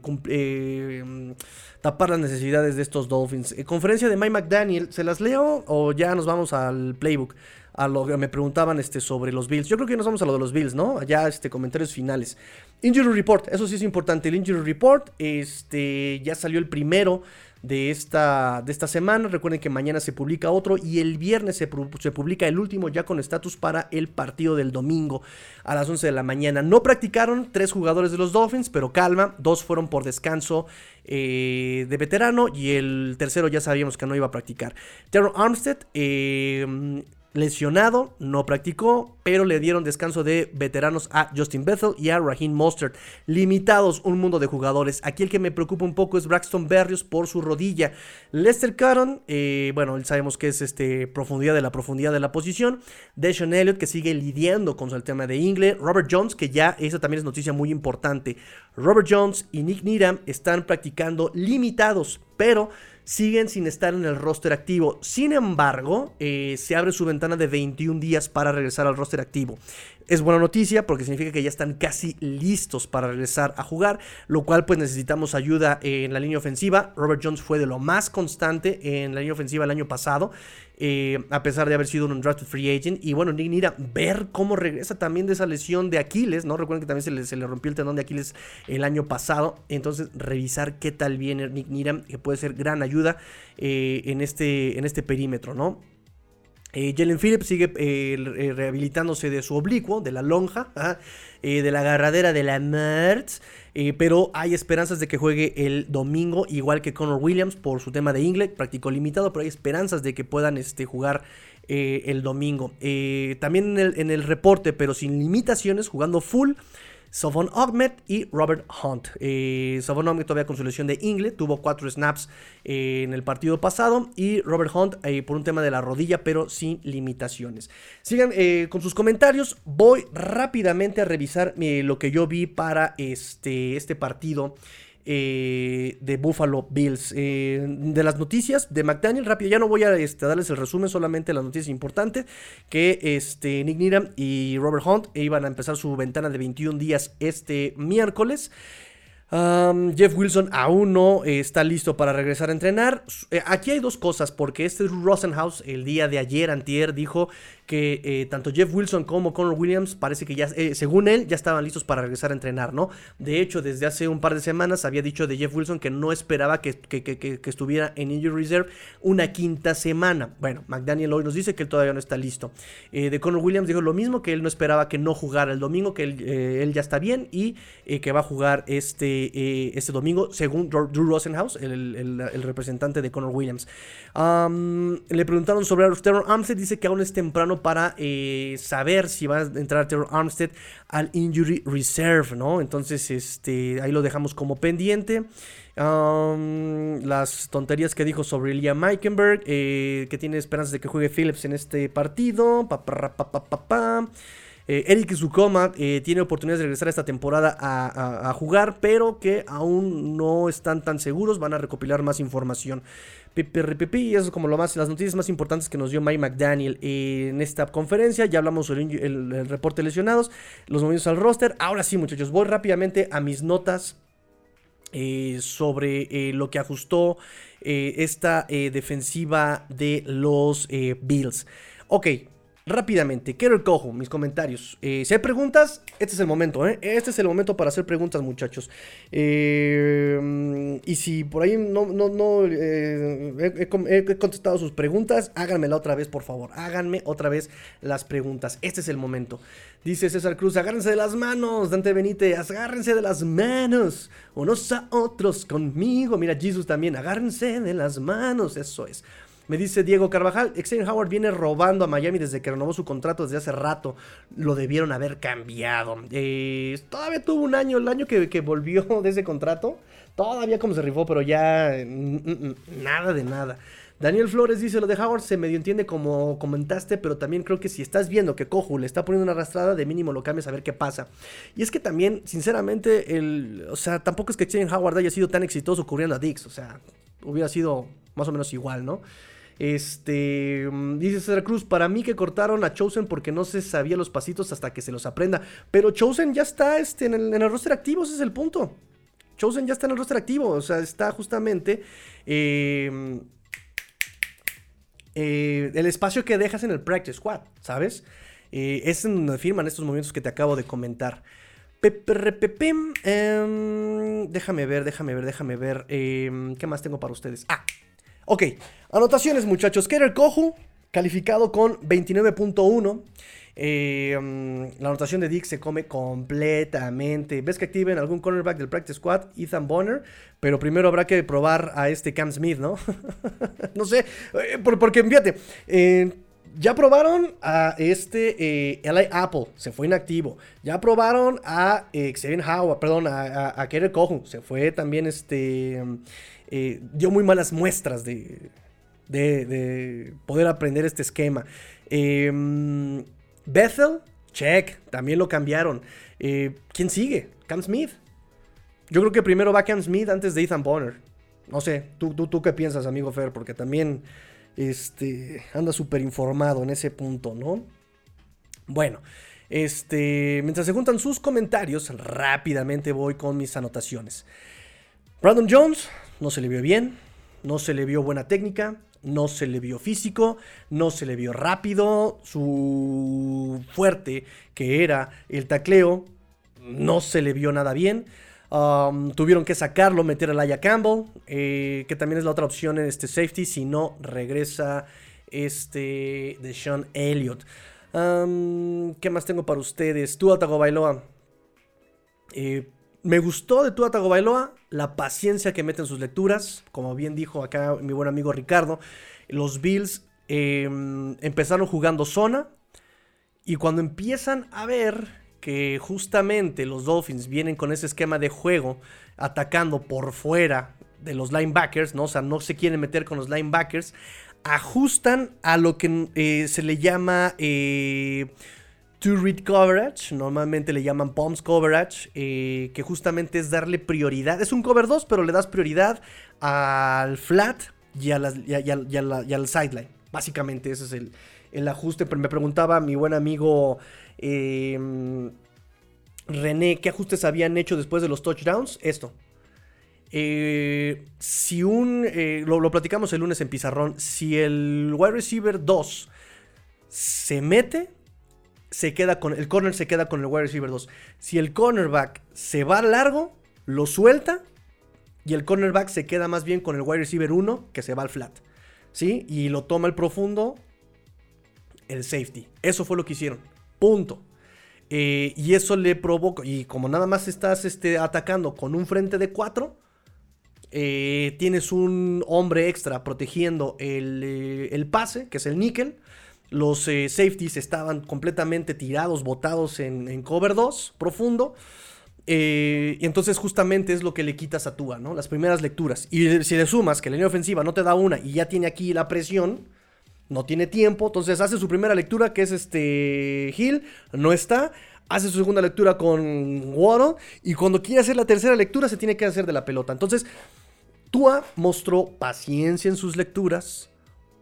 tapar las necesidades de estos Dolphins. conferencia de Mike McDaniel, ¿se las leo o ya nos vamos al playbook? A lo que me preguntaban este, sobre los Bills. Yo creo que nos vamos a lo de los Bills, ¿no? Ya este, comentarios finales. Injury Report, eso sí es importante. El Injury Report, este, ya salió el primero de esta, de esta semana. Recuerden que mañana se publica otro y el viernes se, se publica el último ya con estatus para el partido del domingo a las 11 de la mañana. No practicaron tres jugadores de los Dolphins, pero calma, dos fueron por descanso eh, de veterano y el tercero ya sabíamos que no iba a practicar. Terrell Armstead eh, lesionado, no practicó, pero le dieron descanso de veteranos a Justin Bethel y a Raheem Mostert. Limitados un mundo de jugadores. Aquí el que me preocupa un poco es Braxton Berrios por su rodilla. Lester Cotton, eh, bueno, sabemos que es este, profundidad de la profundidad de la posición. Deshaun Elliott, que sigue lidiando con el tema de Ingle. Robert Jones, que ya, esa también es noticia muy importante. Robert Jones y Nick Needham están practicando limitados, pero siguen sin estar en el roster activo. Sin embargo, eh, se abre su ventana de 21 días para regresar al roster activo. Es buena noticia porque significa que ya están casi listos para regresar a jugar, lo cual pues necesitamos ayuda en la línea ofensiva. Robert Jones fue de lo más constante en la línea ofensiva el año pasado. Eh, a pesar de haber sido un drafted free agent. Y bueno, Nick Nira, ver cómo regresa también de esa lesión de Aquiles, ¿no? Recuerden que también se le, rompió el tendón de Aquiles el año pasado. Entonces, revisar qué tal viene Nick Nira, que puede ser gran ayuda eh, en, este, en este perímetro, ¿no? Eh, Jalen Phillips sigue eh, rehabilitándose de su oblicuo, de la lonja, de la agarradera de la Mertz. pero hay esperanzas de que juegue el domingo, igual que Connor Williams, por su tema de inglés, práctico limitado, pero hay esperanzas de que puedan este, jugar el domingo. también en el, en el, reporte, pero sin limitaciones, jugando full. Savon Ahmed y Robert Hunt. Eh, Savon Ahmed todavía con su lesión de Ingle, tuvo cuatro snaps eh, en el partido pasado. Y Robert Hunt eh, por un tema de la rodilla, pero sin limitaciones. Sigan eh, con sus comentarios. Voy rápidamente a revisar lo que yo vi para este, este partido. Eh, de Buffalo Bills. Eh, de las noticias de McDaniel, rápido, ya no voy a este, darles el resumen, solamente las noticias importantes, que este, Nick Needham y Robert Hunt iban a empezar su ventana de 21 días este miércoles. Jeff Wilson aún no está listo para regresar a entrenar. aquí hay dos cosas, porque este Rosenhaus el día de ayer, antier, dijo que eh, tanto Jeff Wilson como Connor Williams parece que ya, eh, según él, ya estaban listos para regresar a entrenar, ¿no? De hecho, desde hace un par de semanas había dicho de Jeff Wilson que no esperaba que, estuviera en Injury Reserve una quinta semana. Bueno, McDaniel hoy nos dice que él todavía no está listo. Eh, de Connor Williams dijo lo mismo, que él no esperaba que no jugara el domingo, que él, ya está bien y que va a jugar este, este domingo, según Drew Rosenhaus, el, representante de Connor Williams. le preguntaron sobre Armstead, dice que aún es temprano para eh, saber si va a entrar Terror Armstead al Injury Reserve, ¿no? Entonces, este, ahí lo dejamos como pendiente. las tonterías que dijo sobre Liam Meikenberg, eh, que tiene esperanzas de que juegue Phillips en este partido. Pa, pa, eh, Eric Zukoma tiene oportunidades de regresar esta temporada a, jugar, pero que aún no están tan seguros. Van a recopilar más información. Y eso es como lo más, las noticias más importantes que nos dio Mike McDaniel en esta conferencia. Ya hablamos sobre el, reporte de lesionados, los movimientos al roster. Ahora sí, muchachos, voy rápidamente a mis notas eh, sobre eh, lo que ajustó eh, esta defensiva de los Bills. Ok, Rápidamente, quiero el cojo, mis comentarios. Eh, si hay preguntas, este es el momento, ¿eh? Este es el momento para hacer preguntas, muchachos. Eh, y si por ahí no, no, he, contestado sus preguntas, háganmela otra vez, por favor. Háganme otra vez las preguntas. Este es el momento. Dice César Cruz, agárrense de las manos, Dante Benítez, agárrense de las manos, unos a otros conmigo. Mira, Jesus también, agárrense de las manos, eso es. Me dice Diego Carvajal, Xavier Howard viene robando a Miami desde que renovó su contrato desde hace rato. Lo debieron haber cambiado. Eh, todavía tuvo un año, el año que, volvió de ese contrato. Todavía como se rifó, pero ya mm, mm, mm, nada de nada. Daniel Flores dice, lo de Howard se medio entiende como comentaste, pero también creo que si estás viendo que Coju le está poniendo una arrastrada, de mínimo lo cambies a ver qué pasa. Y es que también, sinceramente, o sea, tampoco es que Xavier Howard haya sido tan exitoso cubriendo a Dix, o sea, hubiera sido más o menos igual, ¿no? Este, mm, dice César Cruz, para mí que cortaron a Chosen porque no se sabía los pasitos hasta que se los aprenda. Pero Chosen ya está este, en, el, roster activo, ese es el punto. Chosen ya está en el roster activo, o sea, está justamente em, eh, el espacio que dejas en el practice squad, ¿sabes? Eh, es en donde firman estos movimientos que te acabo de comentar. Peperrepepem, em, déjame ver, déjame ver, déjame ver. em, ¿Qué más tengo para ustedes? Ah, ok. Anotaciones, muchachos. Kerer Kohu, calificado con 29.1. Eh, mm, la anotación de Dick se come completamente. Ves que activen algún cornerback del practice squad, Ethan Bonner, pero primero habrá que probar a este Cam Smith, ¿no? no sé, eh, por- porque fíjate, eh, ya probaron a este eh, Apple, se fue inactivo. Ya probaron a eh, Xavier Howard, perdón, a, a, a Kohu, se fue también este. eh, dio muy malas muestras de, de, de poder aprender este esquema. Mm, Bethel, check, también lo cambiaron. Eh, ¿Quién sigue? Cam Smith. Yo creo que primero va Cam Smith antes de Ethan Bonner. No sé, ¿tú, tú, tú qué piensas, amigo Fer? Porque también este, anda súper informado en ese punto, ¿no? Bueno, este, mientras se juntan sus comentarios, rápidamente voy con mis anotaciones. Brandon Jones no se le vio bien, no se le vio buena técnica, no se le vio físico, no se le vio rápido, su fuerte que era el tacleo, no se le vio nada bien. Um, tuvieron que sacarlo, meter a Laia Campbell, eh, que también es la otra opción en este safety, si no regresa este de Sean Elliott. Um, ¿Qué más tengo para ustedes? Tua Tagovailoa. Eh, me gustó de Tua Tagovailoa la paciencia que mete en sus lecturas. Como bien dijo acá mi buen amigo Ricardo, los Bills eh, empezaron jugando zona. Y cuando empiezan a ver que justamente los Dolphins vienen con ese esquema de juego, atacando por fuera de los linebackers, ¿no? O sea, no se quieren meter con los linebackers, ajustan a lo que eh, se le llama eh, two read coverage, normalmente le llaman palms coverage, eh, que justamente es darle prioridad, es un cover 2, pero le das prioridad al flat y, a las- y al- sideline. Básicamente ese es el, el ajuste. Me preguntaba mi buen amigo eh, René, ¿qué ajustes habían hecho después de los touchdowns? Esto. Eh, si un. eh, lo, lo platicamos el lunes en Pizarrón. Si el wide receiver 2 se mete, se queda con. El corner se queda con el wide receiver 2. Si el cornerback se va largo, lo suelta. Y el cornerback se queda más bien con el wide receiver 1 que se va al flat. ¿Sí? Y lo toma el profundo. El safety. Eso fue lo que hicieron. Punto. Eh, y eso le provoca. Y como nada más estás este, atacando con un frente de 4. eh, tienes un hombre extra protegiendo el, eh, el pase, que es el níquel. Los safeties estaban completamente tirados, botados en, cover 2, profundo. Y entonces justamente es lo que le quitas a Tua, ¿no? Las primeras lecturas. Y si le sumas que la línea ofensiva no te da una y ya tiene aquí la presión, no tiene tiempo, entonces hace su primera lectura que es este Hill, no está. Hace su segunda lectura con Waddle y cuando quiere hacer la tercera lectura se tiene que hacer de la pelota. Entonces, Tua mostró paciencia en sus lecturas,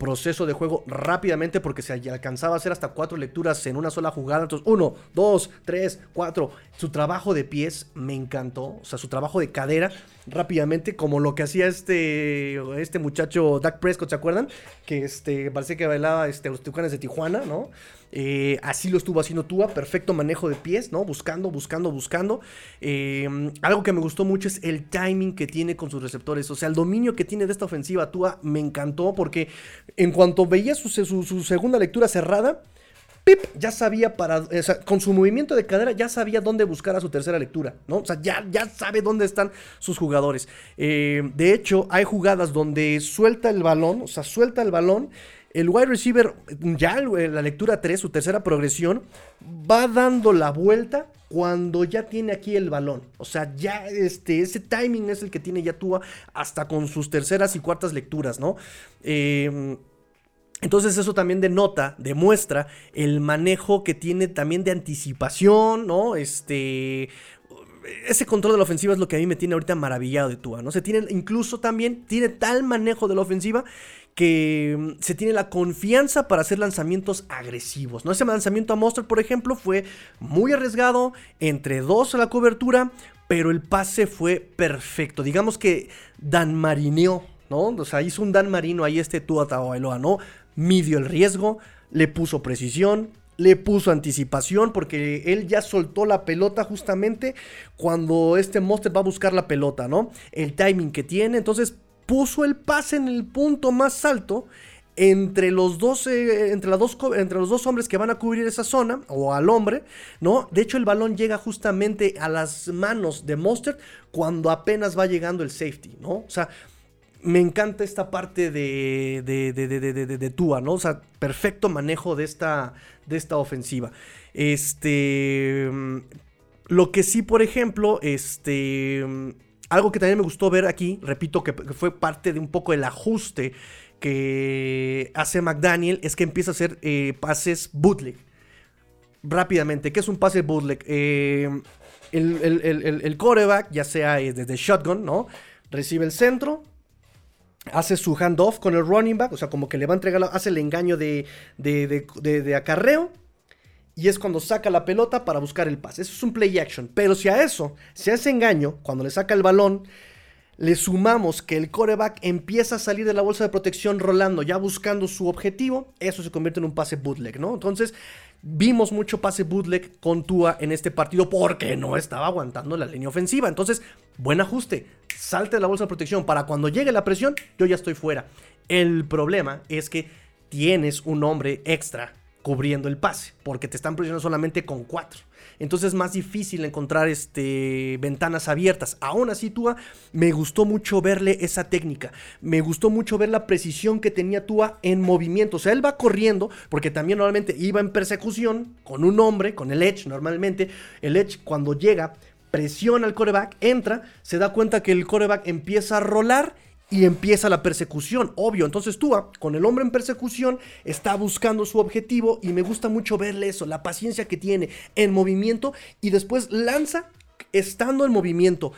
proceso de juego rápidamente porque se alcanzaba a hacer hasta cuatro lecturas en una sola jugada. Entonces, uno, dos, tres, cuatro. Su trabajo de pies me encantó. O sea, su trabajo de cadera rápidamente, como lo que hacía este, este muchacho Dak Prescott, ¿se acuerdan? Que este, parece que bailaba este, los Tucanes de Tijuana, ¿no? Eh, así lo estuvo haciendo Tua, perfecto manejo de pies, ¿no? Buscando, buscando, buscando. Eh, algo que me gustó mucho es el timing que tiene con sus receptores. O sea, el dominio que tiene de esta ofensiva Tua me encantó porque en cuanto veía su, segunda lectura cerrada, Pip ya sabía para, con su movimiento de cadera ya sabía dónde buscar a su tercera lectura, ¿no? O sea, ya, ya sabe dónde están sus jugadores. Eh, de hecho, hay jugadas donde suelta el balón, o sea, suelta el balón. El wide receiver, ya la lectura 3, su tercera progresión, va dando la vuelta cuando ya tiene aquí el balón. O sea, ya este, ese timing es el que tiene ya Tua hasta con sus terceras y cuartas lecturas, ¿no? Eh, entonces eso también denota, demuestra el manejo que tiene también de anticipación, ¿no? Este... Ese control de la ofensiva es lo que a mí me tiene ahorita maravillado de Tua, ¿no? Se tiene, incluso también, tiene tal manejo de la ofensiva que mm, se tiene la confianza para hacer lanzamientos agresivos, ¿no? Ese lanzamiento a Monster, por ejemplo, fue muy arriesgado, entre dos a la cobertura, pero el pase fue perfecto. Digamos que Dan Marineó, ¿no? O sea, hizo un Dan Marino ahí este Tua Tagovailoa, ¿no? Midió el riesgo, le puso precisión, le puso anticipación porque él ya soltó la pelota justamente cuando este Monster va a buscar la pelota, ¿no? El timing que tiene, entonces puso el pase en el punto más alto entre los dos, entre, dos, entre los dos hombres que van a cubrir esa zona, o al hombre, ¿no? De hecho, el balón llega justamente a las manos de Monster cuando apenas va llegando el safety, ¿no? O sea, me encanta esta parte de, de, de, de, Tua, ¿no? O sea, perfecto manejo de esta, de esta ofensiva. Este. Lo que sí, por ejemplo, este. Algo que también me gustó ver aquí, repito que, fue parte de un poco el ajuste que hace McDaniel, es que empieza a hacer eh, pases bootleg. Rápidamente, ¿qué es un pase bootleg? Eh, el, el, coreback, ya sea eh, desde shotgun, ¿no? Recibe el centro, hace su handoff con el running back, o sea, como que le va a entregar, hace el engaño de, de, acarreo. Y es cuando saca la pelota para buscar el pase. Eso es un play action. Pero si a eso, si a ese engaño, cuando le saca el balón, le sumamos que el coreback empieza a salir de la bolsa de protección rolando, ya buscando su objetivo, eso se convierte en un pase bootleg, ¿no? Entonces, vimos mucho pase bootleg con Tua en este partido porque no estaba aguantando la línea ofensiva. Entonces, buen ajuste salte de la bolsa de protección para cuando llegue la presión, yo ya estoy fuera. El problema es que tienes un hombre extra cubriendo el pase, porque te están presionando solamente con cuatro. Entonces es más difícil encontrar este, ventanas abiertas. Aún así, Tua, me gustó mucho verle esa técnica. Me gustó mucho ver la precisión que tenía Tua en movimiento. O sea, él va corriendo, porque también normalmente iba en persecución con un hombre, con el Edge normalmente. El Edge cuando llega presiona al coreback, entra, se da cuenta que el coreback empieza a rolar y empieza la persecución, obvio. Entonces tú, con el hombre en persecución, está buscando su objetivo y me gusta mucho verle eso, la paciencia que tiene en movimiento y después lanza estando en movimiento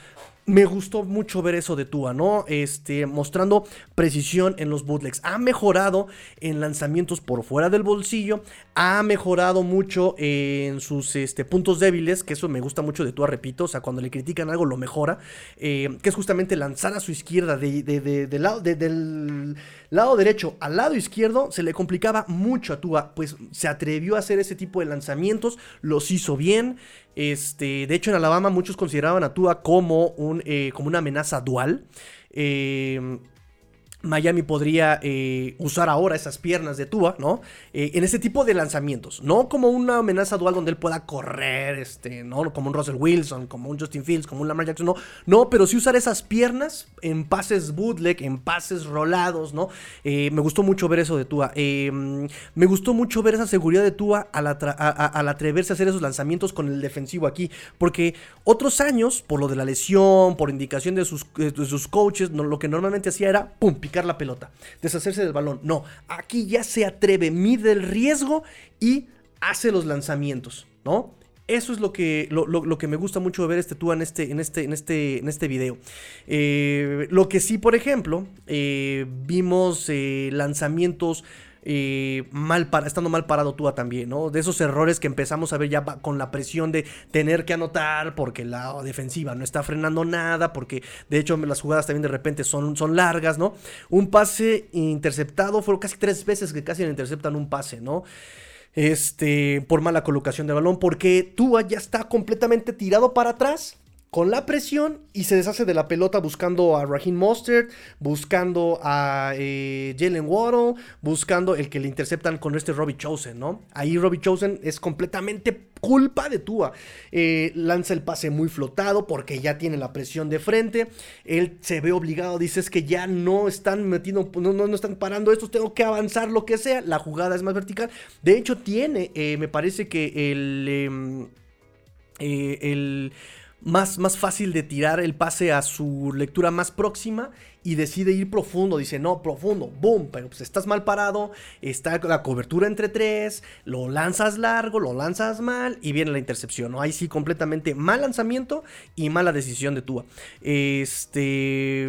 me gustó mucho ver eso de Tua, ¿no? Este, mostrando precisión en los bootlegs. Ha mejorado en lanzamientos por fuera del bolsillo. Ha mejorado mucho en sus este, puntos débiles, que eso me gusta mucho de Tua, repito. O sea, cuando le critican algo, lo mejora. Eh, que es justamente lanzar a su izquierda, de, lado, del lado derecho al lado izquierdo, se le complicaba mucho a Tua. Pues se atrevió a hacer ese tipo de lanzamientos, los hizo bien. Este, de hecho, en Alabama muchos consideraban a Tua como, un, eh, como una amenaza dual. Eh, Miami podría eh, usar ahora esas piernas de Tua, ¿no? Eh, en ese tipo de lanzamientos, no como una amenaza dual donde él pueda correr, este, ¿no? Como un Russell Wilson, como un Justin Fields, como un Lamar Jackson, no, no, pero sí usar esas piernas en pases bootleg, en pases rolados, ¿no? Eh, me gustó mucho ver eso de Tua. me gustó mucho ver esa seguridad de Tua al, atreverse a hacer esos lanzamientos con el defensivo aquí, porque otros años, por lo de la lesión, por indicación de sus, de sus coaches, lo que normalmente hacía era, pum, la pelota, deshacerse del balón. No, aquí ya se atreve, mide el riesgo y hace los lanzamientos, ¿no? Eso es lo que, lo, que me gusta mucho ver este Tua en este, en este, en este, en este video. Eh, lo que sí, por ejemplo, eh, vimos eh, lanzamientos mal para, estando mal parado Tua también, ¿no? De esos errores que empezamos a ver ya con la presión de tener que anotar porque la defensiva no está frenando nada, porque de hecho las jugadas también de repente son, son largas, ¿no? Un pase interceptado, fueron casi tres veces que casi interceptan un pase, ¿no? Este, por mala colocación de balón, porque Tua ya está completamente tirado para atrás con la presión y se deshace de la pelota buscando a Raheem Mostert, buscando a eh, Jalen Waddle, buscando el que le interceptan con este Robbie Chosen, ¿no? Ahí Robbie Chosen es completamente culpa de Tua. Eh, lanza el pase muy flotado porque ya tiene la presión de frente. Él se ve obligado, dice es que ya no están metiendo, no, no, están parando estos, tengo que avanzar lo que sea. La jugada es más vertical. De hecho, tiene, eh, me parece que el... Em, el más, más fácil de tirar el pase a su lectura más próxima y decide ir profundo. Dice, no, profundo, boom, pero pues estás mal parado, está la cobertura entre tres, lo lanzas largo, lo lanzas mal y viene la intercepción. ¿no? Ahí sí, completamente mal lanzamiento y mala decisión de Tua. Este,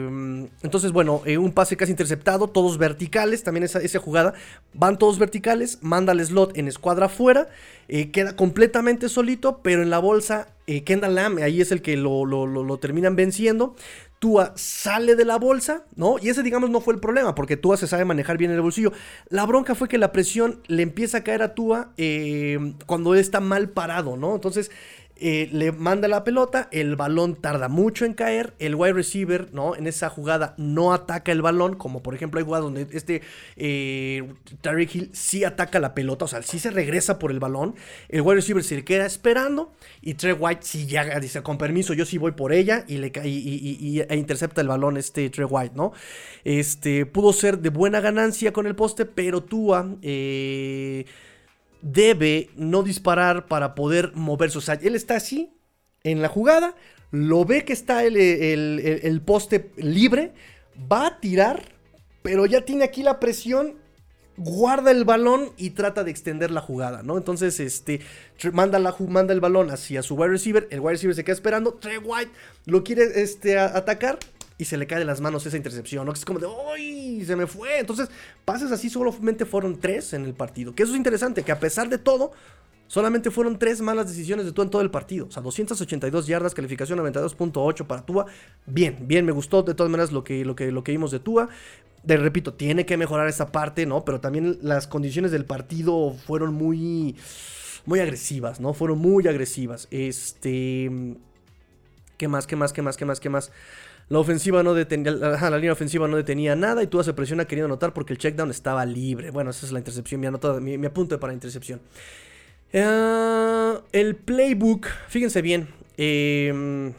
entonces, bueno, eh, un pase casi interceptado, todos verticales, también esa, esa jugada, van todos verticales, manda el slot en escuadra afuera, eh, queda completamente solito, pero en la bolsa, eh, Kendall Lamb, ahí es el que lo, lo terminan venciendo. Tua sale de la bolsa, ¿no? Y ese, digamos, no fue el problema, porque Tua se sabe manejar bien en el bolsillo. La bronca fue que la presión le empieza a caer a Tua eh, cuando está mal parado, ¿no? Entonces, eh, le manda la pelota, el balón tarda mucho en caer, el wide receiver, ¿no? En esa jugada no ataca el balón, como por ejemplo hay jugadas donde este eh, Hill sí ataca la pelota, o sea, sí se regresa por el balón, el wide receiver se queda esperando y Trey White sí ya dice, con permiso, yo sí voy por ella y, le, y, e intercepta el balón este Trey White, ¿no? Este, pudo ser de buena ganancia con el poste, pero Tua... Eh, debe no disparar para poder moverse. O sea, él está así en la jugada, lo ve que está el, poste libre, va a tirar, pero ya tiene aquí la presión guarda el balón y trata de extender la jugada, ¿no? Entonces, este, manda, la, manda el balón hacia su wide receiver, el wide receiver se queda esperando, Trey White lo quiere este, atacar, y se le cae de las manos esa intercepción, ¿no? Es como de, ¡ay! Se me fue. Entonces, pases así solamente fueron tres en el partido. Que eso es interesante, que a pesar de todo, solamente fueron tres malas decisiones de Tua en todo el partido. O sea, 282 yardas, calificación 92.8 para Tua. Bien, bien, me gustó de todas maneras lo que, lo que, lo que vimos de Tua. De repito, tiene que mejorar esa parte, ¿no? Pero también las condiciones del partido fueron muy, muy agresivas, ¿no? Fueron muy agresivas. Este... ¿Qué más? ¿Qué más? ¿Qué más? ¿Qué más? ¿Qué más? La ofensiva no detenía, la, línea ofensiva no detenía nada y Tua se presiona queriendo anotar porque el checkdown estaba libre. Bueno, esa es la intercepción, mi, mi, apunte para intercepción. Eh, el playbook, fíjense bien, em,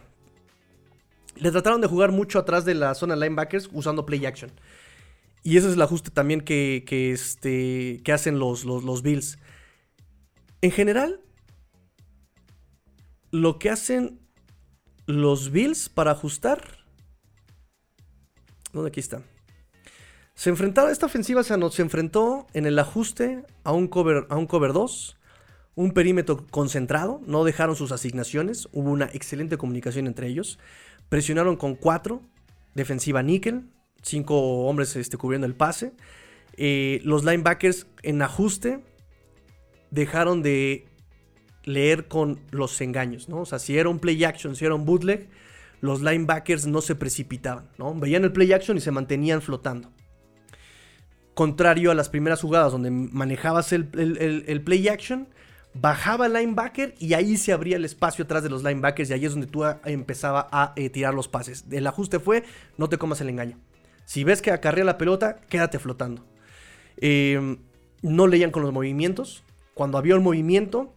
le trataron de jugar mucho atrás de la zona linebackers usando play action. Y ese es el ajuste también que, este, que hacen los, los Bills. En general, lo que hacen los Bills para ajustar ¿Dónde aquí está? Se enfrentaron, esta ofensiva se, se, enfrentó en el ajuste a un, cover, a un cover 2, un perímetro concentrado, no dejaron sus asignaciones, hubo una excelente comunicación entre ellos, presionaron con 4, defensiva níquel, 5 hombres este, cubriendo el pase, eh, los linebackers en ajuste dejaron de leer con los engaños, ¿no? O sea, si era un play action, si era un bootleg, los linebackers no se precipitaban, ¿no? Veían el play action y se mantenían flotando. Contrario a las primeras jugadas donde manejabas el, play action, bajaba el linebacker y ahí se abría el espacio atrás de los linebackers y ahí es donde tú empezaba a eh, tirar los pases. El ajuste fue, no te comas el engaño. Si ves que acarrea la pelota, quédate flotando. Eh, no leían con los movimientos. Cuando había un movimiento,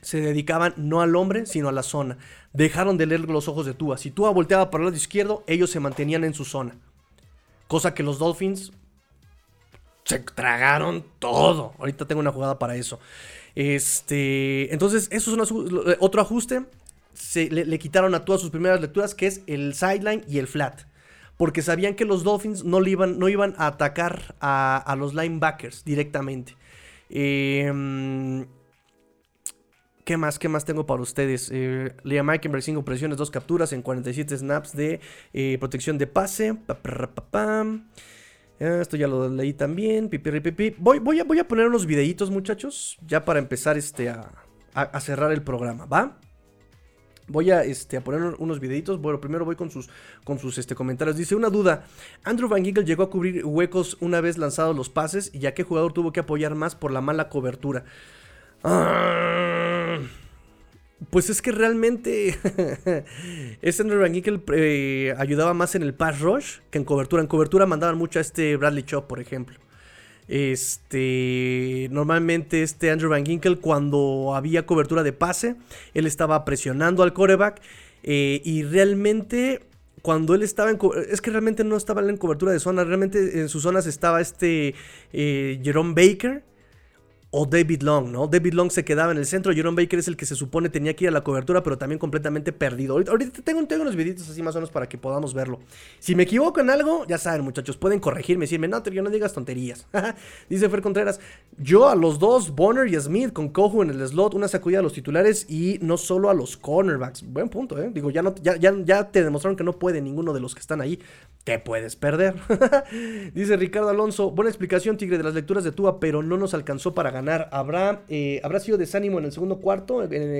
se dedicaban no al hombre, sino a la zona. Dejaron de leer los ojos de Tua. Si Tua volteaba para el lado izquierdo, ellos se mantenían en su zona. Cosa que los Dolphins se tragaron todo. Ahorita tengo una jugada para eso. Este, entonces, eso es otro ajuste. Se, le, quitaron a Tua sus primeras lecturas, que es el sideline y el flat. Porque sabían que los Dolphins no, iban, no iban a atacar a, a los linebackers directamente. Eh, ¿Qué más? ¿Qué más tengo para ustedes? Eh, Liam Eikenberg, 5 presiones, 2 capturas en 47 snaps de eh, protección de pase. Ah, esto ya lo leí también. Voy, voy, a, voy a poner unos videitos, muchachos. Ya para empezar este, a, cerrar el programa, ¿va? Voy a, este, a poner unos videitos. Bueno, primero voy con sus, con sus este, comentarios. Dice, una duda. Andrew Van Giegel llegó a cubrir huecos una vez lanzados los pases. ¿Y a qué jugador tuvo que apoyar más por la mala cobertura? Ah, pues es que realmente este Andrew Van eh, ayudaba más en el pass rush que en cobertura. En cobertura mandaban mucho a este Bradley Chop, por ejemplo. Este, normalmente este Andrew Van Ginkel cuando había cobertura de pase, él estaba presionando al coreback eh, y realmente cuando él estaba en es que realmente no estaba en cobertura de zona, realmente en sus zonas estaba este eh, Jerome Baker o David Long, ¿no? David Long se quedaba en el centro, Jerome Baker es el que se supone tenía que ir a la cobertura, pero también completamente perdido. Ahorita, tengo, tengo, unos videitos así más o menos para que podamos verlo. Si me equivoco en algo, ya saben muchachos, pueden corregirme, decirme, no, yo no digas tonterías. Dice Fer Contreras, yo a los dos, Bonner y Smith, con Cojo en el slot, una sacudida a los titulares y no solo a los cornerbacks. Buen punto, ¿eh? Digo, ya, no, ya, ya, ya te demostraron que no puede ninguno de los que están ahí. Te puedes perder. Dice Ricardo Alonso, buena explicación, Tigre, de las lecturas de Tua, pero no nos alcanzó para ganar. Habrá, eh, habrá sido desánimo en el segundo cuarto,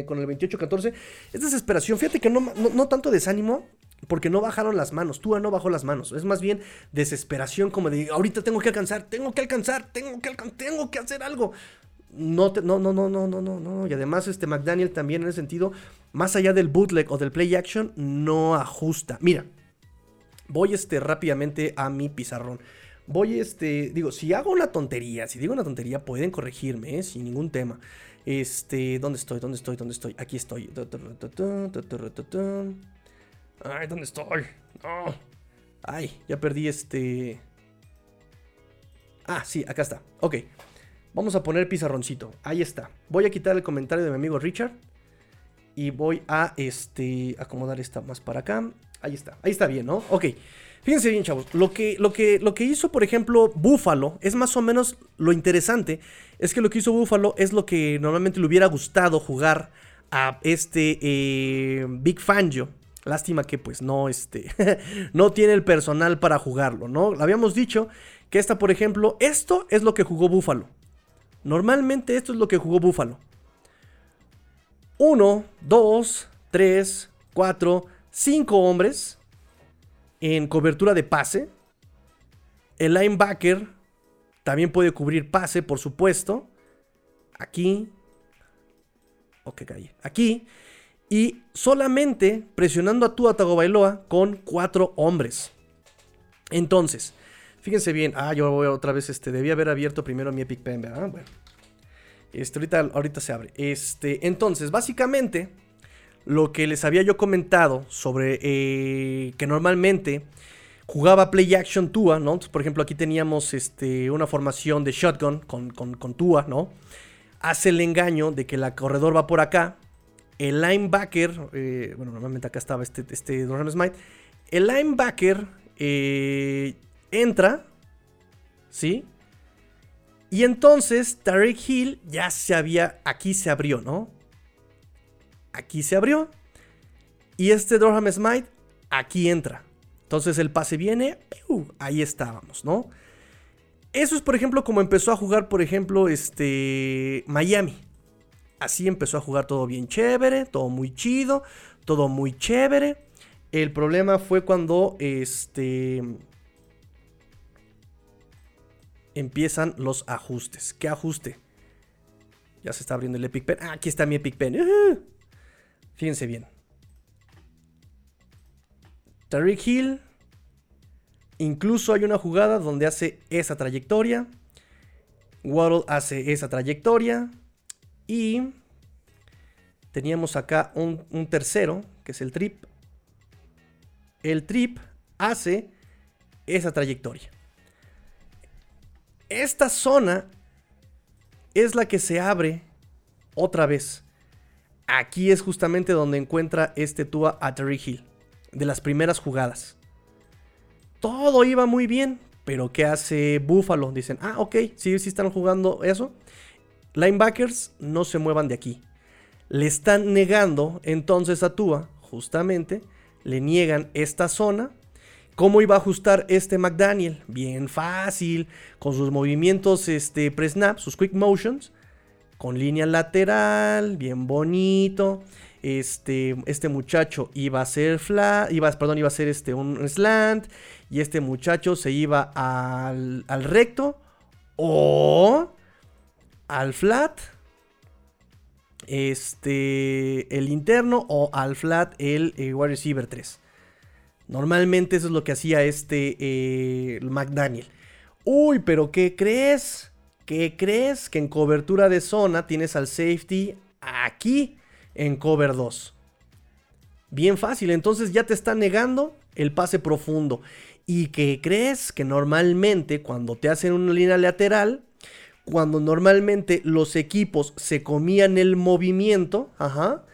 con el 28-14. Es desesperación. Fíjate que no, no, tanto desánimo, Porque no bajaron las manos, Tua no bajó las manos. Es más bien desesperación como de, ahorita tengo que alcanzar, tengo que alcanzar, tengo que alcanzar, tengo que hacer algo. No, no, no, no, no, no, no, no. Y además este McDaniel también en ese sentido, más allá del bootleg o del play action, no ajusta. Mira, voy este rápidamente a mi pizarrón. Voy este, digo, si hago una tontería, si digo una tontería, pueden corregirme, ¿eh? sin ningún tema. Este, ¿dónde estoy? ¿Dónde estoy? ¿Dónde estoy? Aquí estoy. Ay, ¿dónde estoy? Ay, ya perdí este. Ah, sí, acá está. Ok. Vamos a poner pizarroncito. Ahí está. Voy a quitar el comentario de mi amigo Richard. Y voy a este, acomodar esta más para acá. Ahí está. Ahí está bien, ¿no? Ok. Fíjense bien, chavos. Lo que, lo que, lo que hizo, por ejemplo, Buffalo es más o menos lo interesante. Es que lo que hizo Buffalo es lo que normalmente le hubiera gustado jugar a este eh, Big Fangio. Lástima que pues no, este, no tiene el personal para jugarlo, ¿no? Habíamos dicho que esta, por ejemplo, esto es lo que jugó Buffalo. Normalmente esto es lo que jugó Buffalo. 1, 2, 3, 4, 5 hombres en cobertura de pase. El linebacker también puede cubrir pase, por supuesto. Aquí. Ok, caí. Aquí. Y solamente presionando a Tua Tagovailoa con cuatro hombres. Entonces, fíjense bien. Ah, yo voy otra vez. Este, debía haber abierto primero mi Epic Pen, ¿verdad? Bueno. Este, ahorita, ahorita se abre. Este, entonces, básicamente, lo que les había yo comentado sobre eh, que normalmente jugaba play action Tua, ¿no? por ejemplo, aquí teníamos este, una formación de shotgun con, con, Tua, ¿no? Hace el engaño de que la corredor va por acá. El linebacker, eh, bueno, normalmente acá estaba este, este Smite. El linebacker eh, entra, ¿sí? Y entonces Tarek Hill ya se había, aquí se abrió, ¿no? Aquí se abrió. Y este Durham Smite aquí entra. Entonces el pase viene, ahí estábamos, ¿no? Eso es, por ejemplo, como empezó a jugar, por ejemplo, este Miami. Así empezó a jugar todo bien chévere, todo muy chido, todo muy chévere. El problema fue cuando este empiezan los ajustes. ¿Qué ajuste? Ya se está abriendo el Epic Pen. Ah, aquí está mi Epic Pen. Fíjense bien. Tariq Hill. Incluso hay una jugada donde hace esa trayectoria. Waddle hace esa trayectoria. Y teníamos acá un, un, tercero, que es el trip. El trip hace esa trayectoria. Esta zona es la que se abre otra vez. Aquí es justamente donde encuentra este Tua a Terry Hill de las primeras jugadas. Todo iba muy bien, pero ¿qué hace Buffalo? Dicen, ah, ok, sí, sí están jugando eso. Linebackers no se muevan de aquí. Le están negando entonces a Tua, justamente, le niegan esta zona. ¿Cómo iba a ajustar este McDaniel? Bien fácil, con sus movimientos este, pre-snap, sus quick motions, con línea lateral, bien bonito este, este muchacho iba a ser flat, iba, perdón, iba a ser este, un slant, y este muchacho se iba al, al recto o al flat, este, el interno o al flat el eh, wide receiver 3. Normalmente eso es lo que hacía este eh, McDaniel. Uy, pero ¿qué crees? ¿Qué crees? Que en cobertura de zona tienes al safety aquí en cover 2. Bien fácil, entonces ya te está negando el pase profundo. ¿Y que crees? Que normalmente cuando te hacen una línea lateral, cuando normalmente los equipos se comían el movimiento, ajá,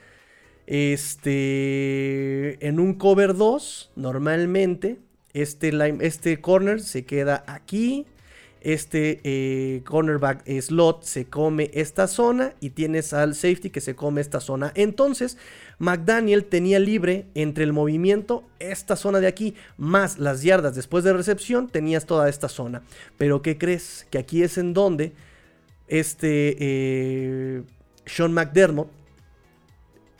este, en un cover 2, normalmente este, este corner se queda aquí, este eh, cornerback slot se come esta zona y tienes al safety que se come esta zona. Entonces, McDaniel tenía libre entre el movimiento esta zona de aquí, más las yardas después de recepción, tenías toda esta zona. Pero ¿qué crees? Que aquí es en donde este eh, Sean McDermott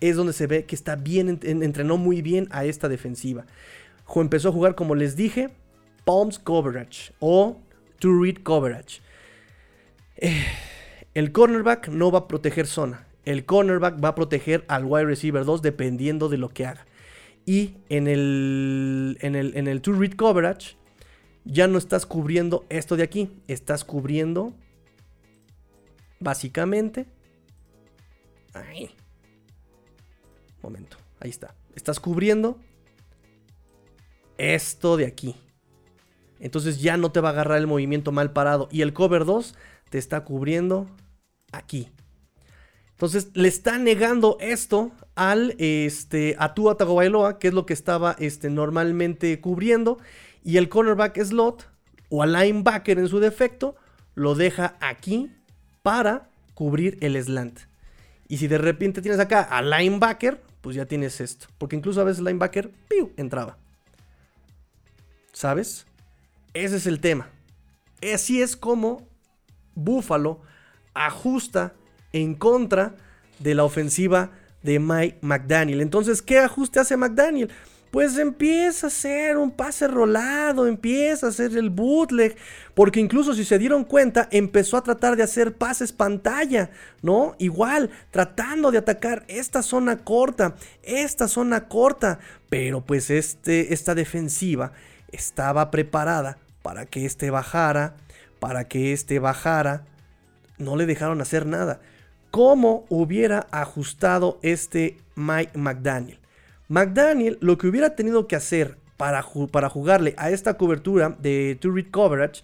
es donde se ve que está bien, entrenó muy bien a esta defensiva. Empezó a jugar, como les dije, Palms Coverage o To Read Coverage. Eh, el cornerback no va a proteger zona. El cornerback va a proteger al wide receiver 2 dependiendo de lo que haga. Y en el, en el, en el To Read Coverage ya no estás cubriendo esto de aquí. Estás cubriendo básicamente... Ahí. Momento. Ahí está. Estás cubriendo esto de aquí. Entonces ya no te va a agarrar el movimiento mal parado. Y el cover 2 te está cubriendo aquí. Entonces le está negando esto al este, a Tua Tagovailoa, que es lo que estaba este, normalmente cubriendo. Y el cornerback slot o al linebacker en su defecto lo deja aquí para cubrir el slant. Y si de repente tienes acá al linebacker, pues ya tienes esto. Porque incluso a veces linebacker ¡piu! entraba. ¿Sabes? Ese es el tema. Así es como Buffalo ajusta en contra de la ofensiva de Mike McDaniel. Entonces, ¿qué ajuste hace McDaniel? Pues empieza a hacer un pase rolado, empieza a hacer el bootleg, porque incluso si se dieron cuenta, empezó a tratar de hacer pases pantalla, ¿no? Igual, tratando de atacar esta zona corta, esta zona corta, pero pues este, esta defensiva estaba preparada para que este bajara, para que este bajara, no le dejaron hacer nada. ¿Cómo hubiera ajustado este Mike McDaniel? McDaniel lo que hubiera tenido que hacer para, para jugarle a esta cobertura de Two Read Coverage,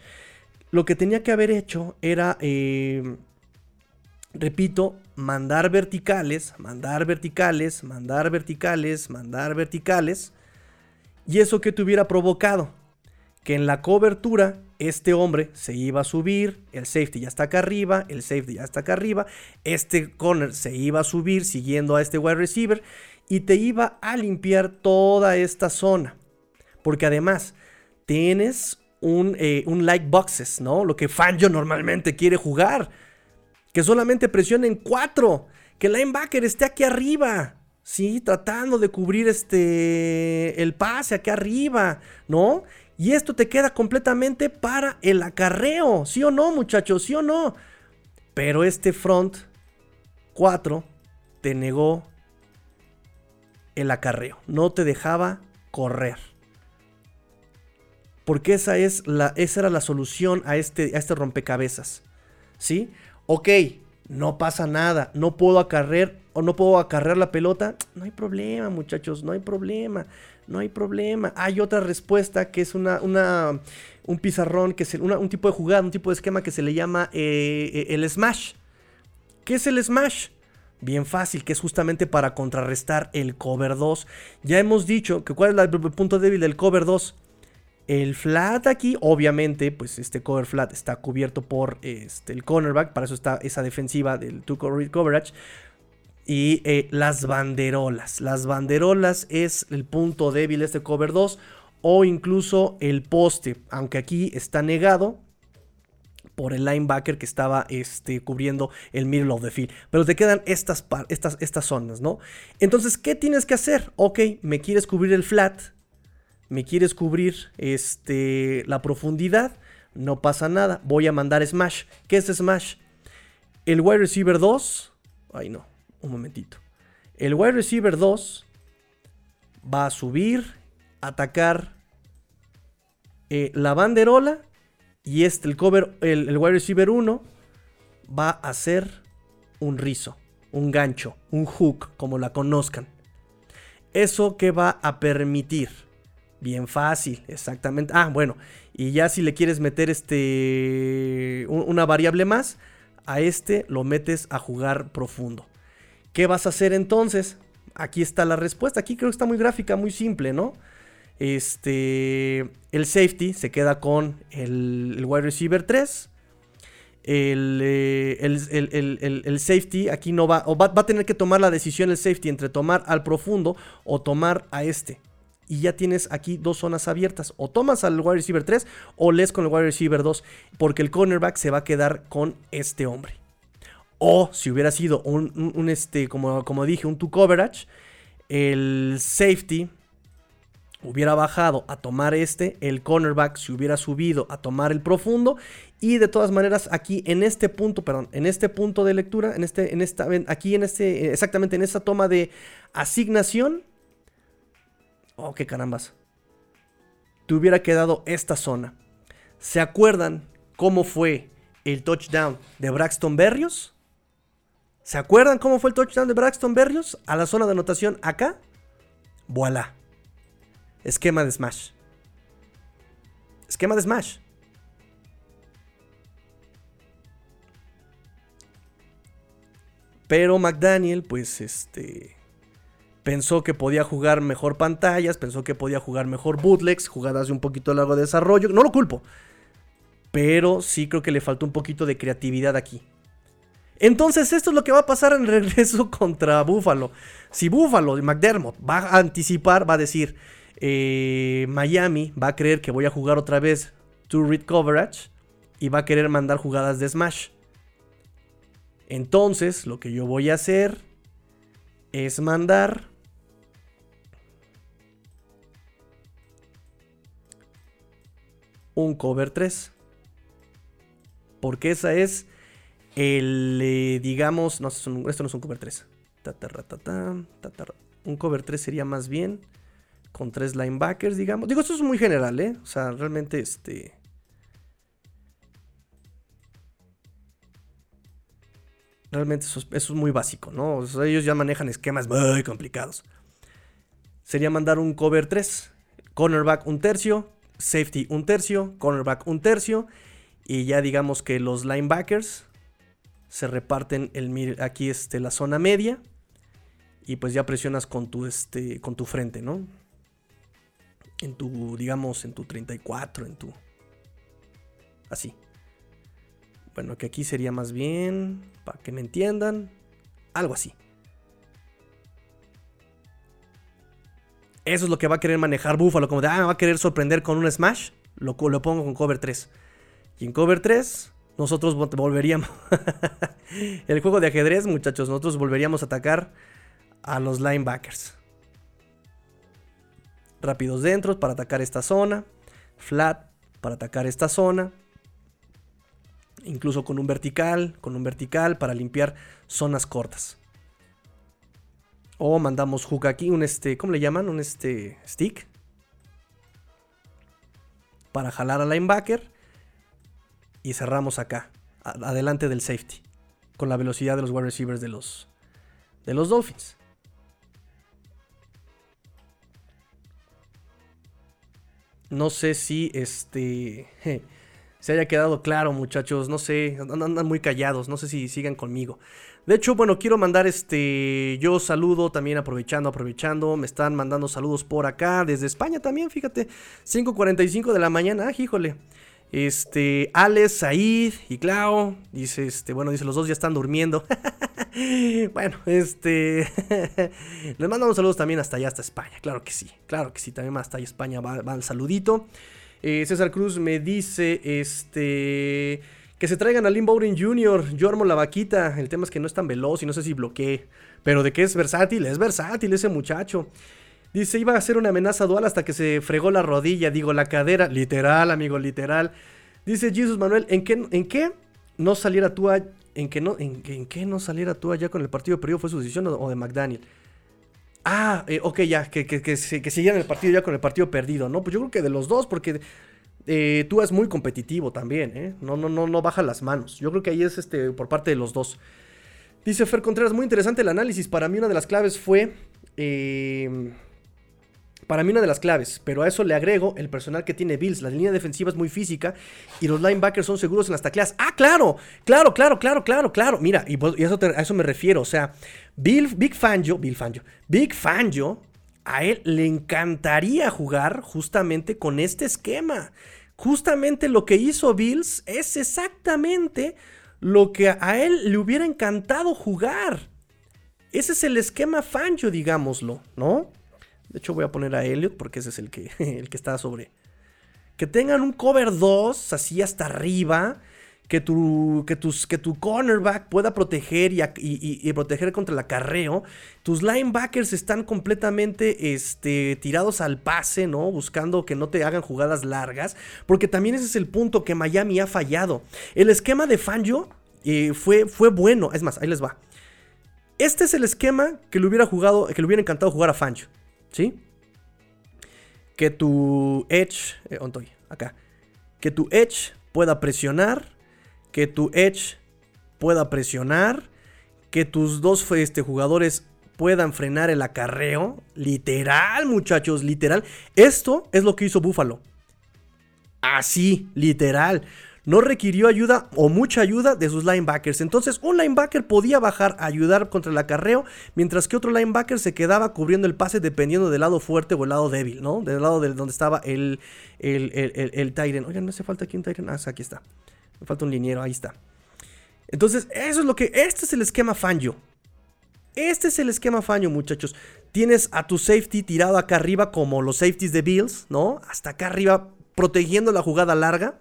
lo que tenía que haber hecho era, eh, repito, mandar verticales, mandar verticales, mandar verticales, mandar verticales. ¿Y eso que te hubiera provocado? Que en la cobertura este hombre se iba a subir, el safety ya está acá arriba, el safety ya está acá arriba, este corner se iba a subir siguiendo a este wide receiver y te iba a limpiar toda esta zona. Porque además tienes un, eh, un like boxes, ¿no? Lo que Fangio normalmente quiere jugar. Que solamente presionen cuatro. Que el linebacker esté aquí arriba. Sí, tratando de cubrir este el pase aquí arriba, ¿no? Y esto te queda completamente para el acarreo. ¿Sí o no, muchachos? ¿Sí o no? Pero este front 4 te negó el acarreo. No te dejaba correr. Porque esa, es la, esa era la solución a este, a este rompecabezas. ¿Sí? Ok, no pasa nada. No puedo acarrear o no puedo acarrear la pelota. No hay problema, muchachos. No hay problema no hay problema. Hay otra respuesta que es una, un pizarrón, que es un tipo de jugada, un tipo de esquema que se le llama eh, eh, el smash. ¿Qué es el smash? Bien fácil, que es justamente para contrarrestar el cover 2. Ya hemos dicho que cuál es el punto débil del cover 2. El flat aquí, obviamente, pues este cover flat está cubierto por este, el cornerback, para eso está esa defensiva del two coverage. Y eh, las banderolas. Las banderolas es el punto débil de este cover 2. O incluso el poste. Aunque aquí está negado por el linebacker que estaba este, cubriendo el middle of the field. Pero te quedan estas, estas, estas zonas, ¿no? Entonces, ¿qué tienes que hacer? Ok, me quieres cubrir el flat. Me quieres cubrir este, la profundidad. No pasa nada. Voy a mandar smash. ¿Qué es smash? El wide receiver 2. Ay, no un momentito. El wide receiver 2 va a subir, atacar eh, la banderola. Y este, el cover, el, wide receiver 1 va a hacer un rizo, un gancho, un hook, como la conozcan. ¿Eso que va a permitir? Bien fácil, exactamente. Ah, bueno, y ya si le quieres meter este una variable más, a este lo metes a jugar profundo. ¿Qué vas a hacer entonces? Aquí está la respuesta. Aquí creo que está muy gráfica, muy simple, ¿no? Este, el safety se queda con el, wide receiver 3. Eh, el, el, safety aquí no va, o va, va, a tener que tomar la decisión el safety entre tomar al profundo o tomar a este. Y ya tienes aquí dos zonas abiertas. O tomas al wide receiver 3 o lees con el wide receiver 2. Porque el cornerback se va a quedar con este hombre. O si hubiera sido un, este, como, como dije, un two coverage, el safety hubiera bajado a tomar este, el cornerback se hubiera subido a tomar el profundo y de todas maneras aquí en este punto, perdón, en este punto de lectura, en este, en esta, aquí en este, exactamente en esta toma de asignación, oh, qué carambas, te hubiera quedado esta zona. ¿Se acuerdan cómo fue el touchdown de Braxton Berrios? ¿Se acuerdan cómo fue el touchdown de Braxton Berrios a la zona de anotación acá? Voilà. Esquema de Smash. Esquema de Smash. Pero McDaniel, pues, este. Pensó que podía jugar mejor pantallas, pensó que podía jugar mejor bootlegs, jugadas de un poquito largo de desarrollo. No lo culpo. Pero sí creo que le faltó un poquito de creatividad aquí. Entonces, esto es lo que va a pasar en regreso contra Buffalo. Si Buffalo y McDermott va a anticipar, va a decir: eh, Miami va a creer que voy a jugar otra vez two read coverage y va a querer mandar jugadas de smash. Entonces, lo que yo voy a hacer es mandar un cover 3. Porque esa es el, eh, digamos, no, esto no es un cover 3. Un cover 3 sería más bien con tres linebackers, digamos. Digo, esto es muy general, ¿eh? O sea, realmente este... Realmente eso, es muy básico, ¿no? ellos ya manejan esquemas muy complicados. Sería mandar un cover 3, cornerback un tercio, safety un tercio, cornerback un tercio, y ya digamos que los linebackers se reparten el, aquí este, la zona media, y pues ya presionas con tu, este, con tu frente, ¿no? en tu, digamos, en tu 34, en tu... Así. Bueno, que aquí sería más bien, para que me entiendan, algo así. Eso es lo que va a querer manejar Buffalo, como de, ah, me va a querer sorprender con un smash, lo, lo pongo con cover 3. Y en cover 3, nosotros volveríamos... el juego de ajedrez, muchachos, nosotros volveríamos a atacar a los linebackers rápidos dentro para atacar esta zona, flat para atacar esta zona, incluso con un vertical, con un vertical para limpiar zonas cortas. O mandamos hook aquí, un este, ¿cómo le llaman? Un este stick. Para jalar al linebacker. Y cerramos acá, adelante del safety. Con la velocidad de los wide receivers de los, de los Dolphins. No sé si este se haya quedado claro, muchachos. No sé, andan muy callados. No sé si sigan conmigo. De hecho, bueno, quiero mandar este. Yo saludo también aprovechando, aprovechando. Me están mandando saludos por acá, desde España también, fíjate. 5.45 de la mañana, ah, híjole. Este, Alex, Said y Clau. Dice, este, bueno, dice, los dos ya están durmiendo. bueno, este. Les mandamos saludos también hasta allá, hasta España. Claro que sí, claro que sí, también hasta allá España va, el saludito. Eh, César Cruz me dice, este. Que se traigan a Lynn Bowden Jr. Yo armo la vaquita. El tema es que no es tan veloz y no sé si bloquee. Pero de qué es versátil, es versátil ese muchacho. Dice, iba a ser una amenaza dual hasta que se fregó la rodilla, digo, la cadera. Literal, amigo, literal. Dice Jesus Manuel, ¿en qué, en qué no saliera tú en que no, en, qué no saliera tú allá con el partido perdido fue su decisión o, de McDaniel? Ah, eh, ok, ya, que, que, que, siguieran el partido ya con el partido perdido, ¿no? Pues yo creo que de los dos, porque eh, tú es muy competitivo también, ¿eh? No, no, no, no baja las manos. Yo creo que ahí es este por parte de los dos. Dice Fer Contreras, muy interesante el análisis. Para mí una de las claves fue... Eh, para mí una de las claves, pero a eso le agrego el personal que tiene Bills. La línea defensiva es muy física y los linebackers son seguros en las tacleas. Ah, claro, claro, claro, claro, claro, claro. Mira, y, pues, eso a eso me refiero. O sea, Bill, Big Fangio, Bill Fangio, Big Fangio, a él le encantaría jugar justamente con este esquema. Justamente lo que hizo Bills es exactamente lo que a él le hubiera encantado jugar. Ese es el esquema Fangio, digámoslo, ¿no? De hecho, voy a poner a Elliot porque ese es el que, el que está sobre. Que tengan un cover 2 así hasta arriba. que tu, que tus, que tu cornerback pueda proteger y, proteger contra el acarreo. Tus linebackers están completamente este, tirados al pase, ¿no? Buscando que no te hagan jugadas largas. Porque también ese es el punto que Miami ha fallado. El esquema de Fangio eh, fue, fue bueno. Es más, ahí les va. Este es el esquema que le hubiera jugado, que le hubiera encantado jugar a Fangio. ¿Sí? Que tu Edge. Eh, estoy? Acá. Que tu Edge pueda presionar que tu Edge pueda presionar, que tus dos este, jugadores puedan frenar el acarreo. Literal, muchachos, literal. Esto es lo que hizo Buffalo. Así, literal. No requirió ayuda o mucha ayuda de sus linebackers. Entonces, un linebacker podía bajar a ayudar contra el acarreo, mientras que otro linebacker se quedaba cubriendo el pase dependiendo del lado fuerte o el lado débil, ¿no? Del lado de donde estaba el, el, el, el, Tyrant. Oigan, no hace falta aquí un Tyrant. Ah, aquí está. Me falta un liniero, ahí está. Entonces, eso es lo que. Este es el esquema Fangio. Este es el esquema Fangio, muchachos. Tienes a tu safety tirado acá arriba, como los safeties de Bills, ¿no? Hasta acá arriba, protegiendo la jugada larga.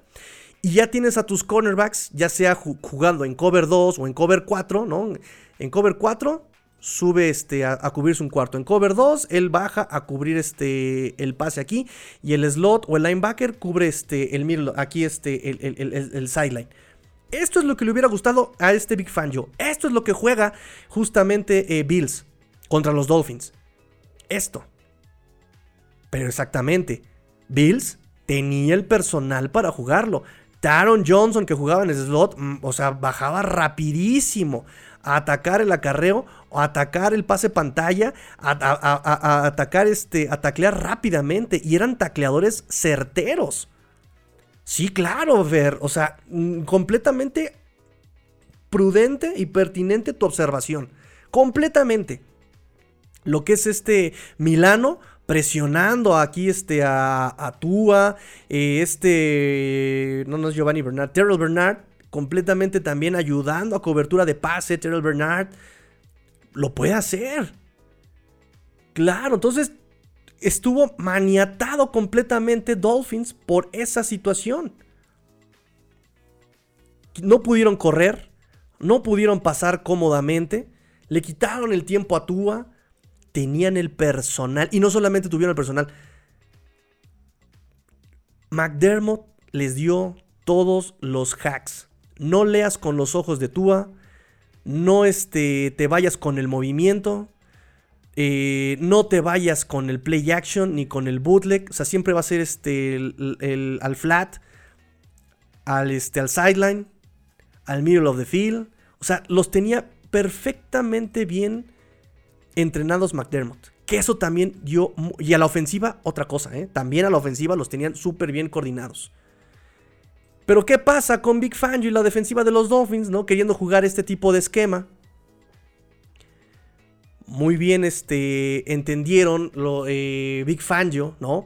Y ya tienes a tus cornerbacks, ya sea jugando en cover 2 o en cover 4, ¿no? En cover 4, sube este, a, cubrirse un cuarto. En cover 2, él baja a cubrir este, el pase aquí. Y el slot o el linebacker cubre este, el middle, aquí este, el, sideline. Esto es lo que le hubiera gustado a este Big Fangio. Esto es lo que juega justamente eh, Bills contra los Dolphins. Esto. Pero exactamente, Bills tenía el personal para jugarlo. Taron Johnson que jugaba en el slot, mm, o sea, bajaba rapidísimo a atacar el acarreo, a atacar el pase pantalla, a, atacar este, a taclear rápidamente. Y eran tacleadores certeros. Sí, claro, Ver. O sea, mm, completamente prudente y pertinente tu observación. Completamente. Lo que es este Milano presionando aquí este, a, a Tua, eh, este, no, no es Giovanni Bernard, Terrell Bernard, completamente también ayudando a cobertura de pase, Terrell Bernard, lo puede hacer. Claro, entonces estuvo maniatado completamente Dolphins por esa situación. No pudieron correr, no pudieron pasar cómodamente, le quitaron el tiempo a Tua, tenían el personal, y no solamente tuvieron el personal, McDermott les dio todos los hacks. No leas con los ojos de Tua, no este, te vayas con el movimiento, eh, no te vayas con el play action ni con el bootleg, o sea, siempre va a ser este, el, al flat, al, este, al sideline, al middle of the field, o sea, los tenía perfectamente bien entrenados McDermott. Que eso también dio. Y a la ofensiva, otra cosa, ¿eh? También a la ofensiva los tenían súper bien coordinados. Pero ¿qué pasa con Big Fangio y la defensiva de los Dolphins, ¿no? Queriendo jugar este tipo de esquema. Muy bien este, entendieron lo, eh, Big Fangio, ¿no?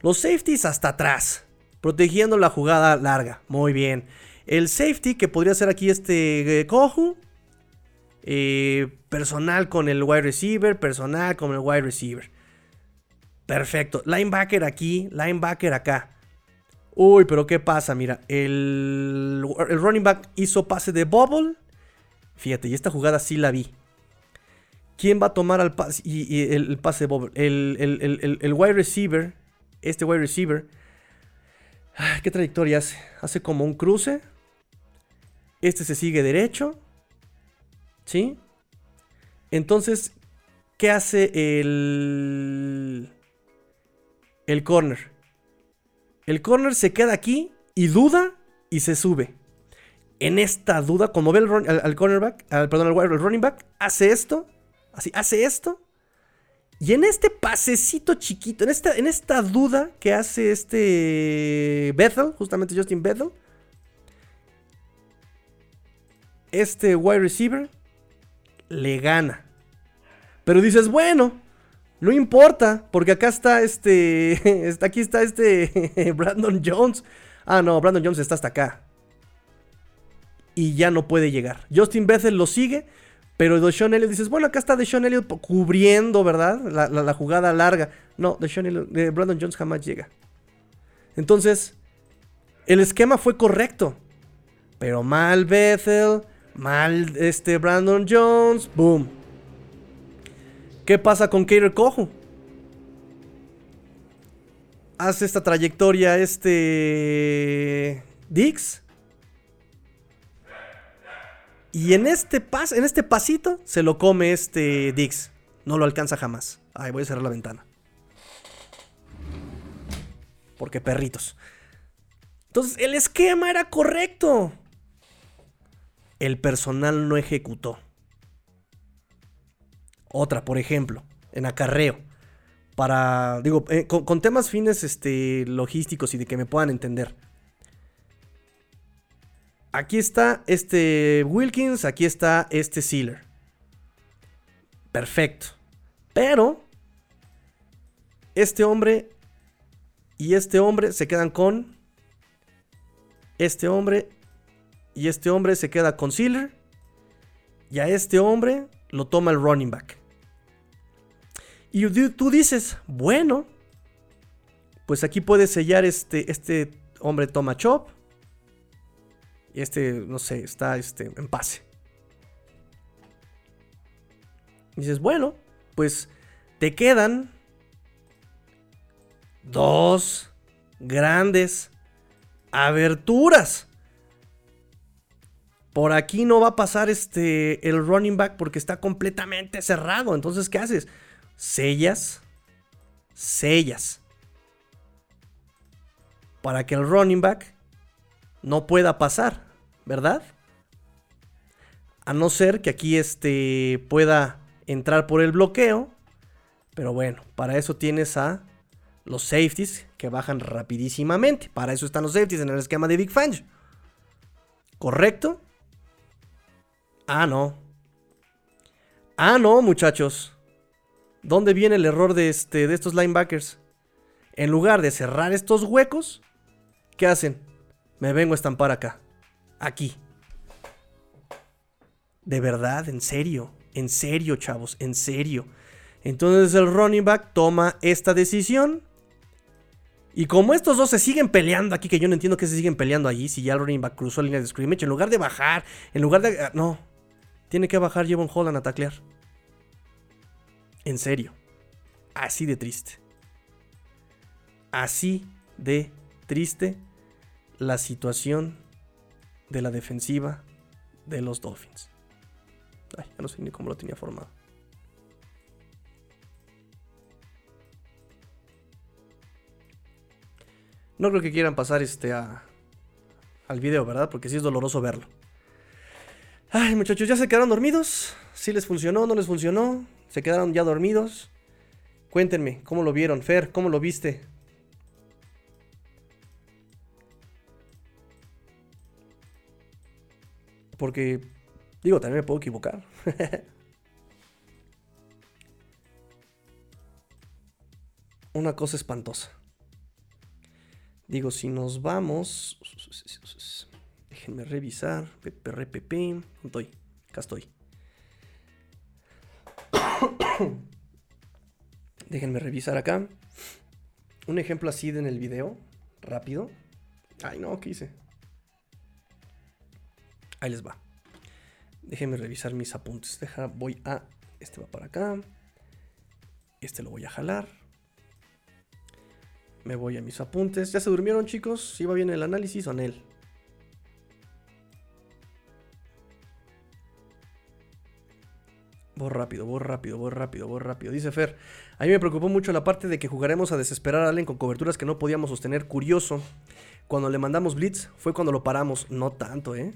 Los safeties hasta atrás, protegiendo la jugada larga. Muy bien. El safety, que podría ser aquí este Kohu. Eh, personal con el wide receiver, personal con el wide receiver. Perfecto. Linebacker aquí, linebacker acá. Uy, pero ¿qué pasa? Mira, el, running back hizo pase de bubble. Fíjate, y esta jugada sí la vi. ¿Quién va a tomar al pase, y, el, pase de bubble? El, el, wide receiver. Este wide receiver. ¿Qué trayectoria hace? Hace como un cruce. Este se sigue derecho. ¿Sí? Entonces, ¿qué hace el. El corner? El corner se queda aquí y duda y se sube. En esta duda, como ve al, cornerback, perdón, el, running back, hace esto, así, hace esto. Y en este pasecito chiquito, en esta, en esta duda que hace este Bethel, justamente Justin Bethel, este wide receiver le gana. Pero dices, bueno, no importa, porque acá está este. Aquí está este. Brandon Jones. Ah, no, Brandon Jones está hasta acá. Y ya no puede llegar. Justin Bethel lo sigue. Pero Deshaun Elliott dices, bueno, acá está Deshaun Elliott cubriendo, ¿verdad? La, jugada larga. No, Deshaun Elliott, Brandon Jones jamás llega. Entonces, el esquema fue correcto. Pero mal Bethel, mal este Brandon Jones, boom. ¿Qué pasa con Kater Cojo? Hace esta trayectoria este Dix. Y en este pas, en este pasito se lo come este Dix. No lo alcanza jamás. Ay, voy a cerrar la ventana. Porque perritos. Entonces, el esquema era correcto. El personal no ejecutó. Otra, por ejemplo, en acarreo. Para, digo, eh, con, con, temas fines este, logísticos y de que me puedan entender. Aquí está este Wilkins, aquí está este Sealer. Perfecto. Pero, este hombre y este hombre se quedan con... Este hombre y este hombre se queda con Sealer. Y a este hombre lo toma el running back. Y tú dices, bueno, pues aquí puedes sellar este, este hombre toma chop. Y este, no sé, está este, en pase. Dices, bueno, pues te quedan dos grandes aberturas. Por aquí no va a pasar este el running back porque está completamente cerrado. Entonces, ¿qué haces? Sellas, sellas. Para que el running back no pueda pasar, ¿verdad? A no ser que aquí este pueda entrar por el bloqueo. Pero bueno, para eso tienes a los safeties que bajan rapidísimamente. Para eso están los safeties en el esquema de Big Fang. ¿Correcto? Ah, no. Ah, no, muchachos. ¿Dónde viene el error de, este, de estos linebackers? En lugar de cerrar estos huecos, ¿qué hacen? Me vengo a estampar acá. Aquí. De verdad, en serio. En serio, chavos, en serio. Entonces el running back toma esta decisión. Y como estos dos se siguen peleando aquí, que yo no entiendo que se siguen peleando allí, si ya el running back cruzó la línea de scrimmage, en lugar de bajar, en lugar de... Ah, no, tiene que bajar Jevon Holland a taclear. En serio. Así de triste. Así de triste la situación de la defensiva de los Dolphins. Ay, ya no sé ni cómo lo tenía formado. No creo que quieran pasar este a, al video, ¿verdad? Porque sí es doloroso verlo. Ay, muchachos, ¿ya se quedaron dormidos? ¿Sí les funcionó? ¿No les funcionó? ¿Se quedaron ya dormidos? Cuéntenme, ¿cómo lo vieron? Fer, ¿cómo lo viste? Porque, digo, también me puedo equivocar. Una cosa espantosa. Digo, si nos vamos... Déjenme revisar. PPRPP. ¿Dónde estoy? Acá estoy. Déjenme revisar acá. Un ejemplo así de en el video. Rápido. Ay, no, ¿qué hice? Ahí les va. Déjenme revisar mis apuntes. Deja, voy a. Este va para acá. Este lo voy a jalar. Me voy a mis apuntes. ¿Ya se durmieron, chicos? ¿Si va bien el análisis o en él? Voy rápido, voy rápido, voy rápido, voy rápido. Dice Fer, a mí me preocupó mucho la parte de que jugaremos a desesperar a Allen con coberturas que no podíamos sostener. Curioso, cuando le mandamos blitz fue cuando lo paramos. No tanto, ¿eh?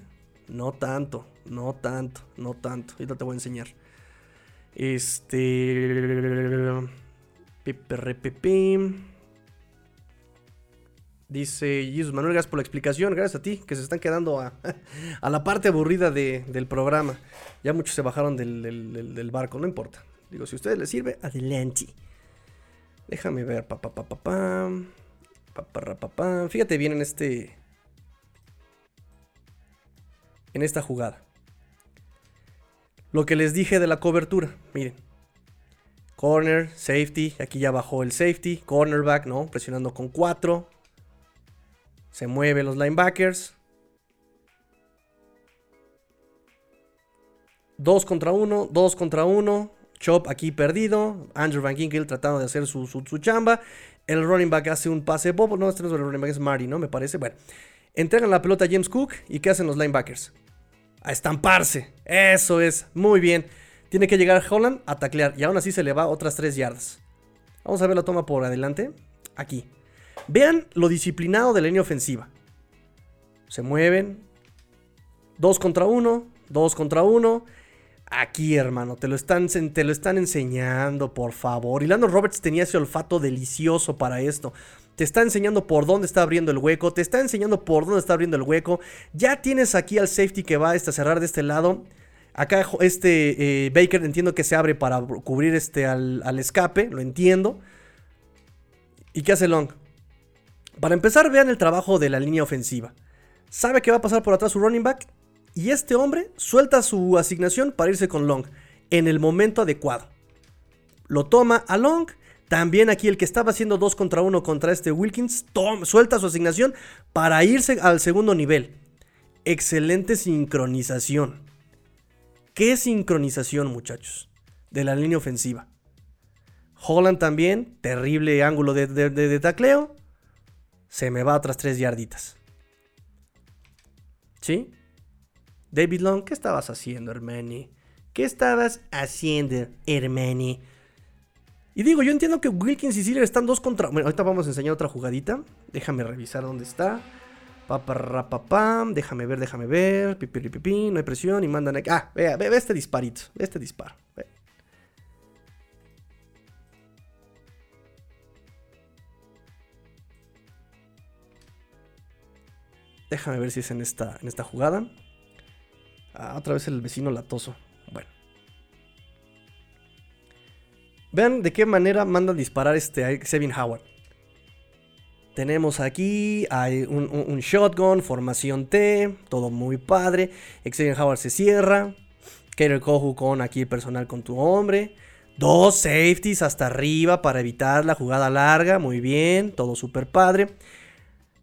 No tanto, no tanto, no tanto. Ahorita te voy a enseñar. Este... Dice Jesus Manuel, gracias por la explicación. Gracias a ti, que se están quedando a, la parte aburrida del programa. Ya muchos se bajaron del, barco, no importa. Digo, si a ustedes les sirve, adelante. Déjame ver, papá, papá. Papá, Fíjate bien en este. En esta jugada. Lo que les dije de la cobertura. Miren. Corner, safety. Aquí ya bajó el safety. Cornerback, ¿no? Presionando con 4. Se mueve los linebackers. Dos contra uno, dos contra uno. Chop aquí perdido. Andrew Van Ginkel tratando de hacer su, su, su, chamba. El running back hace un pase bobo. No, este no es el running back, es Marty, ¿no? Me parece. Bueno, entregan la pelota a James Cook. ¿Y qué hacen los linebackers? A estamparse. Eso es. Muy bien. Tiene que llegar Holland a taclear. Y aún así se le va otras tres yardas. Vamos a ver la toma por adelante. Aquí. Vean lo disciplinado de la línea ofensiva. Se mueven. Dos contra uno. Dos contra uno. Aquí, hermano, te lo, están, te lo están enseñando, por favor. Y Lando Roberts tenía ese olfato delicioso para esto. Te está enseñando por dónde está abriendo el hueco. Te está enseñando por dónde está abriendo el hueco. Ya tienes aquí al safety que va a cerrar de este lado. Acá este eh, Baker entiendo que se abre para cubrir este al, al escape. Lo entiendo. ¿Y qué hace Long? Para empezar, vean el trabajo de la línea ofensiva. Sabe que va a pasar por atrás su running back y este hombre suelta su asignación para irse con Long en el momento adecuado. Lo toma a Long. También aquí el que estaba haciendo 2 contra 1 contra este Wilkins suelta su asignación para irse al segundo nivel. Excelente sincronización. ¿Qué sincronización, muchachos? De la línea ofensiva. Holland también, terrible ángulo de, de tacleo. Se me va otras tres yarditas. ¿Sí? David Long, ¿qué estabas haciendo, Hermani? ¿Qué estabas haciendo, Hermani? Y digo, yo entiendo que Wilkins y Sealer están dos contra. Bueno, ahorita vamos a enseñar otra jugadita. Déjame revisar dónde está. Paparrapapam. Déjame ver, déjame ver. Pipi, no hay presión. Y mandan. Ah, ve, ve, este disparito. Ve este disparo. Déjame ver si es en esta, en esta jugada. Ah, otra vez el vecino latoso. Bueno. Vean de qué manera manda disparar este a Howard. Tenemos aquí hay un, shotgun, formación T, todo muy padre. Xavier Howard se cierra. Kater Kohu con aquí personal con tu hombre. Dos safeties hasta arriba para evitar la jugada larga. Muy bien, todo súper padre.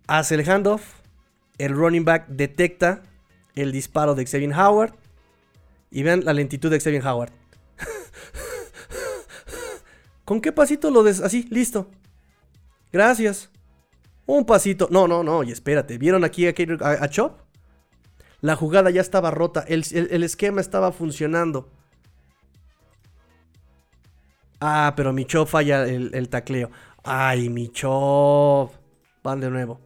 Hace el handoff. El running back detecta el disparo de Xavier Howard. Y vean la lentitud de Xavier Howard. ¿Con qué pasito lo des... Así, listo. Gracias. Un pasito. No, no, no. Y espérate. ¿Vieron aquí a, Chop? La jugada ya estaba rota. El, esquema estaba funcionando. Ah, pero mi Chop falla el, el tacleo. Ay, mi Chop. Van de nuevo.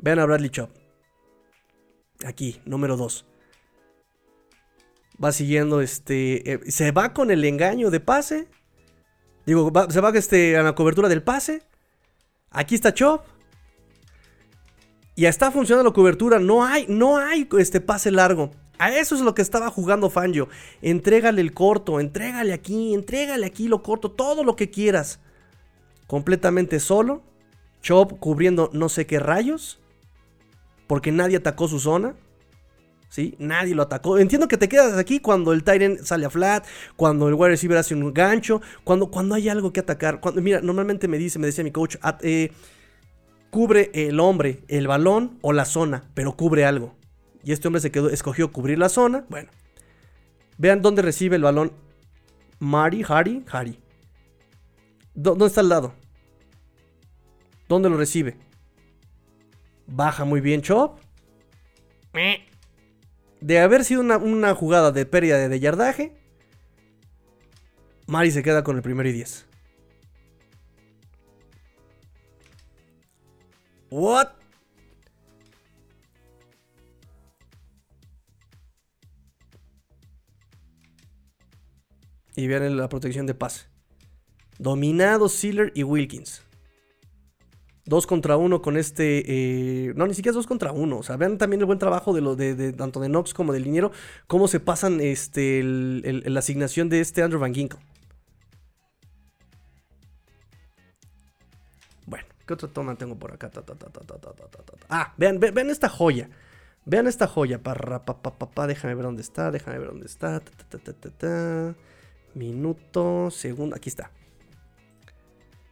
Vean a Bradley Chop. Aquí, número 2. Va siguiendo este. Eh, se va con el engaño de pase. Digo, se va este, a la cobertura del pase. Aquí está Chop. Y está funcionando la cobertura. No hay, no hay este pase largo. A eso es lo que estaba jugando Fangio. Entrégale el corto, entrégale aquí, entrégale aquí lo corto, todo lo que quieras. Completamente solo. Chop cubriendo no sé qué rayos porque nadie atacó su zona. ¿Sí? Nadie lo atacó. Entiendo que te quedas aquí cuando el Tyrant sale a flat, cuando el wide receiver hace un gancho, cuando, cuando hay algo que atacar. Cuando, mira, normalmente me dice, me decía mi coach, eh, cubre el hombre el balón o la zona, pero cubre algo. Y este hombre se quedó, escogió cubrir la zona. Bueno, vean dónde recibe el balón. Mari, Harry, Harry. ¿Dónde está el lado? ¿Dónde lo recibe? Baja muy bien Chop. De haber sido una, jugada de pérdida de, yardaje, Mari se queda con el primero y 10. What? Y vean la protección de pase. Dominado Sealer y Wilkins. Dos contra uno con este. Eh, no, ni siquiera es dos contra uno. O sea, vean también el buen trabajo de, lo, de, tanto de Knox como del liniero. Cómo se pasan este, la asignación de este Andrew Van Ginkle. Bueno, ¿qué otra toma tengo por acá? ah, vean, vean, esta joya. Vean esta joya. Pa, pa, déjame ver dónde está. Déjame ver dónde está. Minuto, segundo. Aquí está.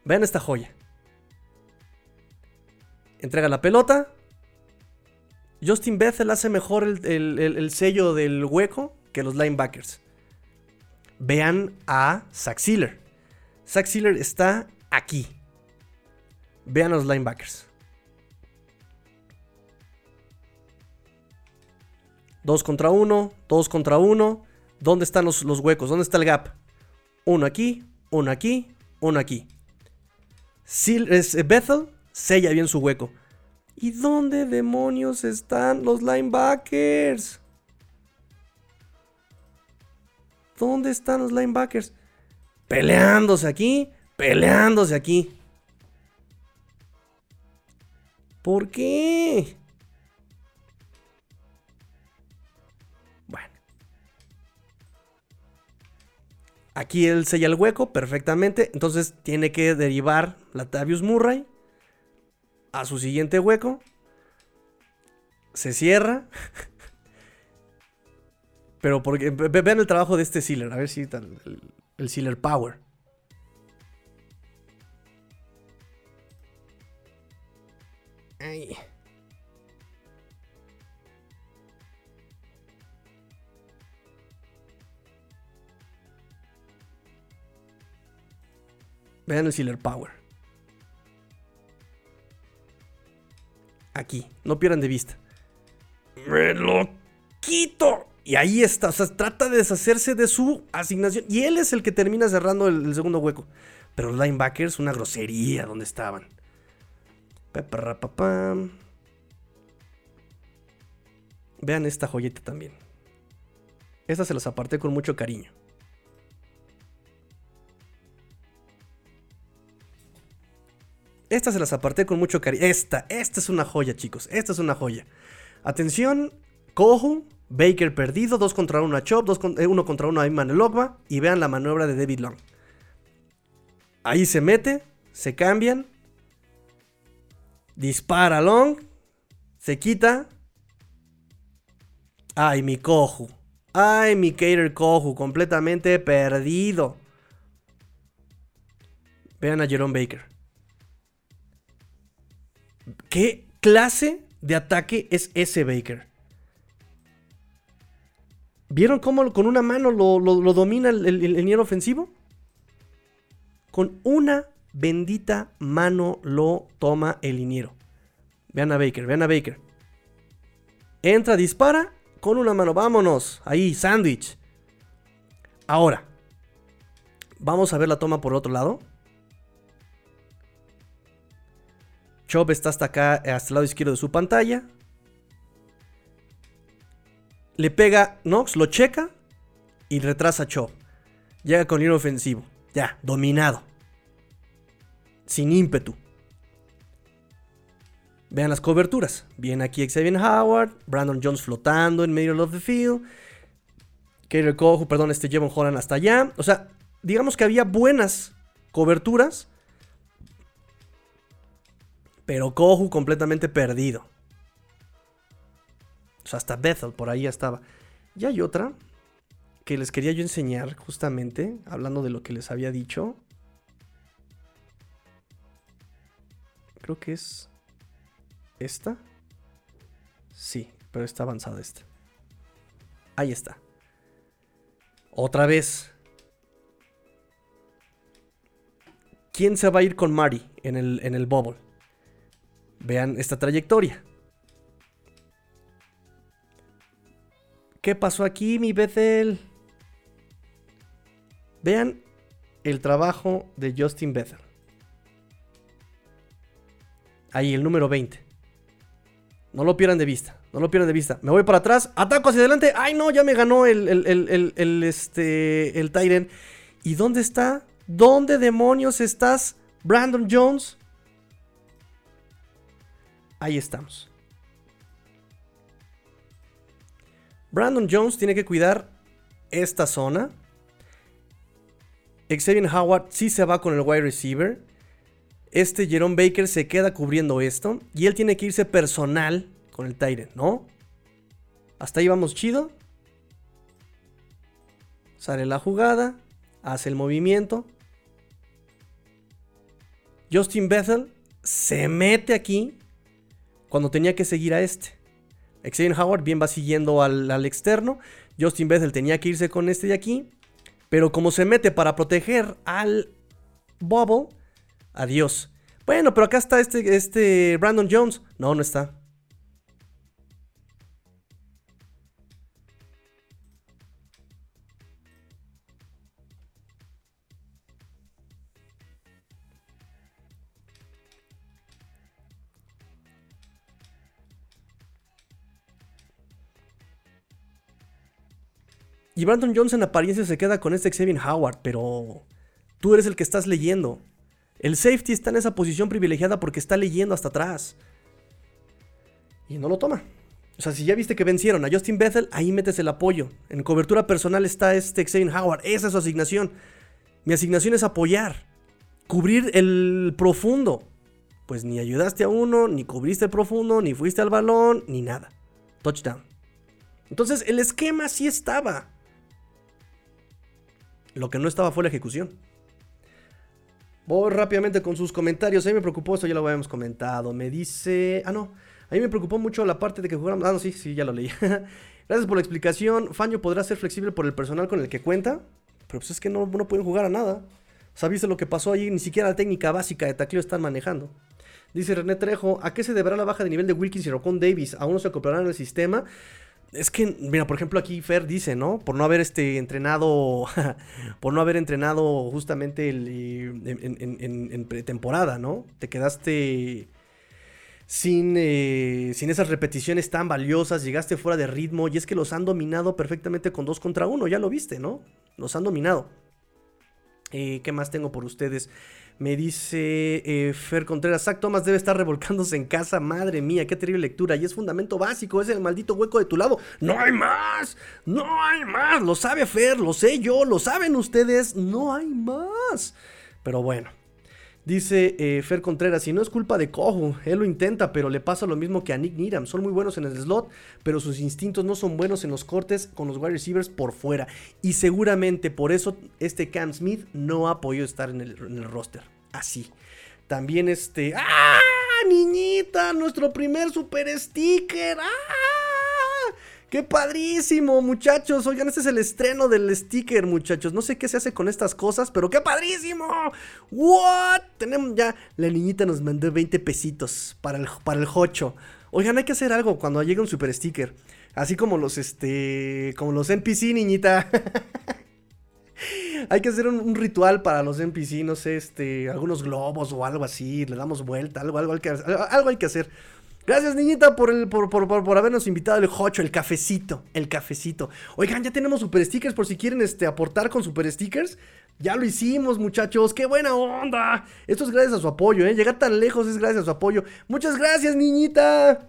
Vean esta joya entrega la pelota. Justin Bethel hace mejor el, sello del hueco que los linebackers. vean a Zach Sealer. Zach Sealer está aquí. Vean a los linebackers. Dos contra uno, dos contra uno. ¿Dónde están los, los huecos? ¿Dónde está el gap? Uno aquí, uno aquí, uno aquí. Es- eh, Bethel sella bien su hueco. ¿Y dónde demonios están los linebackers? ¿Dónde están los linebackers? Peleándose aquí, peleándose aquí. ¿Por qué? Bueno. Aquí él sella el hueco perfectamente. Entonces tiene que derivar Latavius Murray a su siguiente hueco. Se cierra. Pero porque ve- ve- vean el trabajo de este Sealer. A ver si el, el Sealer Power. Vean el Sealer Power. Aquí, no pierdan de vista. ¡Me lo quito! Y ahí está, o sea, trata de deshacerse de su asignación. Y él es el que termina cerrando el, segundo hueco. Pero los linebackers, una grosería donde estaban. Vean esta joyeta también. Esta se las aparté con mucho cariño. Esta se las aparté con mucho cariño. Esta, esta es una joya, chicos. Esta es una joya. Atención, Kohu, Baker perdido, 2 contra 1 a Chop, 1 contra 1 a Iman Elogba. Y vean la maniobra de David Long. Ahí se mete, se cambian. Dispara Long. Se quita. Ay, mi Kohu. Ay, mi Cater Kohu. Completamente perdido. Vean a Jerome Baker. ¿Qué clase de ataque es ese Baker? ¿Vieron cómo con una mano lo, domina el, el, el liniero ofensivo? Con una bendita mano lo toma el liniero. Vean a Baker, vean a Baker. Entra, dispara con una mano. Vámonos. Ahí, sándwich. Ahora, vamos a ver la toma por otro lado. Chop está hasta acá, hasta el lado izquierdo de su pantalla. Le pega Nox, lo checa y retrasa a Chop. Llega con línea ofensivo. Ya, dominado. Sin ímpetu. Vean las coberturas. Viene aquí Xavier Howard, Brandon Jones flotando en medio of the field. Kader Kohu, perdón, este Jevon Holland hasta allá. O sea, digamos que había buenas coberturas. Pero Kohu completamente perdido. O sea, hasta Bethel por ahí estaba. Y hay otra que les quería yo enseñar justamente, hablando de lo que les había dicho. Creo que es esta. Sí, pero está avanzada esta. Ahí está. Otra vez. ¿Quién se va a ir con Mari en el, en el bubble? Vean esta trayectoria. ¿Qué pasó aquí, mi Bethel? Vean el trabajo de Justin Bethel. Ahí, el número 20. No lo pierdan de vista. No lo pierdan de vista. Me voy para atrás. Ataco hacia adelante. Ay, no, ya me ganó el, el, el, el, este, el Tyren. ¿Y dónde está? ¿Dónde demonios estás, Brandon Jones? Ahí estamos. Brandon Jones tiene que cuidar esta zona. Xavier Howard sí se va con el wide receiver. Este Jerome Baker se queda cubriendo esto. Y él tiene que irse personal con el Tyrant, ¿no? Hasta ahí vamos chido. Sale la jugada. Hace el movimiento. Justin Bethel se mete aquí cuando tenía que seguir a este. Xavier Howard bien va siguiendo al, al externo. Justin Bethel tenía que irse con este de aquí. Pero como se mete para proteger al Bubble, adiós. Bueno, pero acá está este, este Brandon Jones. No, no está. Y Brandon Jones en apariencia se queda con este Xavier Howard, pero tú eres el que estás leyendo. El safety está en esa posición privilegiada porque está leyendo hasta atrás. Y no lo toma. O sea, si ya viste que vencieron a Justin Bethel, ahí metes el apoyo. En cobertura personal está este Xavier Howard. Esa es su asignación. Mi asignación es apoyar. Cubrir el profundo. Pues ni ayudaste a uno, ni cubriste el profundo, ni fuiste al balón, ni nada. Touchdown. Entonces el esquema sí estaba. Lo que no estaba fue la ejecución. Voy rápidamente con sus comentarios. A mí me preocupó, esto ya lo habíamos comentado. Me dice. Ah, no. A mí me preocupó mucho la parte de que jugáramos. Ah, no, sí, sí, ya lo leí. Gracias por la explicación. Fanyo podrá ser flexible por el personal con el que cuenta. Pero pues es que no, no pueden jugar a nada. Viste lo que pasó ahí. Ni siquiera la técnica básica de tacleo están manejando. Dice René Trejo, ¿a qué se deberá la baja de nivel de Wilkins y Rocon Davis? ¿Aún no se acoplarán al sistema? Es que, mira, por ejemplo, aquí Fer dice, ¿no? Por no haber este, entrenado, por no haber entrenado justamente el, en, pretemporada, ¿no? Te quedaste sin, eh, sin esas repeticiones tan valiosas, llegaste fuera de ritmo y es que los han dominado perfectamente con dos contra uno, ya lo viste, ¿no? Los han dominado. Eh, ¿Qué más tengo por ustedes? Me dice eh, Fer Contreras, Zach Thomas debe estar revolcándose en casa. Madre mía, qué terrible lectura. Y es fundamento básico, es el maldito hueco de tu lado. No hay más, no hay más. Lo sabe Fer, lo sé yo, lo saben ustedes. No hay más. Pero bueno, Dice eh, Fer Contreras, si no es culpa de Cojo, él lo intenta, pero le pasa lo mismo que a Nick Needham. Son muy buenos en el slot, pero sus instintos no son buenos en los cortes con los wide receivers por fuera. Y seguramente por eso este Cam Smith no ha podido estar en el, en el roster. Así. También este... ¡Ah! Niñita, nuestro primer super sticker. ¡Ah! ¡Qué padrísimo, muchachos! Oigan, este es el estreno del sticker, muchachos. No sé qué se hace con estas cosas, pero ¡qué padrísimo! ¿What? Tenemos ya. La niñita nos mandó 20 pesitos para el, para el hocho. Oigan, hay que hacer algo cuando llegue un super sticker. Así como los, este. Como los NPC, niñita. hay que hacer un, ritual para los NPC, no sé, este. Algunos globos o algo así. Le damos vuelta, algo, algo, algo hay que hacer. Gracias, niñita, por, el, por, por, habernos invitado el hocho, el cafecito, el cafecito. Oigan, ya tenemos super stickers por si quieren este, aportar con super stickers. Ya lo hicimos, muchachos. ¡Qué buena onda! Esto es gracias a su apoyo, ¿eh? Llegar tan lejos es gracias a su apoyo. Muchas gracias, niñita.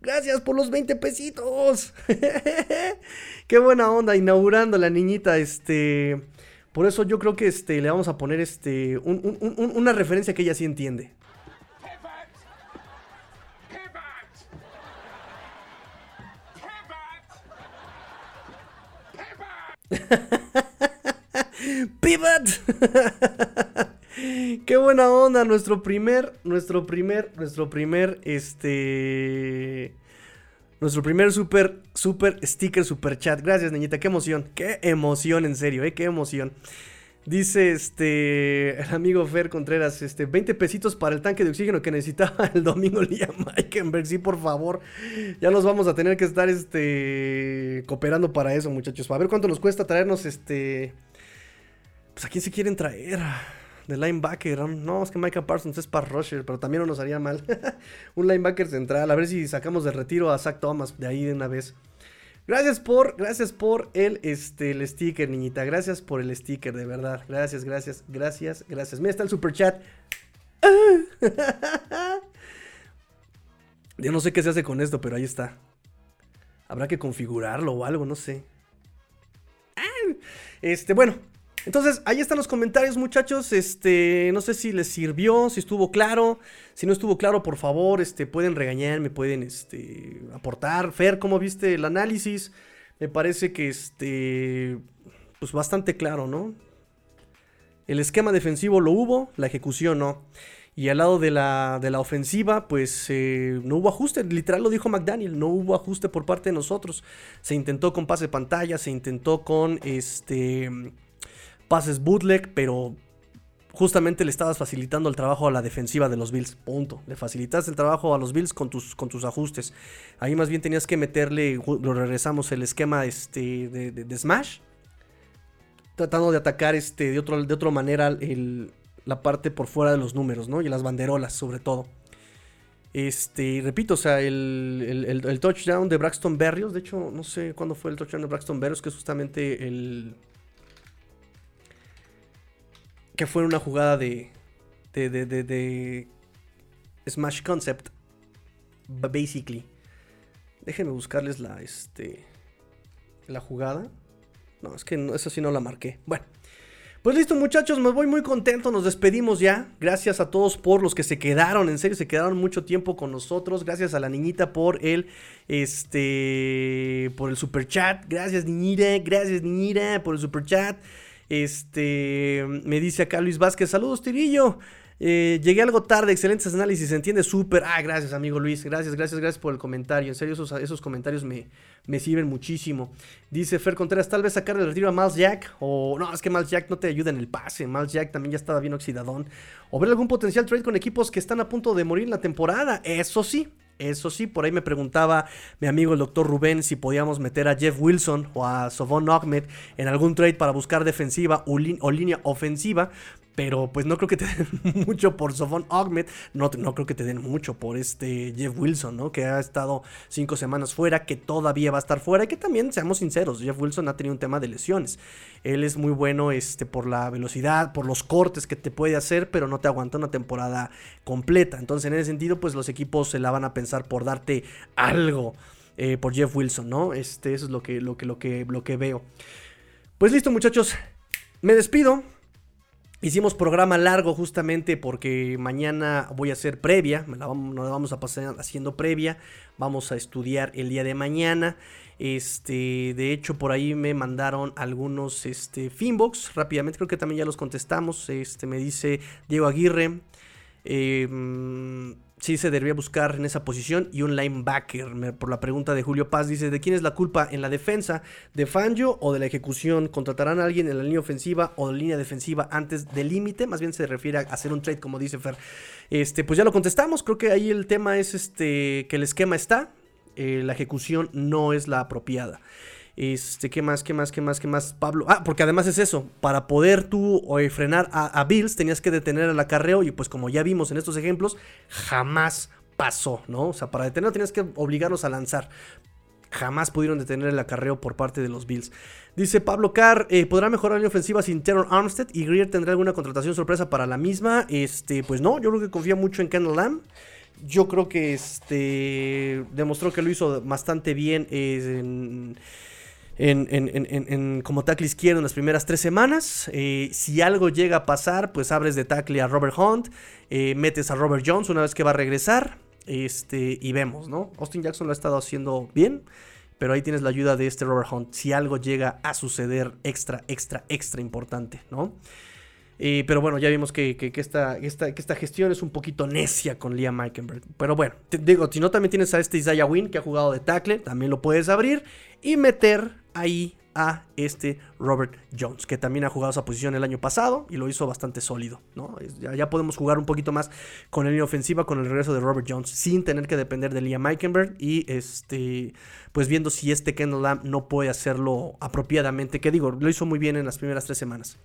Gracias por los 20 pesitos. Qué buena onda, inaugurando la niñita, este... Por eso yo creo que este, le vamos a poner este, una referencia que ella sí entiende. Pivot. Qué buena onda, nuestro primer, nuestro primer, nuestro primer, este, nuestro primer super, super sticker, super chat. Gracias, niñita, qué emoción, qué emoción, en serio, eh, qué emoción. Dice este el amigo Fer Contreras, este 20 pesitos para el tanque de oxígeno que necesitaba el domingo Liam Meikenberg. Sí, por favor. Ya nos vamos a tener que estar este cooperando para eso, muchachos. A ver cuánto nos cuesta traernos este pues a quién se quieren traer de linebacker. No, es que Micah Parsons es para rusher, pero también no nos haría mal. Un linebacker central, a ver si sacamos de retiro a Zach Thomas de ahí de una vez. Gracias por, gracias por el, este, el sticker, niñita. Gracias por el sticker, de verdad. Gracias, gracias, gracias, gracias. Mira, está el super chat. Yo no sé qué se hace con esto, pero ahí está. Habrá que configurarlo o algo, no sé. Este, bueno, entonces, ahí están los comentarios, muchachos. Este, no sé si les sirvió, si estuvo claro. Si no estuvo claro, por favor, este, pueden regañarme, pueden este, aportar. Fer, ¿cómo viste el análisis? Me parece que este, pues bastante claro, ¿no? El esquema defensivo lo hubo, la ejecución no. Y al lado de la, de la ofensiva, pues eh, no hubo ajuste. Literal lo dijo McDaniel, no hubo ajuste por parte de nosotros. Se intentó con pase pantalla, se intentó con este pases bootleg, pero justamente le estabas facilitando el trabajo a la defensiva de los Bills. Punto. Le facilitaste el trabajo a los Bills con tus, con tus ajustes. Ahí más bien tenías que meterle, lo regresamos, el esquema este, de, Smash. Tratando de atacar este, de, otro, de otra manera la parte por fuera de los números, ¿no? Y las banderolas, sobre todo. Este, repito, o sea, el, el, touchdown de Braxton Berrios, de hecho, no sé cuándo fue el touchdown de Braxton Berrios, que es justamente el, que fue una jugada de, de, de, de, Smash Concept, basically. Déjenme buscarles la, este, la jugada. No, es que no, eso sí no la marqué. Bueno. Pues listo muchachos, me voy muy contento, nos despedimos ya. Gracias a todos por los que se quedaron, en serio se quedaron mucho tiempo con nosotros. Gracias a la niñita por el este por el super chat. Gracias niñita, gracias niñita por el super chat. Este, me dice acá Luis Vázquez, saludos Tirillo. Eh, llegué algo tarde, excelentes análisis, se entiende súper. Ah, gracias, amigo Luis. Gracias, gracias, gracias por el comentario. En serio, esos, comentarios me, me, sirven muchísimo. Dice Fer Contreras, tal vez sacar el retiro a Miles Jack. O no, es que Miles Jack no te ayuda en el pase. Miles Jack también ya estaba bien oxidadón. O ver algún potencial trade con equipos que están a punto de morir en la temporada. Eso sí, eso sí, por ahí me preguntaba mi amigo el doctor Rubén si podíamos meter a Jeff Wilson o a Sovon Ahmed en algún trade para buscar defensiva o, línea ofensiva. Pero pues no creo que te den mucho por Sofon Ahmed. No, no creo que te den mucho por este Jeff Wilson, ¿no? Que ha estado cinco semanas fuera, que todavía va a estar fuera. Y que también, seamos sinceros, Jeff Wilson ha tenido un tema de lesiones. Él es muy bueno este, por la velocidad, por los cortes que te puede hacer, pero no te aguanta una temporada completa. Entonces, en ese sentido, pues los equipos se la van a pensar por darte algo eh, por Jeff Wilson, ¿no? Este, eso es lo que, lo que, lo que, lo que veo. Pues listo, muchachos. Me despido. Hicimos programa largo justamente porque mañana voy a hacer previa, nos la vamos a pasar haciendo previa, vamos a estudiar el día de mañana. Este, de hecho, por ahí me mandaron algunos este, Finbox rápidamente, creo que también ya los contestamos. Este, me dice Diego Aguirre. Eh, sí se debería buscar en esa posición y un linebacker. por la pregunta de Julio Paz, dice, ¿de quién es la culpa en la defensa? ¿De Fangio o de la ejecución? ¿Contratarán a alguien en la línea ofensiva o de línea defensiva antes del límite? Más bien se refiere a hacer un trade, como dice Fer. Este, pues ya lo contestamos, creo que ahí el tema es este, que el esquema está, eh, la ejecución no es la apropiada. Este, ¿qué más? ¿Qué más? ¿Qué más? ¿Qué más? Pablo. Ah, porque además es eso. Para poder tú frenar a, Bills, tenías que detener el acarreo. Y pues, como ya vimos en estos ejemplos, jamás pasó, ¿no? O sea, para detenerlo tenías que obligarlos a lanzar. Jamás pudieron detener el acarreo por parte de los Bills. Dice Pablo Carr, eh, ¿podrá mejorar la ofensiva sin Terror Armstead? ¿Y Greer tendrá alguna contratación sorpresa para la misma? Este, pues no, yo creo que confía mucho en Kendall Lamb. Yo creo que este demostró que lo hizo bastante bien en en, como tackle izquierdo en las primeras tres semanas. Eh, si algo llega a pasar, pues abres de tackle a Robert Hunt, eh, metes a Robert Jones una vez que va a regresar. Este, y vemos, ¿no? Austin Jackson lo ha estado haciendo bien. Pero ahí tienes la ayuda de este Robert Hunt. Si algo llega a suceder extra, extra, extra importante, ¿no? Eh, pero bueno, ya vimos que, esta, gestión es un poquito necia con Liam Meikenberg. Pero bueno, te digo, si no también tienes a este Isaiah Wynn que ha jugado de tackle, también lo puedes abrir y meter ahí a este Robert Jones, que también ha jugado esa posición el año pasado y lo hizo bastante sólido. ¿no? Ya, podemos jugar un poquito más con la línea ofensiva con el regreso de Robert Jones, sin tener que depender de Liam Meikenberg y este, pues viendo si este Kendall Lamb no puede hacerlo apropiadamente, que digo, lo hizo muy bien en las primeras tres semanas.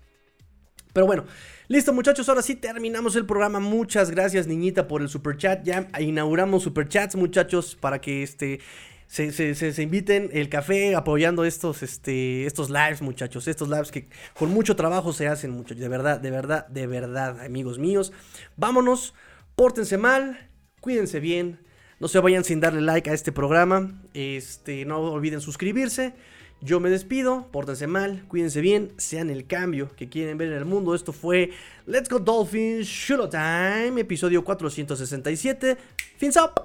Pero bueno, listo muchachos, ahora sí terminamos el programa. Muchas gracias niñita por el super chat. Ya inauguramos super chats muchachos para que este se, inviten el café apoyando estos, este, estos lives, muchachos. Estos lives que con mucho trabajo se hacen, muchachos. De verdad, de verdad, de verdad, amigos míos. Vámonos, pórtense mal, cuídense bien. No se vayan sin darle like a este programa. Este, no olviden suscribirse. Yo me despido, pórtense mal, cuídense bien, sean el cambio que quieren ver en el mundo. Esto fue Let's Go Dolphins Shoot Time, episodio 467. Fins up.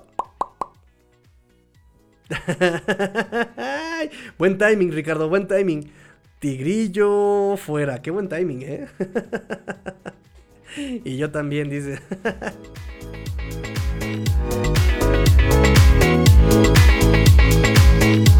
buen timing, Ricardo, buen timing. Tigrillo fuera, qué buen timing, ¿eh? y yo también, dice.